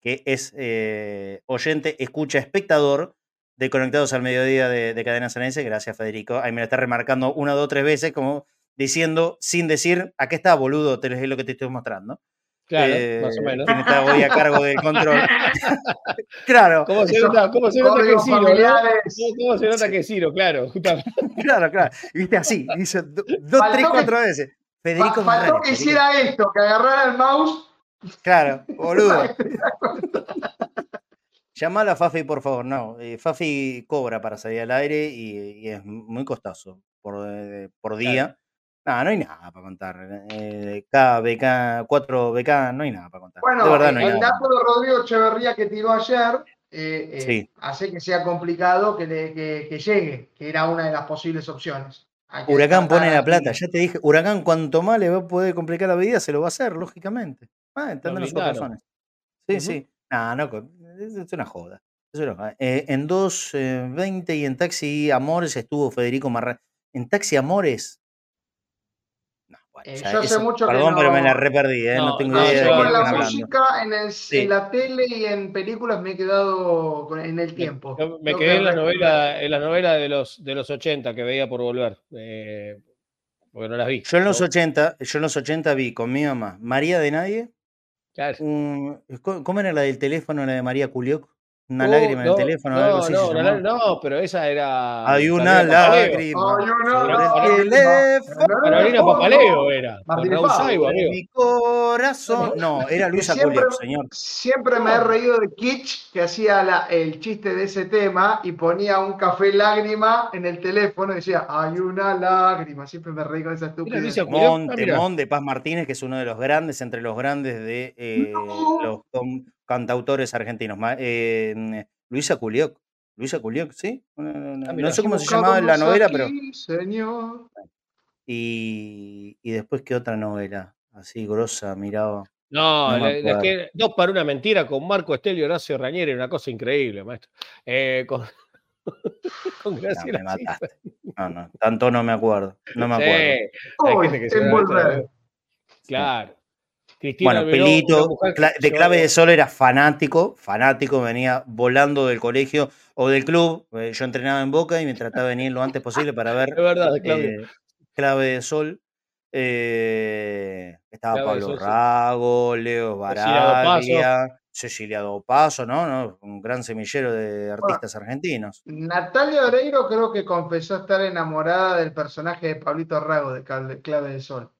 [SPEAKER 5] Que es eh, oyente, escucha, espectador de Conectados al Mediodía de, de Cadena Sanense. Gracias, Federico. Ahí me lo está remarcando una, dos, tres veces, como diciendo, sin decir, aquí está, boludo, te es lo que te estoy mostrando.
[SPEAKER 6] Claro,
[SPEAKER 5] Eh,
[SPEAKER 6] más o menos.
[SPEAKER 5] Quien está hoy a cargo del control. claro.
[SPEAKER 6] ¿Cómo se nota, cómo se nota que Ciro, no? ¿Cómo se nota que es Ciro? Claro, justamente.
[SPEAKER 5] Claro, claro. Viste así, hizo do- dos,
[SPEAKER 7] Faltó
[SPEAKER 5] tres,
[SPEAKER 7] que-
[SPEAKER 5] cuatro veces. Federico
[SPEAKER 7] Fa- Faltó que
[SPEAKER 5] Federico.
[SPEAKER 7] hiciera esto, que agarrara el mouse.
[SPEAKER 5] Claro, boludo. Llamala a Fafi, por favor. No, eh, Fafi cobra para salir al aire y, y es muy costoso por, eh, por día. No, no hay nada para contar. Eh, K, BK, 4 BK, no hay nada para contar.
[SPEAKER 7] Bueno,
[SPEAKER 5] de verdad no hay
[SPEAKER 7] el
[SPEAKER 5] nada.
[SPEAKER 7] dato de Rodrigo Echeverría que tiró ayer eh,
[SPEAKER 5] Sí.
[SPEAKER 7] hace que sea complicado que, le- que- que llegue, que era una de las posibles opciones.
[SPEAKER 5] Huracán pone la plata. Ya te dije, Huracán, cuanto más le va a poder complicar la vida, se lo va a hacer, lógicamente. Ah, tendrán sus razones. Sí, sí. No, no, es, una joda. Es una joda. Eh, en 2.20 y en Taxi Amores estuvo Federico Marra. ¿En Taxi Amores? No, bueno,
[SPEAKER 7] Eh,
[SPEAKER 5] ya
[SPEAKER 7] yo hace
[SPEAKER 5] eso-
[SPEAKER 7] mucho que
[SPEAKER 5] perdón, pero me la reperdí, ¿eh? no,
[SPEAKER 6] No,
[SPEAKER 5] tengo
[SPEAKER 6] no,
[SPEAKER 5] idea de
[SPEAKER 7] yo
[SPEAKER 6] yo-
[SPEAKER 7] la música en, el-
[SPEAKER 5] Sí.
[SPEAKER 7] en la tele y en películas me he quedado en el tiempo.
[SPEAKER 6] Yo me quedé
[SPEAKER 7] que
[SPEAKER 6] en la novela, en la novela de los de los 80 que veía por volver. eh, porque no las vi.
[SPEAKER 5] Yo en los
[SPEAKER 6] No,
[SPEAKER 5] 80, yo en los 80 vi con mi mamá María de Nadie,
[SPEAKER 6] claro.
[SPEAKER 5] un- ¿cómo cómo era la del teléfono, la de María Culioc? Una
[SPEAKER 6] Oh,
[SPEAKER 5] lágrima en el
[SPEAKER 6] no,
[SPEAKER 5] teléfono,
[SPEAKER 6] no,
[SPEAKER 5] algo así
[SPEAKER 6] no, no, no, pero esa era.
[SPEAKER 5] Hay una lágrima
[SPEAKER 7] Ay, una
[SPEAKER 5] el teléfono
[SPEAKER 6] Carolina Papaleo era.
[SPEAKER 7] Martín
[SPEAKER 6] Raúl amigo.
[SPEAKER 5] mi corazón. No, era Luisa Culioc, señor.
[SPEAKER 7] Siempre me he reído de Kitsch que hacía la- el chiste de ese tema y ponía un café lágrima en el teléfono y decía, hay una lágrima. Siempre me reí con esa estupidez.
[SPEAKER 6] Culioc. Ah,
[SPEAKER 5] de Paz Martínez, que es uno de los grandes, entre los grandes de eh,
[SPEAKER 7] No.
[SPEAKER 5] los cantautores argentinos. Eh, Luisa Culioc. Luisa Culioc, ¿sí? No, no, no,
[SPEAKER 6] Ah, mira.
[SPEAKER 5] no sé cómo se llamaba la
[SPEAKER 7] no
[SPEAKER 5] novela,
[SPEAKER 7] aquí,
[SPEAKER 5] pero.
[SPEAKER 7] Señor.
[SPEAKER 5] Y, y después, ¿qué otra novela? Así, grosa, miraba.
[SPEAKER 6] No,
[SPEAKER 5] No me
[SPEAKER 6] la- la
[SPEAKER 5] acuerdo.
[SPEAKER 6] que- dos para una mentira con Marco Estelio Horacio Rañeri, una cosa increíble, maestro. Eh, con, con
[SPEAKER 5] No,
[SPEAKER 6] Graciela
[SPEAKER 5] me
[SPEAKER 6] Silva.
[SPEAKER 5] mataste. No, no, tanto no me acuerdo. No me
[SPEAKER 6] Sí,
[SPEAKER 5] acuerdo.
[SPEAKER 6] hay
[SPEAKER 7] Hoy,
[SPEAKER 6] gente que se. ¿no? Claro. Cristina
[SPEAKER 5] Bueno, Pelito,
[SPEAKER 6] mujer
[SPEAKER 5] de clave de sol era fanático, fanático, venía volando del colegio o del club. eh, Yo entrenaba en Boca y me trataba de venir lo antes posible para ver
[SPEAKER 6] Es verdad,
[SPEAKER 5] eh, clave de sol. Eh, estaba
[SPEAKER 6] Clave
[SPEAKER 5] Pablo
[SPEAKER 6] Sol, sí.
[SPEAKER 5] Rago, Leo. Baraglia, Cecilia Dopazo, ¿no? ¿no? Un gran semillero de artistas argentinos.
[SPEAKER 7] Natalia Oreiro creo que confesó estar enamorada del personaje de Pablito Rago de Clave de Sol.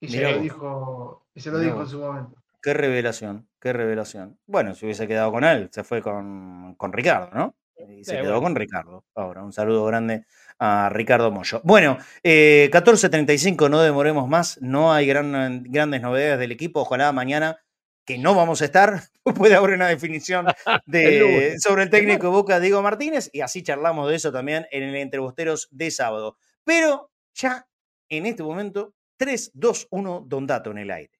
[SPEAKER 7] Y se lo dijo, y se lo dijo en su momento.
[SPEAKER 5] Qué revelación, qué revelación. Bueno, si hubiese quedado con él, se fue con, con Ricardo, ¿no? Y se
[SPEAKER 6] Sí,
[SPEAKER 5] quedó
[SPEAKER 6] bueno.
[SPEAKER 5] con Ricardo. Ahora, un saludo grande a Ricardo Mollo. Bueno, eh, 14.35, no demoremos más. No hay gran- grandes novedades del equipo. Ojalá mañana, que no vamos a estar, pueda haber una definición de, sobre el técnico de Boca, Diego Martínez, y así charlamos de eso también en el Entrebosteros de sábado. Pero ya en este momento, 3, 2, 1, Don Dato en el aire.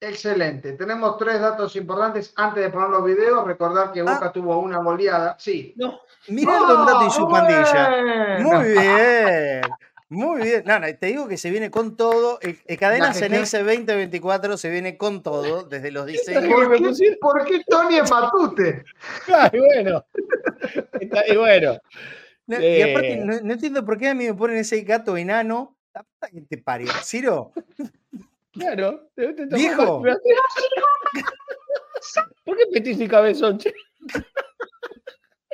[SPEAKER 7] Excelente. Tenemos tres datos importantes. Antes de poner los videos, recordar que Boca tuvo una goleada. Sí.
[SPEAKER 6] No,
[SPEAKER 5] Mira el Don Dato y su
[SPEAKER 7] ¡Oh,
[SPEAKER 5] pandilla.
[SPEAKER 7] bueno!
[SPEAKER 5] Muy bien. Muy bien. No, no, te digo que se viene con todo. El, el Cadena Ceneice 2024 se viene con todo, desde los diseños.
[SPEAKER 7] ¿Por qué, por qué Tony es Matute?
[SPEAKER 6] y bueno. Está- y bueno.
[SPEAKER 5] No, y aparte,
[SPEAKER 6] Eh.
[SPEAKER 5] no, no entiendo por qué a mí me ponen ese gato enano. Que te parió. Ciro,
[SPEAKER 6] Claro. te- te
[SPEAKER 5] Viejo.
[SPEAKER 6] ¿Por qué petís y cabezón? che?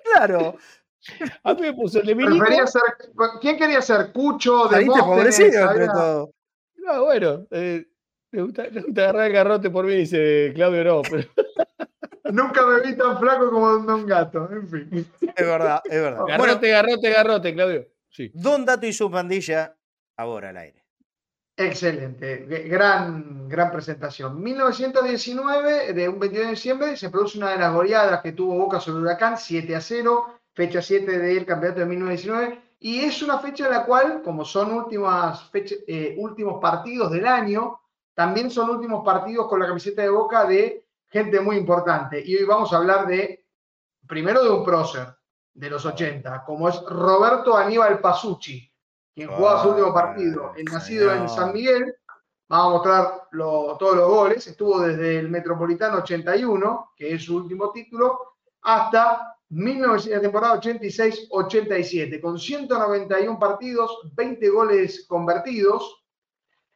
[SPEAKER 5] claro.
[SPEAKER 6] A mí me puso el de Milico.
[SPEAKER 7] Ser, ¿Quién quería ser? Cucho, de
[SPEAKER 5] Saliste favorecido entre todo.
[SPEAKER 6] No, bueno, eh, le, gusta, le gusta agarrar el garrote por mí, dice Claudio, no. Pero...
[SPEAKER 7] Nunca me vi tan flaco como un gato, en fin.
[SPEAKER 5] Es verdad, es verdad.
[SPEAKER 6] Garrote, garrote, garrote, Claudio. Sí.
[SPEAKER 5] Don Dato y su pandilla, ahora al aire.
[SPEAKER 7] Excelente, gran, gran presentación. 1919, de un 22 de diciembre, se produce una de las goleadas que tuvo Boca sobre Huracán, 7 a 0, fecha 7 del campeonato de 1919, y es una fecha en la cual, como son últimas fecha, eh, últimos partidos del año, también son últimos partidos con la camiseta de Boca de gente muy importante. Y hoy vamos a hablar de, primero de un prócer de los 80, como es Roberto Aníbal Pasucci quien jugaba su último partido, el nacido en San Miguel, vamos a mostrar todos los goles, estuvo desde el Metropolitano 81, que es su último título, hasta 19, temporada 86-87, con 191 partidos, 20 goles convertidos.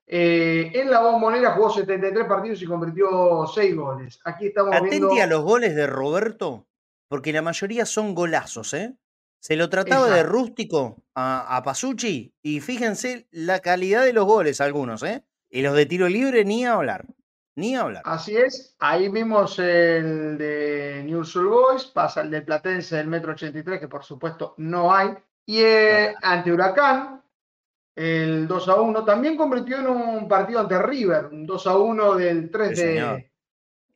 [SPEAKER 7] Eh, en la bombonera jugó 73 partidos y convirtió 6 goles. Aquí estamos
[SPEAKER 5] Atenti
[SPEAKER 7] viendo...
[SPEAKER 5] a los goles de Roberto, porque la mayoría son golazos, ¿eh? Se lo trataba de rústico a, a Pasucci y fíjense la calidad de los goles algunos, ¿eh? Y los de tiro libre ni a hablar, ni a hablar.
[SPEAKER 7] Así es, ahí vimos el de News Boys, pasa el del Platense del Metro 83, que por supuesto no hay, y eh, ante Huracán, el 2 a 1, también convirtió en un partido ante River, un 2 a 1 del 3
[SPEAKER 5] Sí, señor.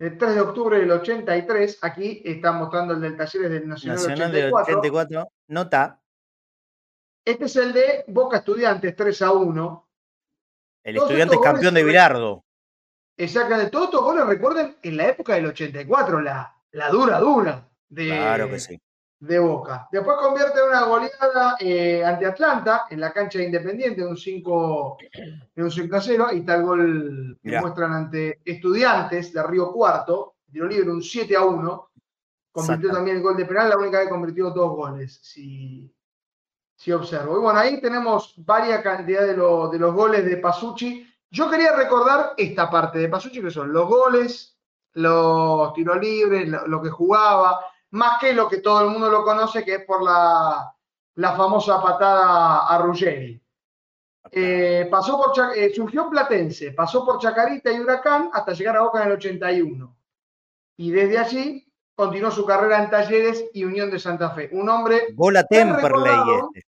[SPEAKER 7] De, del 3 de octubre del 83, aquí están mostrando el del Talleres del Nacional,
[SPEAKER 5] Nacional del
[SPEAKER 7] 84.
[SPEAKER 5] 84, nota,
[SPEAKER 7] Este es el de Boca Estudiantes 3 a 1,
[SPEAKER 5] el
[SPEAKER 7] Todos
[SPEAKER 5] estudiante es campeón de
[SPEAKER 7] goles-
[SPEAKER 5] Bilardo.
[SPEAKER 7] Exactamente, todos estos goles recuerden en la época del 84, la, la dura dura de,
[SPEAKER 5] Claro que sí.
[SPEAKER 7] De Boca. Después convierte una goleada eh, ante Atlanta en la cancha de Independiente de un 5 de un 5 a 0. Ahí está el gol que
[SPEAKER 5] Mirá.
[SPEAKER 7] muestran ante Estudiantes de Río Cuarto, tiro libre un 7 a 1. Convirtió
[SPEAKER 5] Exacto.
[SPEAKER 7] también el gol de penal, la única que convirtió dos goles, si, si observo. Y bueno, ahí tenemos varias cantidad de, lo- de los goles de Pasucci. Yo quería recordar esta parte de Pasucci, que son los goles, los tiros libres, lo, lo que jugaba, más que lo que todo el mundo lo conoce, que es por la, la famosa patada a Ruggeri. Eh, pasó por eh, surgió en Platense, pasó por Chacarita y Huracán hasta llegar a Boca en el 81. Y desde allí continuó su carrera en Talleres y Unión de Santa Fe. Un hombre,
[SPEAKER 5] Gol a
[SPEAKER 7] Tan
[SPEAKER 5] Temperley este.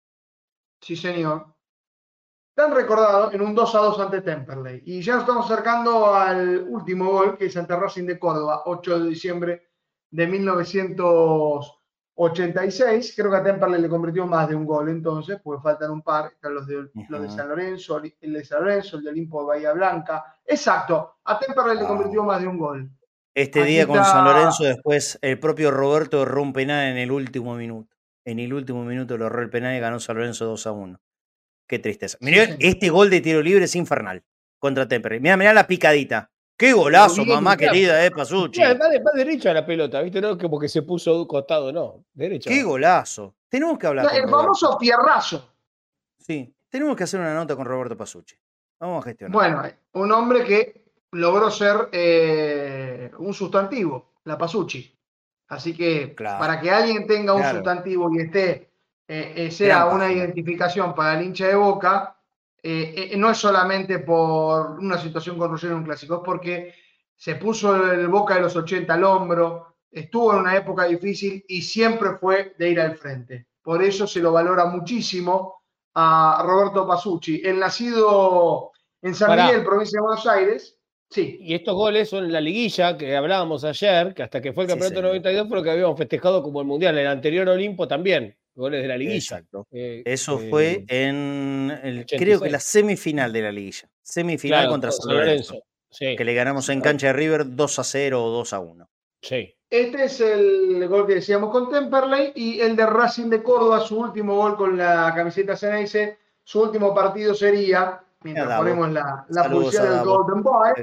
[SPEAKER 7] sí señor, tan recordado en un 2 a 2 ante Temperley. Y ya nos estamos acercando al último gol, que es ante Racing de Córdoba, 8 de diciembre de 1986. Creo que a Temperley le convirtió más de un gol entonces, porque faltan un par. Están los de, los de. San Lorenzo, el de San Lorenzo, el de Olimpo de Bahía Blanca. Exacto, a Temperley le convirtió más de un gol.
[SPEAKER 5] Este
[SPEAKER 7] Aquí
[SPEAKER 5] día con
[SPEAKER 7] está-
[SPEAKER 5] San Lorenzo, después el propio Roberto erró un penal en el último minuto. En el último minuto lo erró el penal y ganó San Lorenzo 2 a 1. Qué tristeza.
[SPEAKER 7] Sí,
[SPEAKER 5] Mirá,
[SPEAKER 7] señor.
[SPEAKER 5] este gol de tiro libre es infernal contra Temperley. Mirá, mirá la picadita. Qué golazo, mamá querida, eh, Pasucci.
[SPEAKER 6] Después derecha la pelota, ¿viste? No como que se puso de un costado, no. Derecha.
[SPEAKER 5] Qué golazo. Tenemos que hablar con
[SPEAKER 7] El
[SPEAKER 5] Roberto.
[SPEAKER 7] famoso fierrazo.
[SPEAKER 5] Sí, tenemos que hacer una nota con Roberto Pasucci. Vamos a gestionar.
[SPEAKER 7] Bueno, un hombre que logró ser eh, un sustantivo, la Pasucci. Así que
[SPEAKER 5] Claro.
[SPEAKER 7] para que alguien tenga un
[SPEAKER 5] Claro.
[SPEAKER 7] sustantivo y esté, eh, eh, sea
[SPEAKER 5] Gran
[SPEAKER 7] una
[SPEAKER 5] página.
[SPEAKER 7] identificación para el hincha de Boca, eh, eh, no es solamente por una situación con Roger en un clásico, es porque se puso el Boca de los 80 al hombro, estuvo en una época difícil y siempre fue de ir al frente. Por eso se lo valora muchísimo a Roberto Pasucci, el nacido en San
[SPEAKER 6] Pará.
[SPEAKER 7] Miguel, provincia de Buenos Aires. Sí,
[SPEAKER 6] Y estos goles son la liguilla que hablábamos ayer, que hasta que fue el
[SPEAKER 5] Sí,
[SPEAKER 6] campeonato
[SPEAKER 5] señor.
[SPEAKER 6] 92 fue lo que habíamos festejado como el Mundial. El anterior Olimpo también, goles de la liguilla.
[SPEAKER 5] Exacto.
[SPEAKER 6] Eh,
[SPEAKER 5] Eso
[SPEAKER 6] eh,
[SPEAKER 5] fue en el,
[SPEAKER 6] 86.
[SPEAKER 5] creo que la semifinal de la liguilla. Semifinal
[SPEAKER 6] claro,
[SPEAKER 5] contra
[SPEAKER 6] con
[SPEAKER 5] San Lorenzo.
[SPEAKER 6] Sí,
[SPEAKER 5] Que le ganamos en cancha de River 2 a 0 o 2 a 1.
[SPEAKER 6] sí.
[SPEAKER 7] Este es el gol que decíamos con Temperley y el de Racing de Córdoba, su último gol con la camiseta Ceneice. Su último partido sería, mientras ponemos la, la
[SPEAKER 5] Saludos
[SPEAKER 7] publicidad
[SPEAKER 5] a
[SPEAKER 7] del. Golden Boy,
[SPEAKER 5] Sí.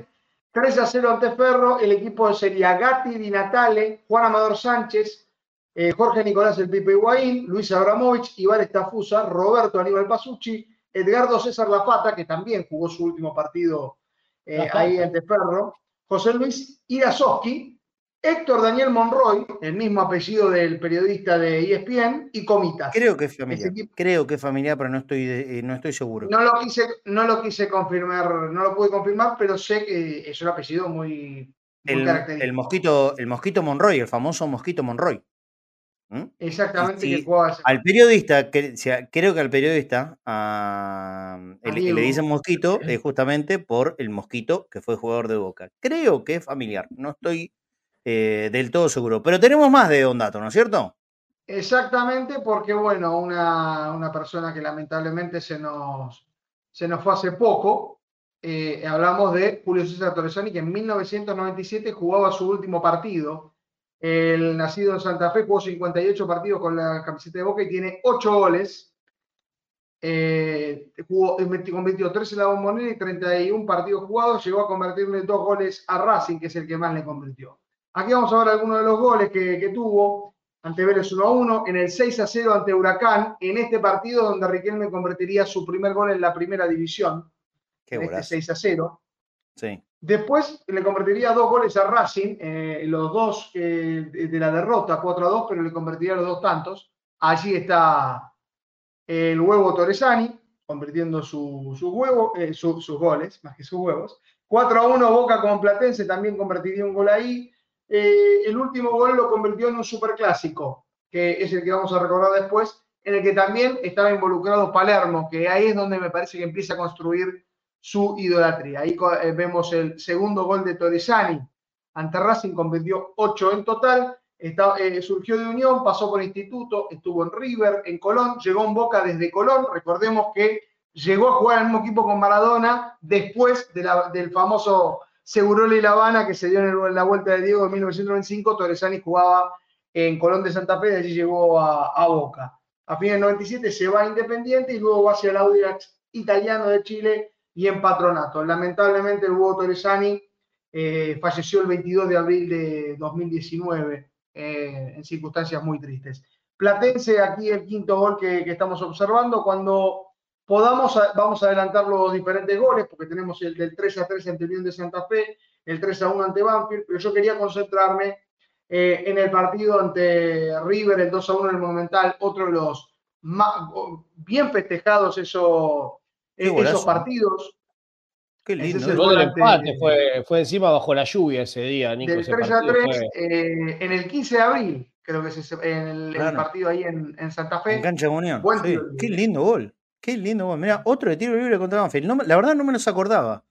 [SPEAKER 7] 3 a 0 ante Ferro. El equipo sería Gatti Di Natale, Juan Amador Sánchez, eh, Jorge Nicolás El Pipe Higuaín, Luis Abramovich, Iván Estafusa, Roberto Aníbal Pasucci, Edgardo César Lafata, que también jugó su último partido eh, ahí ante Ferro, José Luis Irasoski, Héctor Daniel Monroy, el mismo apellido del periodista de ESPN, y Comitas.
[SPEAKER 5] Creo que es familiar. Creo que es familiar, pero no estoy, eh, no estoy seguro.
[SPEAKER 7] No lo quise, no lo quise confirmar, no lo pude confirmar, pero sé que es un apellido muy, muy
[SPEAKER 5] el,
[SPEAKER 7] característico.
[SPEAKER 5] el mosquito, el mosquito Monroy, el famoso mosquito Monroy. ¿Mm?
[SPEAKER 7] Exactamente, que
[SPEAKER 5] Al periodista, que, o sea, creo que al periodista, a- el que le dicen mosquito es justamente por el mosquito que fue jugador de Boca. Creo que es familiar, no estoy eh, del todo seguro. Pero tenemos más de Don Dato, ¿no es cierto?
[SPEAKER 7] Exactamente, porque bueno, una, una persona que lamentablemente se nos, se nos fue hace poco, eh, hablamos de Julio César Torresani, que en 1997 jugaba su último partido. El nacido en Santa Fe jugó 58 partidos con la camiseta de Boca y tiene 8 goles. Eh, jugó, convirtió 13 en la bombonera y 31 partidos jugados. Llegó a convertirle dos goles a Racing, que es el que más le convirtió. Aquí vamos a ver algunos de los goles que, que tuvo ante Vélez 1 a 1, en el 6 a 0 ante Huracán, en este partido donde Riquelme convertiría su primer gol en la primera división,
[SPEAKER 5] Qué
[SPEAKER 7] en este
[SPEAKER 5] golazo.
[SPEAKER 7] 6 a 0. Después le convertiría dos goles a Racing, eh, los dos eh, de, la derrota, 4 a 2, pero le convertiría los dos tantos. Allí está el huevo Torresani, convirtiendo su, su eh, sus goles, más que sus huevos. 4 a 1 Boca con Platense, también convertiría un gol ahí. Eh, el último gol lo convirtió en un superclásico, que es el que vamos a recordar después, en el que también estaba involucrado Palermo, que ahí es donde me parece que empieza a construir su idolatría. Ahí eh, vemos el segundo gol de Torresani ante Racing, convirtió 8 en total. Está- eh, surgió de Unión, pasó por Instituto, estuvo en River, en Colón, llegó en Boca desde Colón. Recordemos que llegó a jugar al mismo equipo con Maradona después de la- del famoso Segurola y La Habana que se dio en la vuelta de Diego en 1995. Torresani jugaba en Colón de Santa Fe, de allí llegó a, a Boca. A fines del 97 se va a Independiente y luego va hacia el Audax italiano de Chile y en Patronato. Lamentablemente el Hugo Torresani eh, falleció el 22 de abril de 2019 eh, en circunstancias muy tristes. Platense, aquí el quinto gol que, que estamos observando, cuando podamos, vamos a adelantar los diferentes goles, porque tenemos el del 3 a 3 ante Unión de Santa Fe, el 3 a 1 ante Banfield, pero yo quería concentrarme eh, en el partido ante River, el 2 a 1 en el Monumental, otro de los más, bien festejados esos,
[SPEAKER 5] Qué
[SPEAKER 7] esos partidos.
[SPEAKER 5] Qué
[SPEAKER 7] Ese
[SPEAKER 5] lindo.
[SPEAKER 7] es
[SPEAKER 6] El gol del empate fue, fue encima bajo la lluvia ese día, Nico.
[SPEAKER 7] del
[SPEAKER 6] ese
[SPEAKER 7] 3 a
[SPEAKER 6] partido
[SPEAKER 7] 3
[SPEAKER 6] fue-
[SPEAKER 7] eh, en el 15 de abril, creo que es en el, partido ahí en, en Santa Fe.
[SPEAKER 5] En cancha de Unión.
[SPEAKER 7] Buen
[SPEAKER 5] sí.
[SPEAKER 7] tiro libre.
[SPEAKER 5] Qué lindo gol. Qué lindo gol. Mira, otro de tiro libre contra Banfield. No la verdad no me los acordaba.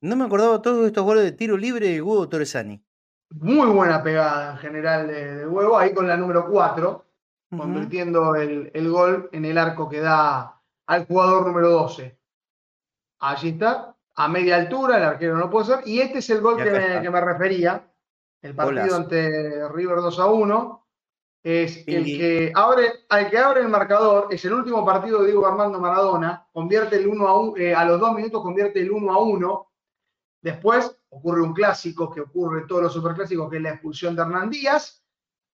[SPEAKER 5] No me acordaba todos estos goles de tiro libre de Hugo Torresani.
[SPEAKER 7] Muy buena pegada en general de, de huevo, ahí con la número 4,
[SPEAKER 5] Ujú.
[SPEAKER 7] convirtiendo el, el gol en el arco que da al jugador número 12. Allí está, a media altura, el arquero no puede ser. Y este es el gol que me,
[SPEAKER 5] está.
[SPEAKER 7] que me refería, el partido
[SPEAKER 5] Golazo.
[SPEAKER 7] ante River 2 a 1. Es el que abre, al que abre el marcador, es el último partido de Diego Armando Maradona, convierte el 1 a 1, eh, a los dos minutos convierte el 1 a 1. Después ocurre un clásico que ocurre en todos los superclásicos, que es la expulsión de Hernán Díaz.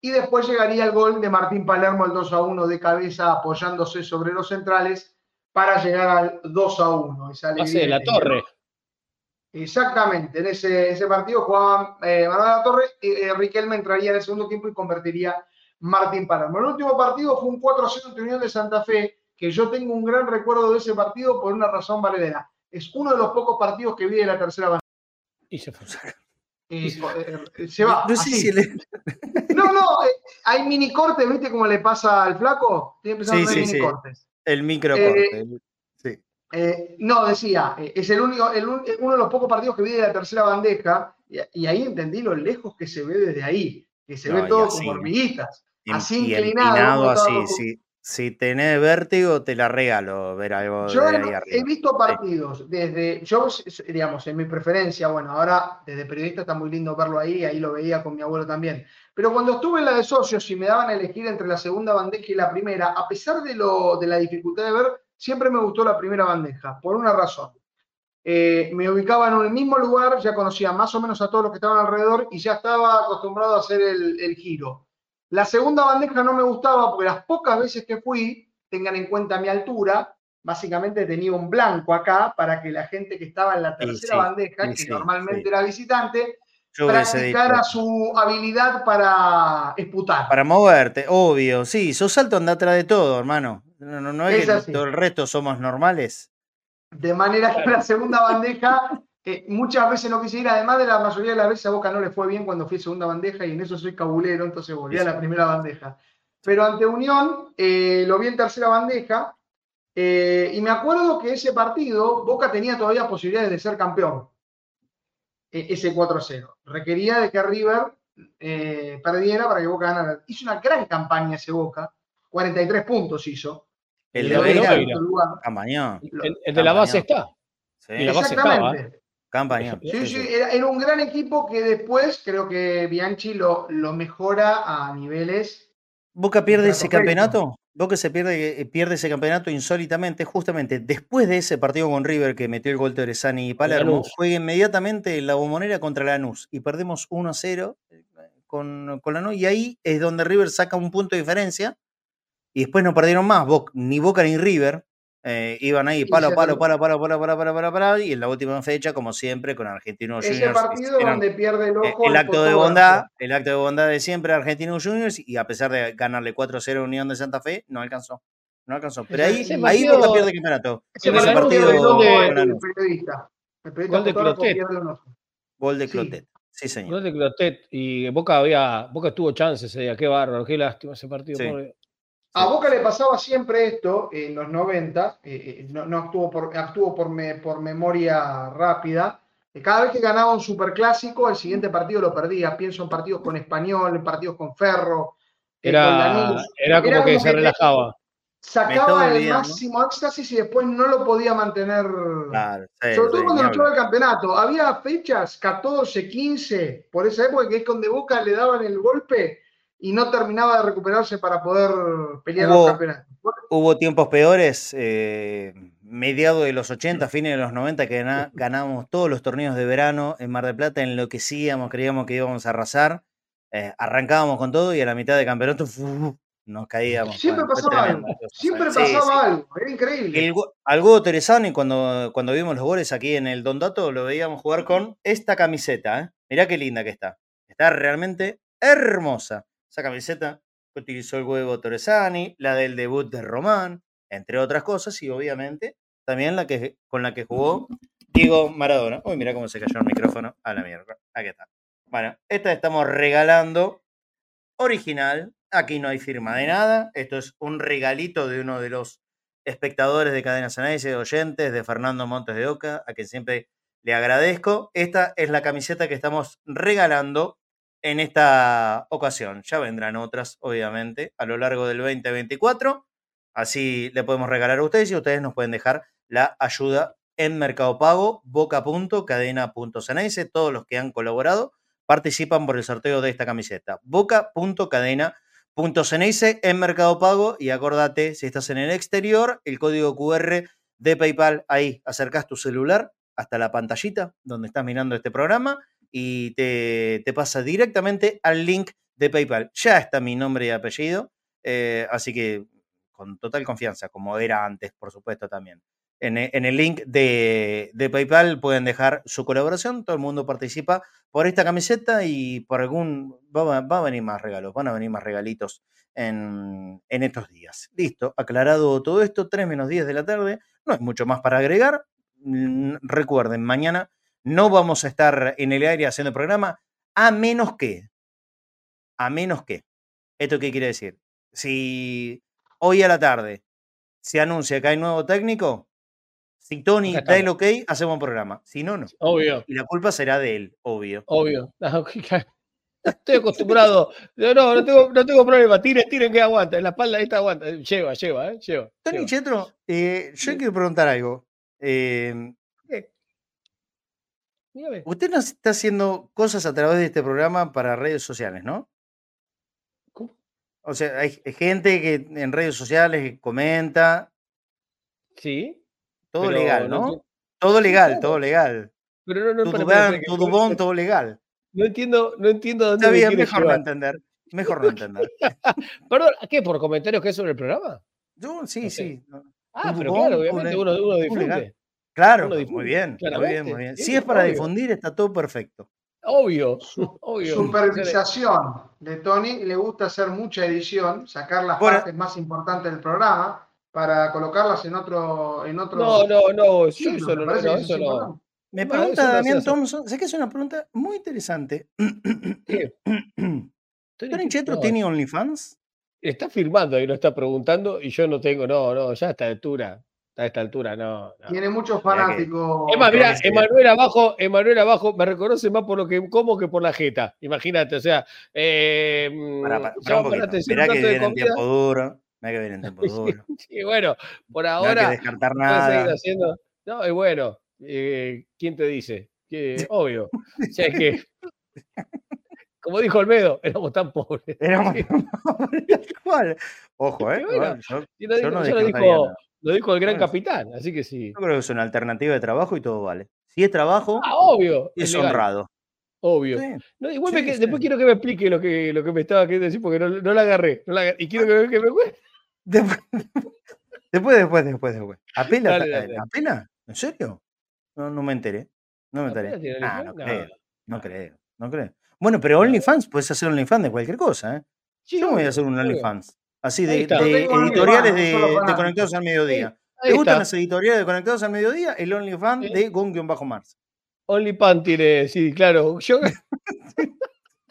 [SPEAKER 7] Y después llegaría el gol de Martín Palermo, el 2 a 1 de cabeza, apoyándose sobre los centrales para llegar al 2 a 1. Esa
[SPEAKER 6] Pase
[SPEAKER 7] alegría
[SPEAKER 6] de la torre.
[SPEAKER 7] Exactamente, en ese, ese partido jugaban eh, Maradona La Torre, y eh, Riquelme entraría en el segundo tiempo y convertiría Martín Palermo. El último partido fue un 4 a 0 ante Unión de Santa Fe, que yo tengo un gran recuerdo de ese partido por una razón valedera. Es uno de los pocos partidos que vi de la tercera banda.
[SPEAKER 6] Y se fue.
[SPEAKER 7] Eh, co- eh, se va.
[SPEAKER 5] No sé si le-
[SPEAKER 7] No, no, eh, hay mini cortes, ¿viste cómo le pasa al flaco? Tiene empezado
[SPEAKER 5] Sí,
[SPEAKER 7] a tener
[SPEAKER 5] sí,
[SPEAKER 7] mini
[SPEAKER 5] sí. El micro
[SPEAKER 7] Eh,
[SPEAKER 5] sí.
[SPEAKER 7] Eh, no, decía, eh, es el único, el un- uno de los pocos partidos que vi de la tercera bandeja, y, y ahí entendí lo lejos que se ve desde ahí, que se
[SPEAKER 5] No,
[SPEAKER 7] ve todo
[SPEAKER 5] así,
[SPEAKER 7] como hormiguitas,
[SPEAKER 5] Y-
[SPEAKER 7] así inclinado.
[SPEAKER 5] así.
[SPEAKER 7] acostum-
[SPEAKER 5] Si, tenés vértigo, te la regalo ver algo
[SPEAKER 7] Yo
[SPEAKER 5] de
[SPEAKER 7] he,
[SPEAKER 5] ahí
[SPEAKER 7] he
[SPEAKER 5] arriba.
[SPEAKER 7] visto partidos desde, yo, digamos, en mi preferencia, bueno, ahora desde periodista está muy lindo verlo ahí, ahí lo veía con mi abuelo también. Pero cuando estuve en la de socios y me daban a elegir entre la segunda bandeja y la primera, a pesar de, lo, de la dificultad de ver, siempre me gustó la primera bandeja, por una razón. Eh, me ubicaba en el mismo lugar, ya conocía más o menos a todos los que estaban alrededor y ya estaba acostumbrado a hacer el, el giro. La segunda bandeja no me gustaba porque las pocas veces que fui, tengan en cuenta mi altura, básicamente tenía un blanco acá para que la gente que estaba en la tercera
[SPEAKER 5] sí,
[SPEAKER 7] bandeja,
[SPEAKER 5] sí,
[SPEAKER 7] que
[SPEAKER 5] sí,
[SPEAKER 7] normalmente
[SPEAKER 5] sí.
[SPEAKER 7] era visitante,
[SPEAKER 5] Yo
[SPEAKER 7] practicara su habilidad para esputar.
[SPEAKER 5] Para moverte, obvio. Sí, sos alto, anda atrás de todo, hermano. No, no, no es,
[SPEAKER 7] Es
[SPEAKER 5] que
[SPEAKER 7] así.
[SPEAKER 5] todo el resto somos normales.
[SPEAKER 7] De manera que la segunda bandeja eh, muchas veces no quise ir, además de la mayoría de las veces a Boca no le fue bien cuando fui segunda bandeja y en eso soy cabulero, entonces volví a la primera bandeja. Pero ante Unión eh, lo vi en tercera bandeja eh, y me acuerdo que ese partido Boca tenía todavía posibilidades de ser campeón. E- ese 4-0. Requería de que River eh, perdiera para que Boca ganara. Hizo una gran campaña ese Boca, 43 puntos hizo.
[SPEAKER 5] El
[SPEAKER 7] Y
[SPEAKER 5] de.
[SPEAKER 6] El, el de la base está.
[SPEAKER 5] Sí,
[SPEAKER 6] Y la base estaba,
[SPEAKER 7] Exactamente.
[SPEAKER 5] Campañón.
[SPEAKER 7] Sí, sí, era, era un gran equipo que después creo que Bianchi lo, lo mejora a niveles.
[SPEAKER 5] Boca pierde ese campeonato. Boca se pierde, eh, pierde ese campeonato insólitamente, justamente después de ese partido con River que metió el gol de Orezani y Palermo, juega inmediatamente en la bombonera contra Lanús y perdemos 1 a 0 eh, con, con Lanús y ahí es donde River saca un punto de diferencia y después no perdieron más, ni Boca ni River. Eh, iban ahí palo, palo, palo, palo, palo, palo, palo, palo, palo, y en la última fecha, como siempre, con Argentinos
[SPEAKER 7] Ese
[SPEAKER 5] Juniors.
[SPEAKER 7] partido donde pierde el
[SPEAKER 5] eh,
[SPEAKER 7] ojo.
[SPEAKER 5] el
[SPEAKER 7] el
[SPEAKER 5] acto de bondad, el acto de bondad de siempre de Argentinos Juniors y a pesar de ganarle 4-0 a Unión de Santa Fe, no alcanzó. No alcanzó. Pero ahí,
[SPEAKER 7] Ese
[SPEAKER 5] ahí
[SPEAKER 6] partido-
[SPEAKER 5] Boca pierde el campeonato.
[SPEAKER 7] Ese
[SPEAKER 5] ese partido
[SPEAKER 6] donde-
[SPEAKER 5] con
[SPEAKER 7] el periodista. El periodista
[SPEAKER 6] Gol de Clotet.
[SPEAKER 5] Gol de
[SPEAKER 7] Sí.
[SPEAKER 5] Clotet. Sí, señor.
[SPEAKER 6] Gol de Clotet. Y Boca había. Boca tuvo chances ese día. Qué bárbaro, qué lástima ese partido.
[SPEAKER 5] Sí.
[SPEAKER 6] pobre.
[SPEAKER 7] A Boca le pasaba siempre esto en los 90, eh, eh, no, no actuó, por, actuó por, me- por memoria rápida. eh, Cada vez que ganaba un superclásico, el siguiente partido lo perdía. Pienso en partidos con Español, en partidos con Ferro, eh, con
[SPEAKER 6] Era, era como
[SPEAKER 7] Era
[SPEAKER 6] que
[SPEAKER 7] como
[SPEAKER 6] se relajaba.
[SPEAKER 7] Sacaba el máximo éxtasis y después no lo podía mantener.
[SPEAKER 5] Claro, sí,
[SPEAKER 7] Sobre todo
[SPEAKER 5] sí,
[SPEAKER 7] cuando
[SPEAKER 5] hablar.
[SPEAKER 7] el campeonato. Había fechas 14, 15, por esa época que es donde Boca le daban el golpe y no terminaba de recuperarse para poder pelear los campeonatos.
[SPEAKER 5] Hubo tiempos peores, eh, mediados de los 80, fines de los 90, que ganábamos todos los torneos de verano en Mar del Plata, enloquecíamos, creíamos que íbamos a arrasar, eh, arrancábamos con todo y a la mitad del campeonato nos caíamos.
[SPEAKER 7] Siempre
[SPEAKER 5] Bueno,
[SPEAKER 7] pasaba algo. Siempre pasaba
[SPEAKER 5] sí.
[SPEAKER 7] algo. Era increíble.
[SPEAKER 5] El, go- al Godo Teresani, cuando, cuando vimos los goles aquí en el Don Dato, lo veíamos jugar con esta camiseta. ¿eh? Mirá qué linda que está. Está realmente hermosa. Esa camiseta que utilizó el huevo Torresani, la del debut de Román, entre otras cosas, y obviamente también la que, con la que jugó Diego Maradona. Uy, mira cómo se cayó el micrófono a la mierda. Aquí está. Bueno, esta estamos regalando original. Aquí no hay firma de nada. Esto es un regalito de uno de los espectadores de Cadena Análisis, de oyentes de Fernando Montes de Oca, a quien siempre le agradezco. Esta es la camiseta que estamos regalando en esta ocasión. Ya vendrán otras, obviamente, a lo largo del 2024. Así le podemos regalar a ustedes y ustedes nos pueden dejar la ayuda en Mercado Pago, boca.cadena.ceneice. Todos los que han colaborado participan por el sorteo de esta camiseta. boca.cadena.ceneice en Mercado Pago y acordate, si estás en el exterior, el código QR de PayPal, ahí acercás tu celular hasta la pantallita donde estás mirando este programa y te, te pasa directamente al link de PayPal. Ya está mi nombre y apellido, eh, así que con total confianza, como era antes, por supuesto también. En, e- en el link de, de PayPal pueden dejar su colaboración, todo el mundo participa por esta camiseta y por algún... Va, va a venir más regalos, van a venir más regalitos en, en estos días. Listo, aclarado todo esto, 3 menos 10 de la tarde, no hay mucho más para agregar. Recuerden, mañana no vamos a estar en el aire haciendo programa, a menos que, a menos que, ¿esto qué quiere decir? Si hoy a la tarde se anuncia que hay nuevo técnico, si Tony da el ok, hacemos un programa. Si no, no.
[SPEAKER 6] Obvio,
[SPEAKER 5] Y la culpa será de él, obvio.
[SPEAKER 6] obvio. Estoy acostumbrado. No, no, no tengo, no tengo problema. Tiren, tiren que aguanta. En la espalda esta aguanta. Lleva, lleva, ¿eh? Lleva.
[SPEAKER 5] Tony
[SPEAKER 6] lleva.
[SPEAKER 5] Chetro, eh, yo quiero preguntar algo. Eh,
[SPEAKER 6] Dígame.
[SPEAKER 5] usted nos está haciendo cosas a través de este programa para redes sociales, ¿no?
[SPEAKER 6] ¿Cómo?
[SPEAKER 5] O sea, hay gente que en redes sociales comenta,
[SPEAKER 6] Sí.
[SPEAKER 5] todo legal,
[SPEAKER 6] no
[SPEAKER 5] Todo legal,
[SPEAKER 6] claro.
[SPEAKER 5] todo legal.
[SPEAKER 6] Pero no, no,
[SPEAKER 5] Todo bon, todo legal.
[SPEAKER 6] No entiendo, no entiendo dónde
[SPEAKER 5] Está bien, mejor no entender. Mejor no entender.
[SPEAKER 6] Perdón, ¿qué? ¿Por comentarios que hay sobre el programa?
[SPEAKER 5] Yo, sí, sí.
[SPEAKER 6] Ah, pero
[SPEAKER 5] bon,
[SPEAKER 6] claro, obviamente uno, uno
[SPEAKER 5] legal. Claro,
[SPEAKER 6] Uno
[SPEAKER 5] muy bien, muy bien, muy bien.
[SPEAKER 6] sí,
[SPEAKER 5] Si es para
[SPEAKER 6] obvio.
[SPEAKER 5] difundir, está todo perfecto.
[SPEAKER 6] Obvio, obvio.
[SPEAKER 7] supervisación de Tony. Le gusta hacer mucha edición, sacar las
[SPEAKER 5] Bueno.
[SPEAKER 7] partes más importantes del programa para colocarlas en otro. En otro
[SPEAKER 6] No, no, no, yo
[SPEAKER 7] Sí,
[SPEAKER 6] eso
[SPEAKER 7] me
[SPEAKER 6] no, eso.
[SPEAKER 5] Me
[SPEAKER 6] No,
[SPEAKER 5] pregunta
[SPEAKER 6] no
[SPEAKER 5] Damián. Thompson, sé que es una pregunta muy interesante. ¿Tony Chetro
[SPEAKER 6] No,
[SPEAKER 5] tiene OnlyFans?
[SPEAKER 6] Está filmando y lo está preguntando y yo no tengo, no, no, ya a esta altura, a esta altura, no. no.
[SPEAKER 7] Tiene muchos fanáticos.
[SPEAKER 6] Es más, mira. Emanuel abajo, Emanuel abajo me reconoce más por lo que como que por la jeta. Imagínate, o sea, eh,
[SPEAKER 5] Para, para,
[SPEAKER 6] ya
[SPEAKER 5] para un poquito. Mirá que viene en tiempo duro. Mirá que viene en tiempo duro.
[SPEAKER 6] Sí, bueno, por
[SPEAKER 5] No hay que
[SPEAKER 6] ahora
[SPEAKER 5] descartar nada.
[SPEAKER 6] haciendo. No, y bueno, eh, ¿quién te dice? Que, obvio. O sea, es que, como dijo Olmedo, éramos tan pobres.
[SPEAKER 5] Éramos tal cual. Ojo, ¿eh?
[SPEAKER 6] Bueno,
[SPEAKER 5] yo, yo
[SPEAKER 6] dijo,
[SPEAKER 5] no
[SPEAKER 6] dijo,
[SPEAKER 5] nada.
[SPEAKER 6] Lo dijo el gran
[SPEAKER 5] Bueno.
[SPEAKER 6] capitán, así que sí.
[SPEAKER 5] Yo creo que es una alternativa de trabajo y todo vale. Si es trabajo,
[SPEAKER 6] Ah, obvio.
[SPEAKER 5] es honrado.
[SPEAKER 6] Obvio.
[SPEAKER 5] Sí.
[SPEAKER 6] No, igual me
[SPEAKER 5] Sí,
[SPEAKER 6] que-
[SPEAKER 5] sí.
[SPEAKER 6] después quiero que me explique lo que, lo que me estaba queriendo decir porque no, no la agarré. no la agarré. y quiero que, me- que me.
[SPEAKER 5] Después, después, después, después. después. ¿Apela?
[SPEAKER 6] Dale, dale.
[SPEAKER 5] ¿Apela? ¿En serio? No, no me enteré. No me
[SPEAKER 6] ¿Apela
[SPEAKER 5] enteré. Ah, no creo. No creo. No creo. Bueno, pero OnlyFans, puedes hacer OnlyFans de cualquier cosa, ¿eh? Yo me voy a hacer un. OnlyFans. Así de,
[SPEAKER 7] Yo
[SPEAKER 5] editoriales de. Conectados al Mediodía.
[SPEAKER 6] Ahí
[SPEAKER 5] ¿Te gustan
[SPEAKER 6] está.
[SPEAKER 5] las editoriales de Conectados al Mediodía? El OnlyFans
[SPEAKER 6] Sí.
[SPEAKER 5] de Gon-Mars.
[SPEAKER 6] OnlyFans tiene, sí, claro. Yo, yo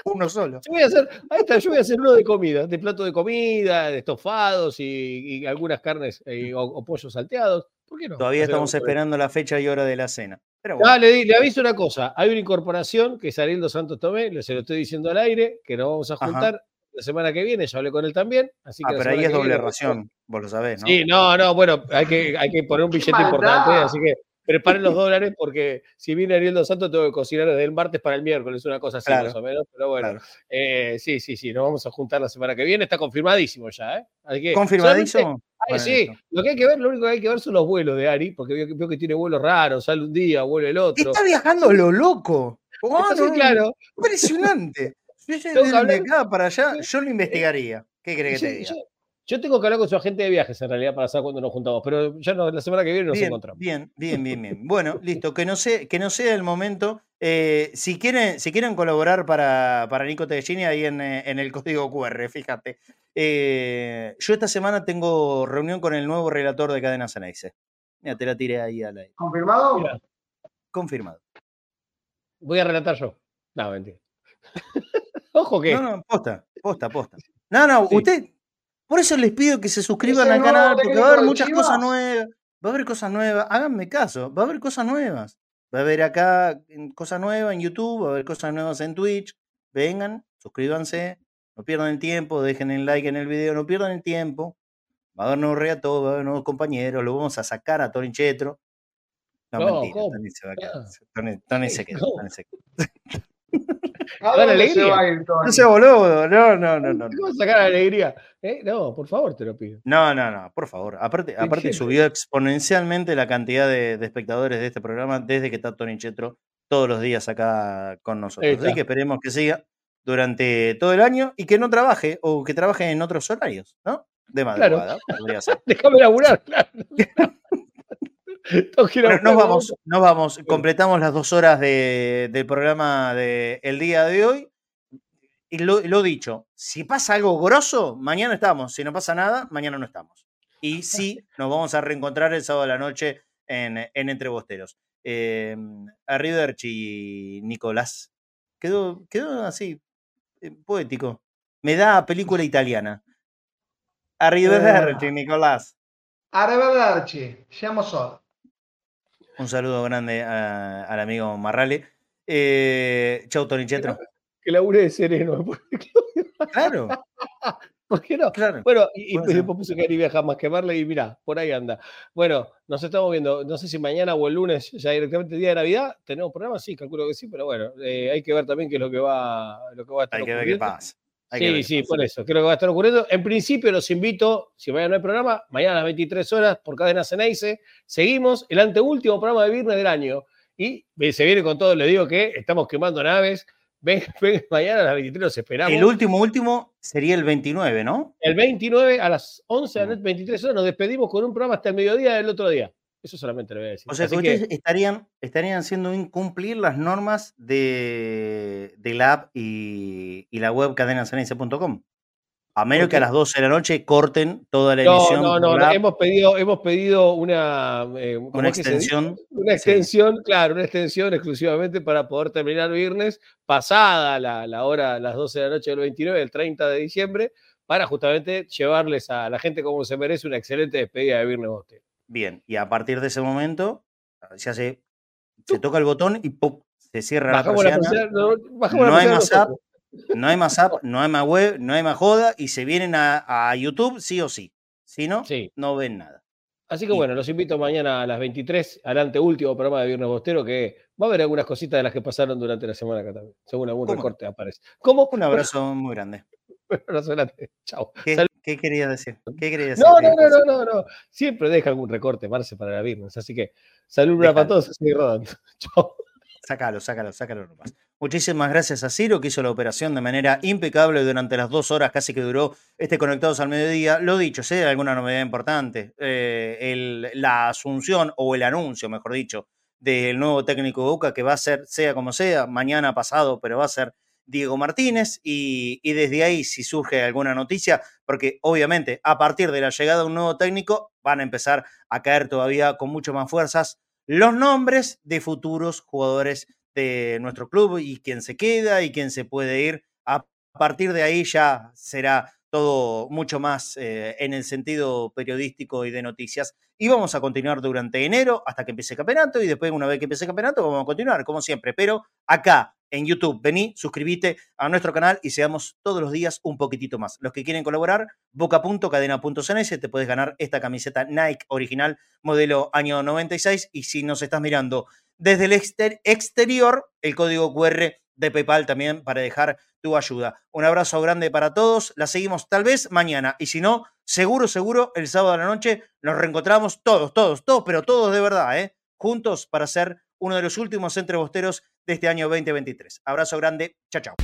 [SPEAKER 5] Uno solo.
[SPEAKER 6] voy a hacer, ahí está, yo voy a hacer uno de comida, de plato de comida, de estofados y, y algunas carnes eh, o, o pollos salteados. ¿Por qué no?
[SPEAKER 5] Todavía
[SPEAKER 6] Hacer
[SPEAKER 5] estamos esperando la fecha y hora de la cena. Pero bueno,
[SPEAKER 6] Ah, le, le aviso una cosa. Hay una incorporación que es Ariel dos Santos Tomé, se lo estoy diciendo al aire, que nos vamos a
[SPEAKER 5] Ajá.
[SPEAKER 6] La semana que viene. Ya hablé con él también. Así que
[SPEAKER 5] ah, pero ahí es doble
[SPEAKER 6] viene-
[SPEAKER 5] ración, vos lo sabés, ¿no?
[SPEAKER 6] Sí, no, no, bueno, hay que, hay que poner un billete importante, así que preparen los dólares porque si viene Ariel dos Santos tengo que cocinar desde el martes para el miércoles, una cosa así
[SPEAKER 5] Claro,
[SPEAKER 6] más o menos, pero bueno,
[SPEAKER 5] claro.
[SPEAKER 6] eh, sí, sí, sí, nos vamos a juntar la semana que viene, está confirmadísimo ya, ¿eh? Así que, solamente-
[SPEAKER 5] ¿Confirmadísimo?
[SPEAKER 6] Ay,
[SPEAKER 5] Bueno,
[SPEAKER 6] sí, lo que hay que ver, lo único que hay que ver son los vuelos de Ari, porque veo, que- veo que tiene vuelos raros, sale un día, vuelve el otro.
[SPEAKER 5] Está viajando lo loco. Oh, no,
[SPEAKER 6] claro,
[SPEAKER 5] Impresionante.
[SPEAKER 6] Tengo que
[SPEAKER 5] de-
[SPEAKER 6] hablar-
[SPEAKER 5] acá para allá, yo lo investigaría. ¿Qué crees que te
[SPEAKER 6] yo,
[SPEAKER 5] diga?
[SPEAKER 6] yo- yo tengo que hablar con su agente de viajes en realidad para saber cuándo nos juntamos, pero ya no, la semana que viene nos
[SPEAKER 5] Bien,
[SPEAKER 6] encontramos.
[SPEAKER 5] bien, bien, bien, bien. Bueno, listo. Que no, sea, que no sea el momento. Eh, si, quieren, si quieren colaborar para, para Nico Tellini ahí en, eh, en el código QR, fíjate. Eh, yo esta semana tengo reunión con el nuevo relator de Cadena Ceneice. Mira, te la tiré ahí al aire.
[SPEAKER 7] ¿Confirmado?
[SPEAKER 6] Mira.
[SPEAKER 5] Confirmado.
[SPEAKER 6] Voy a relatar yo. No, mentira.
[SPEAKER 5] No, no, posta, posta, posta. No, no,
[SPEAKER 6] Sí.
[SPEAKER 5] usted. Por eso les pido que se suscriban al canal, porque va a haber muchas cosas nuevas. Va a haber cosas nuevas. Háganme caso, va a haber cosas nuevas. Va a haber acá cosas nuevas en YouTube, va a haber cosas nuevas en Twitch. Vengan, suscríbanse, no pierdan el tiempo, dejen el like en el video, no pierdan el tiempo. Va a haber nuevos reatos, va a haber nuevos compañeros, lo vamos a sacar a Tony Chetro. No,
[SPEAKER 6] No,
[SPEAKER 5] mentira. Tony se va a quedar.
[SPEAKER 6] Ah.
[SPEAKER 5] Tony, Tony se queda.
[SPEAKER 6] ¿Cómo?
[SPEAKER 5] Tony se queda.
[SPEAKER 7] ¿A se va a ir, Tony?
[SPEAKER 5] No sea boludo, no, no, no, no.
[SPEAKER 6] ¿Cómo sacar la alegría? ¿Eh? No, por favor, te lo pido.
[SPEAKER 5] No, no, no, por favor. Aparte, aparte subió exponencialmente la cantidad de, de espectadores de este programa desde que está Tony Chetro todos los días acá con nosotros. Así que esperemos que siga durante todo el año y que no trabaje o que trabaje en otros horarios, ¿no? De madrugada. ser.
[SPEAKER 6] Déjame laburar, claro. A
[SPEAKER 5] Bueno, nos vamos, nos vamos. Completamos las dos horas de- del programa del día de hoy. Y lo, lo dicho, si pasa algo grosso, mañana estamos. Si no pasa nada, mañana no estamos. Y sí, nos vamos a reencontrar el sábado de la noche en, en Entre Bosteros. Eh, Arrivederci, Nicolás. Quedó, quedó así, eh, poético. Me da película italiana. Arrivederci, Nicolás.
[SPEAKER 7] Arrivederci, siamo solo.
[SPEAKER 5] Un saludo grande a- al amigo Marrale. Eh, chau, Tony Chetro.
[SPEAKER 6] Que labure de sereno.
[SPEAKER 5] Claro,
[SPEAKER 6] ¿Por qué no?
[SPEAKER 5] claro.
[SPEAKER 6] Bueno, y, y después puso que Ari viaja más que Marley y mirá, por ahí anda. Bueno, nos estamos viendo, no sé si mañana o el lunes, ya directamente día de Navidad, ¿tenemos programa? Sí, calculo que sí, pero bueno, eh, hay que ver también qué es lo que va, lo que va a estar
[SPEAKER 5] Hay que ver qué pasa. Hay
[SPEAKER 6] Sí, sí, por eso, creo que va a estar ocurriendo. En principio los invito, si mañana no hay programa, mañana a las 23 horas por Cadena Ceneice, seguimos el anteúltimo programa de viernes del año y se viene con todo, le digo que estamos quemando naves, ven, ven, mañana a las 23 los esperamos.
[SPEAKER 5] El último, último sería el 29, ¿no?
[SPEAKER 6] El 29 a las 11 a
[SPEAKER 5] Mm.
[SPEAKER 6] las 23 horas nos despedimos con un programa hasta el mediodía del otro día. Eso solamente lo voy a decir.
[SPEAKER 5] O sea,
[SPEAKER 6] Así
[SPEAKER 5] que
[SPEAKER 6] que-
[SPEAKER 5] ustedes estarían, estarían haciendo incumplir las normas de, de la app y, y la web cadenacenense.com. A menos
[SPEAKER 6] ¿Por
[SPEAKER 5] que a las 12 de la noche corten toda la emisión.
[SPEAKER 6] no, no, no, hemos pedido, hemos pedido una, eh, ¿cómo
[SPEAKER 5] Una extensión.
[SPEAKER 6] Una extensión, claro, una extensión exclusivamente para poder terminar viernes, pasada la, la hora, las 12 de la noche del 29, el 30 de diciembre, para justamente llevarles a la gente como se merece una excelente despedida de Viernes Bostero.
[SPEAKER 5] Bien, y a partir de ese momento se hace, se toca el botón y ¡pum! se cierra
[SPEAKER 6] Bajamos
[SPEAKER 5] la
[SPEAKER 6] la
[SPEAKER 5] persiana.
[SPEAKER 6] persiana, no, bajamos
[SPEAKER 5] No
[SPEAKER 6] la
[SPEAKER 5] hay
[SPEAKER 6] persiana
[SPEAKER 5] más app, no hay más app, no hay más web, no hay más joda y se vienen a, a YouTube sí o sí. Si no,
[SPEAKER 6] Sí.
[SPEAKER 5] no ven nada.
[SPEAKER 6] Así que
[SPEAKER 5] Y-
[SPEAKER 6] bueno, los invito mañana a las 23 al anteúltimo programa de Viernes Bostero, que va a haber algunas cositas de las que pasaron durante la semana acá también, según algún
[SPEAKER 5] ¿Cómo
[SPEAKER 6] recorte aparece. ¿Cómo?
[SPEAKER 5] Un abrazo muy grande.
[SPEAKER 6] Un abrazo grande. Chao.
[SPEAKER 5] ¿Qué, querías decir? ¿Qué querías decir?
[SPEAKER 6] No,
[SPEAKER 5] ¿Qué
[SPEAKER 6] no, no, no, no, no. Siempre deja algún recorte, Marce, para la viernes. Así que salud para todos, sigue rodando. Chao.
[SPEAKER 5] Sácalo, sácalo, sácalo nomás. Muchísimas gracias a Ciro que hizo la operación de manera impecable durante las dos horas casi que duró este Conectados al Mediodía. Lo dicho, si hay alguna novedad importante, eh, el- la asunción o el anuncio, mejor dicho, del nuevo técnico de Boca que va a ser, sea como sea, mañana pasado, pero va a ser Diego Martínez y, desde ahí si surge alguna noticia, porque obviamente a partir de la llegada de un nuevo técnico van a empezar a caer todavía con mucho más fuerzas los nombres de futuros jugadores de nuestro club y quién se queda y quién se puede ir. A partir de ahí ya será todo mucho más eh, en el sentido periodístico y de noticias. Y vamos a continuar durante enero hasta que empiece el campeonato y después una vez que empiece el campeonato vamos a continuar como siempre. Pero acá en YouTube, vení, suscríbete a nuestro canal y seamos todos los días un poquitito más. Los que quieren colaborar, boca.cadena.cns, te puedes ganar esta camiseta Nike original modelo año 96 y si nos estás mirando desde el exter- exterior, el código QR de PayPal también para dejar tu ayuda. Un abrazo grande para todos, la seguimos tal vez mañana y si no, seguro, seguro, el sábado a la noche nos reencontramos todos, todos, todos, pero todos de verdad, ¿eh? juntos para ser uno de los últimos entrebosteros de este año 2023. Abrazo grande, chao, chao.